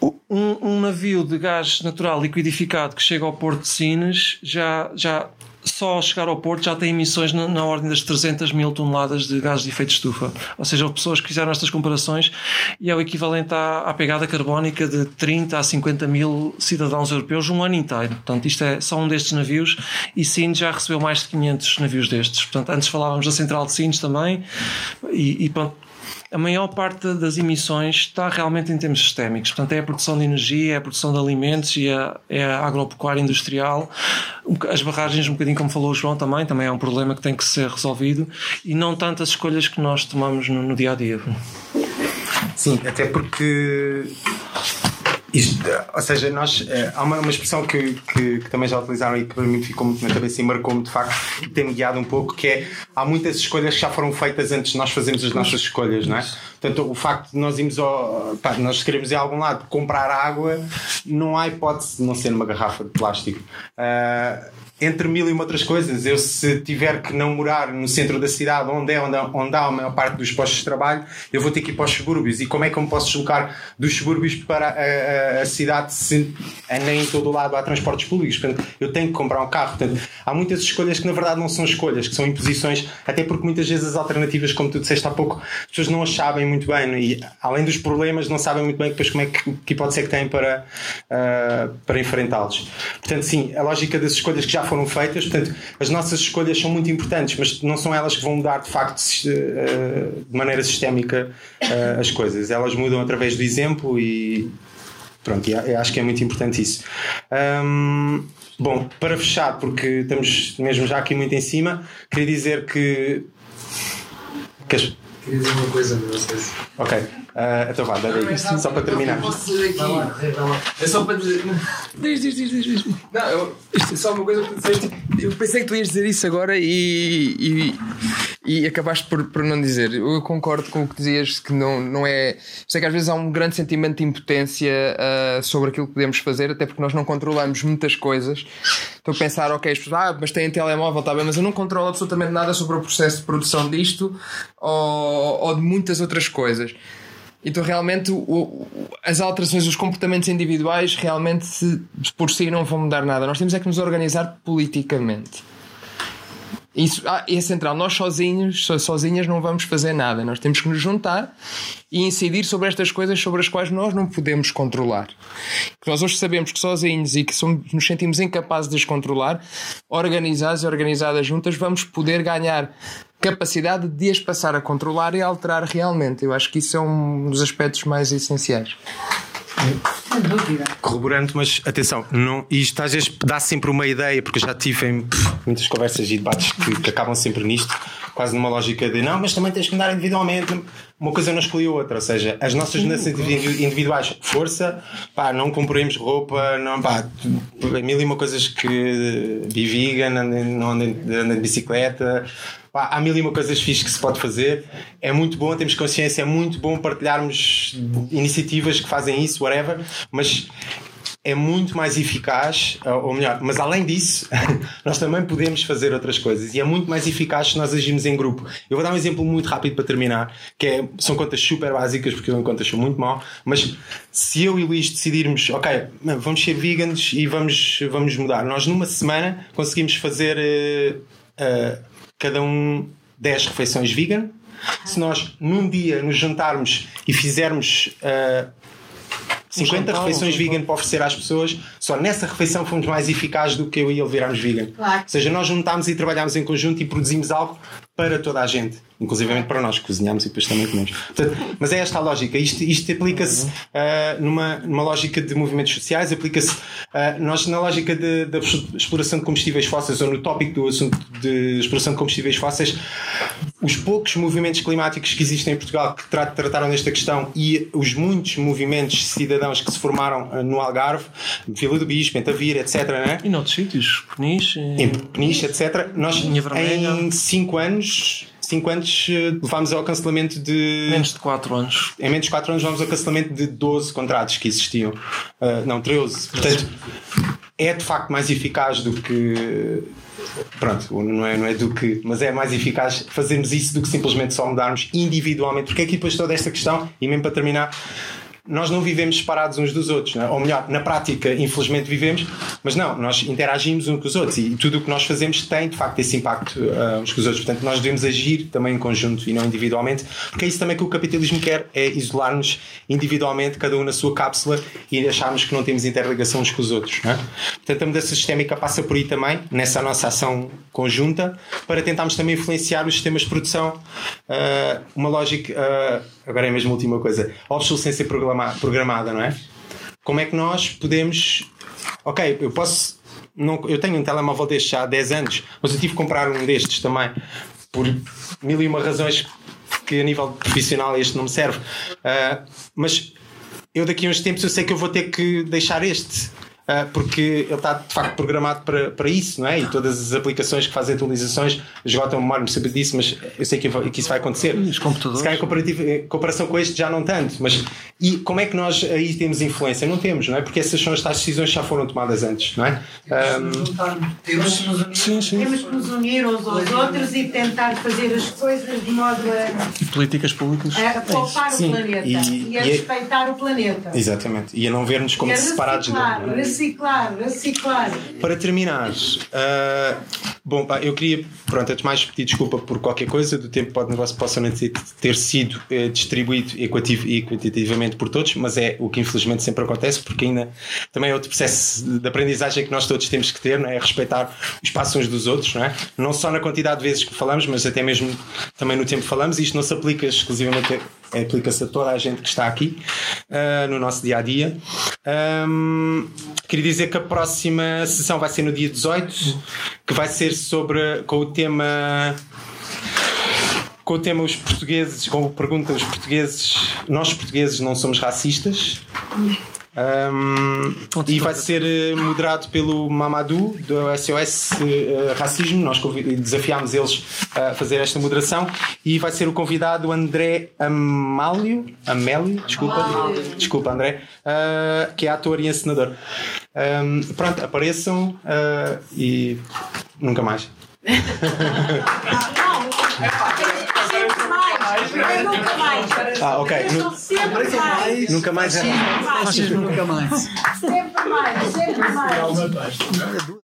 um, um, navio de gás natural liquidificado que chega ao Porto de Sines já, já só ao chegar ao Porto já tem emissões na, na, ordem das 300 mil toneladas de gás de efeito de estufa. Ou seja, pessoas que fizeram estas comparações e é o equivalente à, à, pegada carbónica de 30 a 50 mil cidadãos europeus um ano inteiro. Portanto, isto é só um destes navios e Sines já recebeu mais de 500 navios destes. Portanto, antes falávamos da central de Sines também e, e pronto, a maior parte das emissões está realmente em termos sistémicos. Portanto, é a produção de energia, é a produção de alimentos e a, é a agropecuária industrial. As barragens, um bocadinho como falou o João também, também é um problema que tem que ser resolvido e não tantas escolhas que nós tomamos no, no dia a dia. Sim, até porque isto, ou seja, nós, eh, há uma, uma expressão que, que, que, também já utilizaram e que para mim ficou muito na cabeça e marcou-me de facto e tem-me guiado um pouco, que é há muitas escolhas que já foram feitas antes de nós fazermos as nossas escolhas, não é? Portanto, o facto de nós irmos ao, pá, nós queremos ir a algum lado comprar água, não há hipótese de não ser numa garrafa de plástico. Uh, entre mil e outras coisas, eu se tiver que não morar no centro da cidade, onde é onde, onde há a maior parte dos postos de trabalho, eu vou ter que ir para os subúrbios. E como é que eu me posso deslocar dos subúrbios para a, a, a cidade se, nem em todo o lado há transportes públicos. Portanto, eu tenho que comprar um carro. Portanto, há muitas escolhas que na verdade não são escolhas, que são imposições, até porque muitas vezes as alternativas, como tu disseste há pouco, as pessoas não as sabem muito bem é? e além dos problemas, não sabem muito bem depois como é que, que é que têm para, uh, para enfrentá-los. Portanto, sim, a lógica das escolhas que já foram feitas, portanto, as nossas escolhas são muito importantes, mas não são elas que vão mudar de facto uh, de maneira sistémica uh, as coisas. Elas mudam através do exemplo e pronto, eu acho que é muito importante isso. Um, bom, para fechar, porque estamos mesmo já aqui muito em cima, queria dizer que. que as... Queria dizer uma coisa, não sei se. Ok. Uh, então vá, dá aí, só para terminar. Posso dizer aqui? Vai lá, vai lá. É só para dizer. Diz, diz, diz, diz. diz. Não, eu, isto é só uma coisa que tu disseste. Eu pensei que tu ias dizer isso agora e, e, e acabaste por, por não dizer. Eu concordo com o que dizias, que não, não é. Sei que às vezes há um grande sentimento de impotência uh, sobre aquilo que podemos fazer, até porque nós não controlamos muitas coisas. Estou a pensar, ok, as pessoas, ah, mas têm telemóvel, está bem, mas eu não controlo absolutamente nada sobre o processo de produção disto ou, ou de muitas outras coisas. Então, realmente, o, as alterações, os comportamentos individuais, realmente, por si, não vão mudar nada. Nós temos é que nos organizar politicamente. Isso ah, é central. Nós sozinhos, sozinhas, não vamos fazer nada. Nós temos que nos juntar e incidir sobre estas coisas sobre as quais nós não podemos controlar. Nós hoje sabemos que sozinhos e que somos, nos sentimos incapazes de as controlar, organizados e organizadas juntas, vamos poder ganhar capacidade de as passar a controlar e alterar realmente. Eu acho que isso é um dos aspectos mais essenciais. Corroborando, mas atenção, não, isto às vezes dá sempre uma ideia, porque eu já tive em pff, muitas conversas e debates que, que, acabam sempre nisto, quase numa lógica de não, mas também tens que andar individualmente. Uma coisa não exclui a outra, ou seja, as nossas necessidades individuais, força, pá, não compremos roupa, não, pá, mil e uma coisas que be vegan, não andem de bicicleta há mil e uma coisas fixas que se pode fazer. É muito bom, temos consciência, é muito bom partilharmos iniciativas que fazem isso, whatever, mas é muito mais eficaz, ou melhor, mas além disso, nós também podemos fazer outras coisas e é muito mais eficaz se nós agirmos em grupo. Eu vou dar um exemplo muito rápido para terminar, que é, são contas super básicas, porque eu em contas sou muito mal, mas se eu e o Luís decidirmos, ok, vamos ser veganos e vamos, vamos mudar, nós numa semana conseguimos fazer. Uh, uh, cada um 10 refeições vegan. Se nós num dia nos juntarmos e fizermos uh, 50 refeições vegan para oferecer às pessoas, só nessa refeição fomos mais eficazes do que eu e ele virarmos vegan. Claro. Ou seja, nós juntámos e trabalhámos em conjunto e produzimos algo para toda a gente, inclusive para nós que cozinhamos e depois também comemos. Portanto, mas é esta a lógica. Isto, isto aplica-se uh, numa, numa lógica de movimentos sociais, aplica-se uh, nós na lógica da exploração de combustíveis fósseis ou no tópico do assunto de exploração de combustíveis fósseis, os poucos movimentos climáticos que existem em Portugal que tra trataram desta questão e os muitos movimentos cidadãos que se formaram uh, no Algarve, Vila do Bispo, Pentavir, etc. Né? E noutros sítios, Peniche, em Peniche, etc. Nós em 5 anos anos 5 anos eh, levámos ao cancelamento de. Menos de 4 anos. Em menos de 4 anos levámos ao cancelamento de 12 contratos que existiam. Uh, não, 13. Portanto, é de facto mais eficaz do que. Pronto, não é, não é do que. Mas é mais eficaz fazermos isso do que simplesmente só mudarmos individualmente. Porque aqui depois toda esta questão, e mesmo para terminar nós não vivemos separados uns dos outros, é? ou melhor, na prática, infelizmente vivemos, mas não, nós interagimos uns com os outros e tudo o que nós fazemos tem de facto esse impacto uh, uns com os outros. Portanto, nós devemos agir também em conjunto e não individualmente, porque é isso também que o capitalismo quer: é isolar-nos individualmente, cada um na sua cápsula e acharmos que não temos interligação uns com os outros. É? Portanto, a mudança sistémica passa por aí também, nessa nossa ação conjunta, para tentarmos também influenciar os sistemas de produção. Uh, uma lógica, uh, agora é mesmo a última coisa, obsolescência programada, não é? Como é que nós podemos. Ok, eu posso. Não, eu tenho um telemóvel deste já há 10 anos, mas eu tive que comprar um destes também por mil e uma razões que a nível profissional este não me serve. Uh, mas eu daqui a uns tempos eu sei que eu vou ter que deixar este. Uh, porque ele está de facto programado para, para isso, não é? E todas as aplicações que fazem atualizações esgotam a memória, não saber disso, mas eu sei que, que isso vai acontecer. Os computadores. Se calhar em comparação com este já não tanto, mas e como é que nós aí temos influência? Não temos, não é? Porque essas são as tais decisões que já foram tomadas antes, não é? Um, Temos que nos unir, temos que nos unir uns aos outros e tentar fazer as coisas de modo a, Políticas públicas. a poupar Sim, o planeta e- e, a e é- respeitar o planeta. exatamente. E a não ver-nos como e separados dele. não é? Reciclar, reciclar. Para terminar, ah, bom, pá, eu queria, pronto, antes mais pedir desculpa por qualquer coisa, do tempo pode negócio possa ter, sido eh, distribuído equitativamente por todos, mas é o que infelizmente sempre acontece, porque ainda também é outro processo de aprendizagem que nós todos temos que ter, não é? Respeitar o espaço uns dos outros, não é? Não só na quantidade de vezes que falamos, mas até mesmo também no tempo que falamos, e isto não se aplica exclusivamente aplica-se a toda a gente que está aqui ah, no nosso dia a dia. Ahm, queria dizer que a próxima sessão vai ser no dia 18, que vai ser sobre com o tema com o tema os portugueses, com a pergunta os portugueses, nós portugueses não somos racistas. Ahm, e vai ser eh, moderado pelo Mamadou do SOS eh, Racismo. Nós desafiámos eles a fazer esta moderação. E vai ser o convidado André Amálio, Amélio, desculpa, desculpa André, ah, que é ator e encenador. Ahm, pronto, apareçam ah, e nunca mais. Sempre mais, é nunca mais. Ah, ok. Nu- sempre mais. Nunca mais é mais. Sempre mais, sempre mais.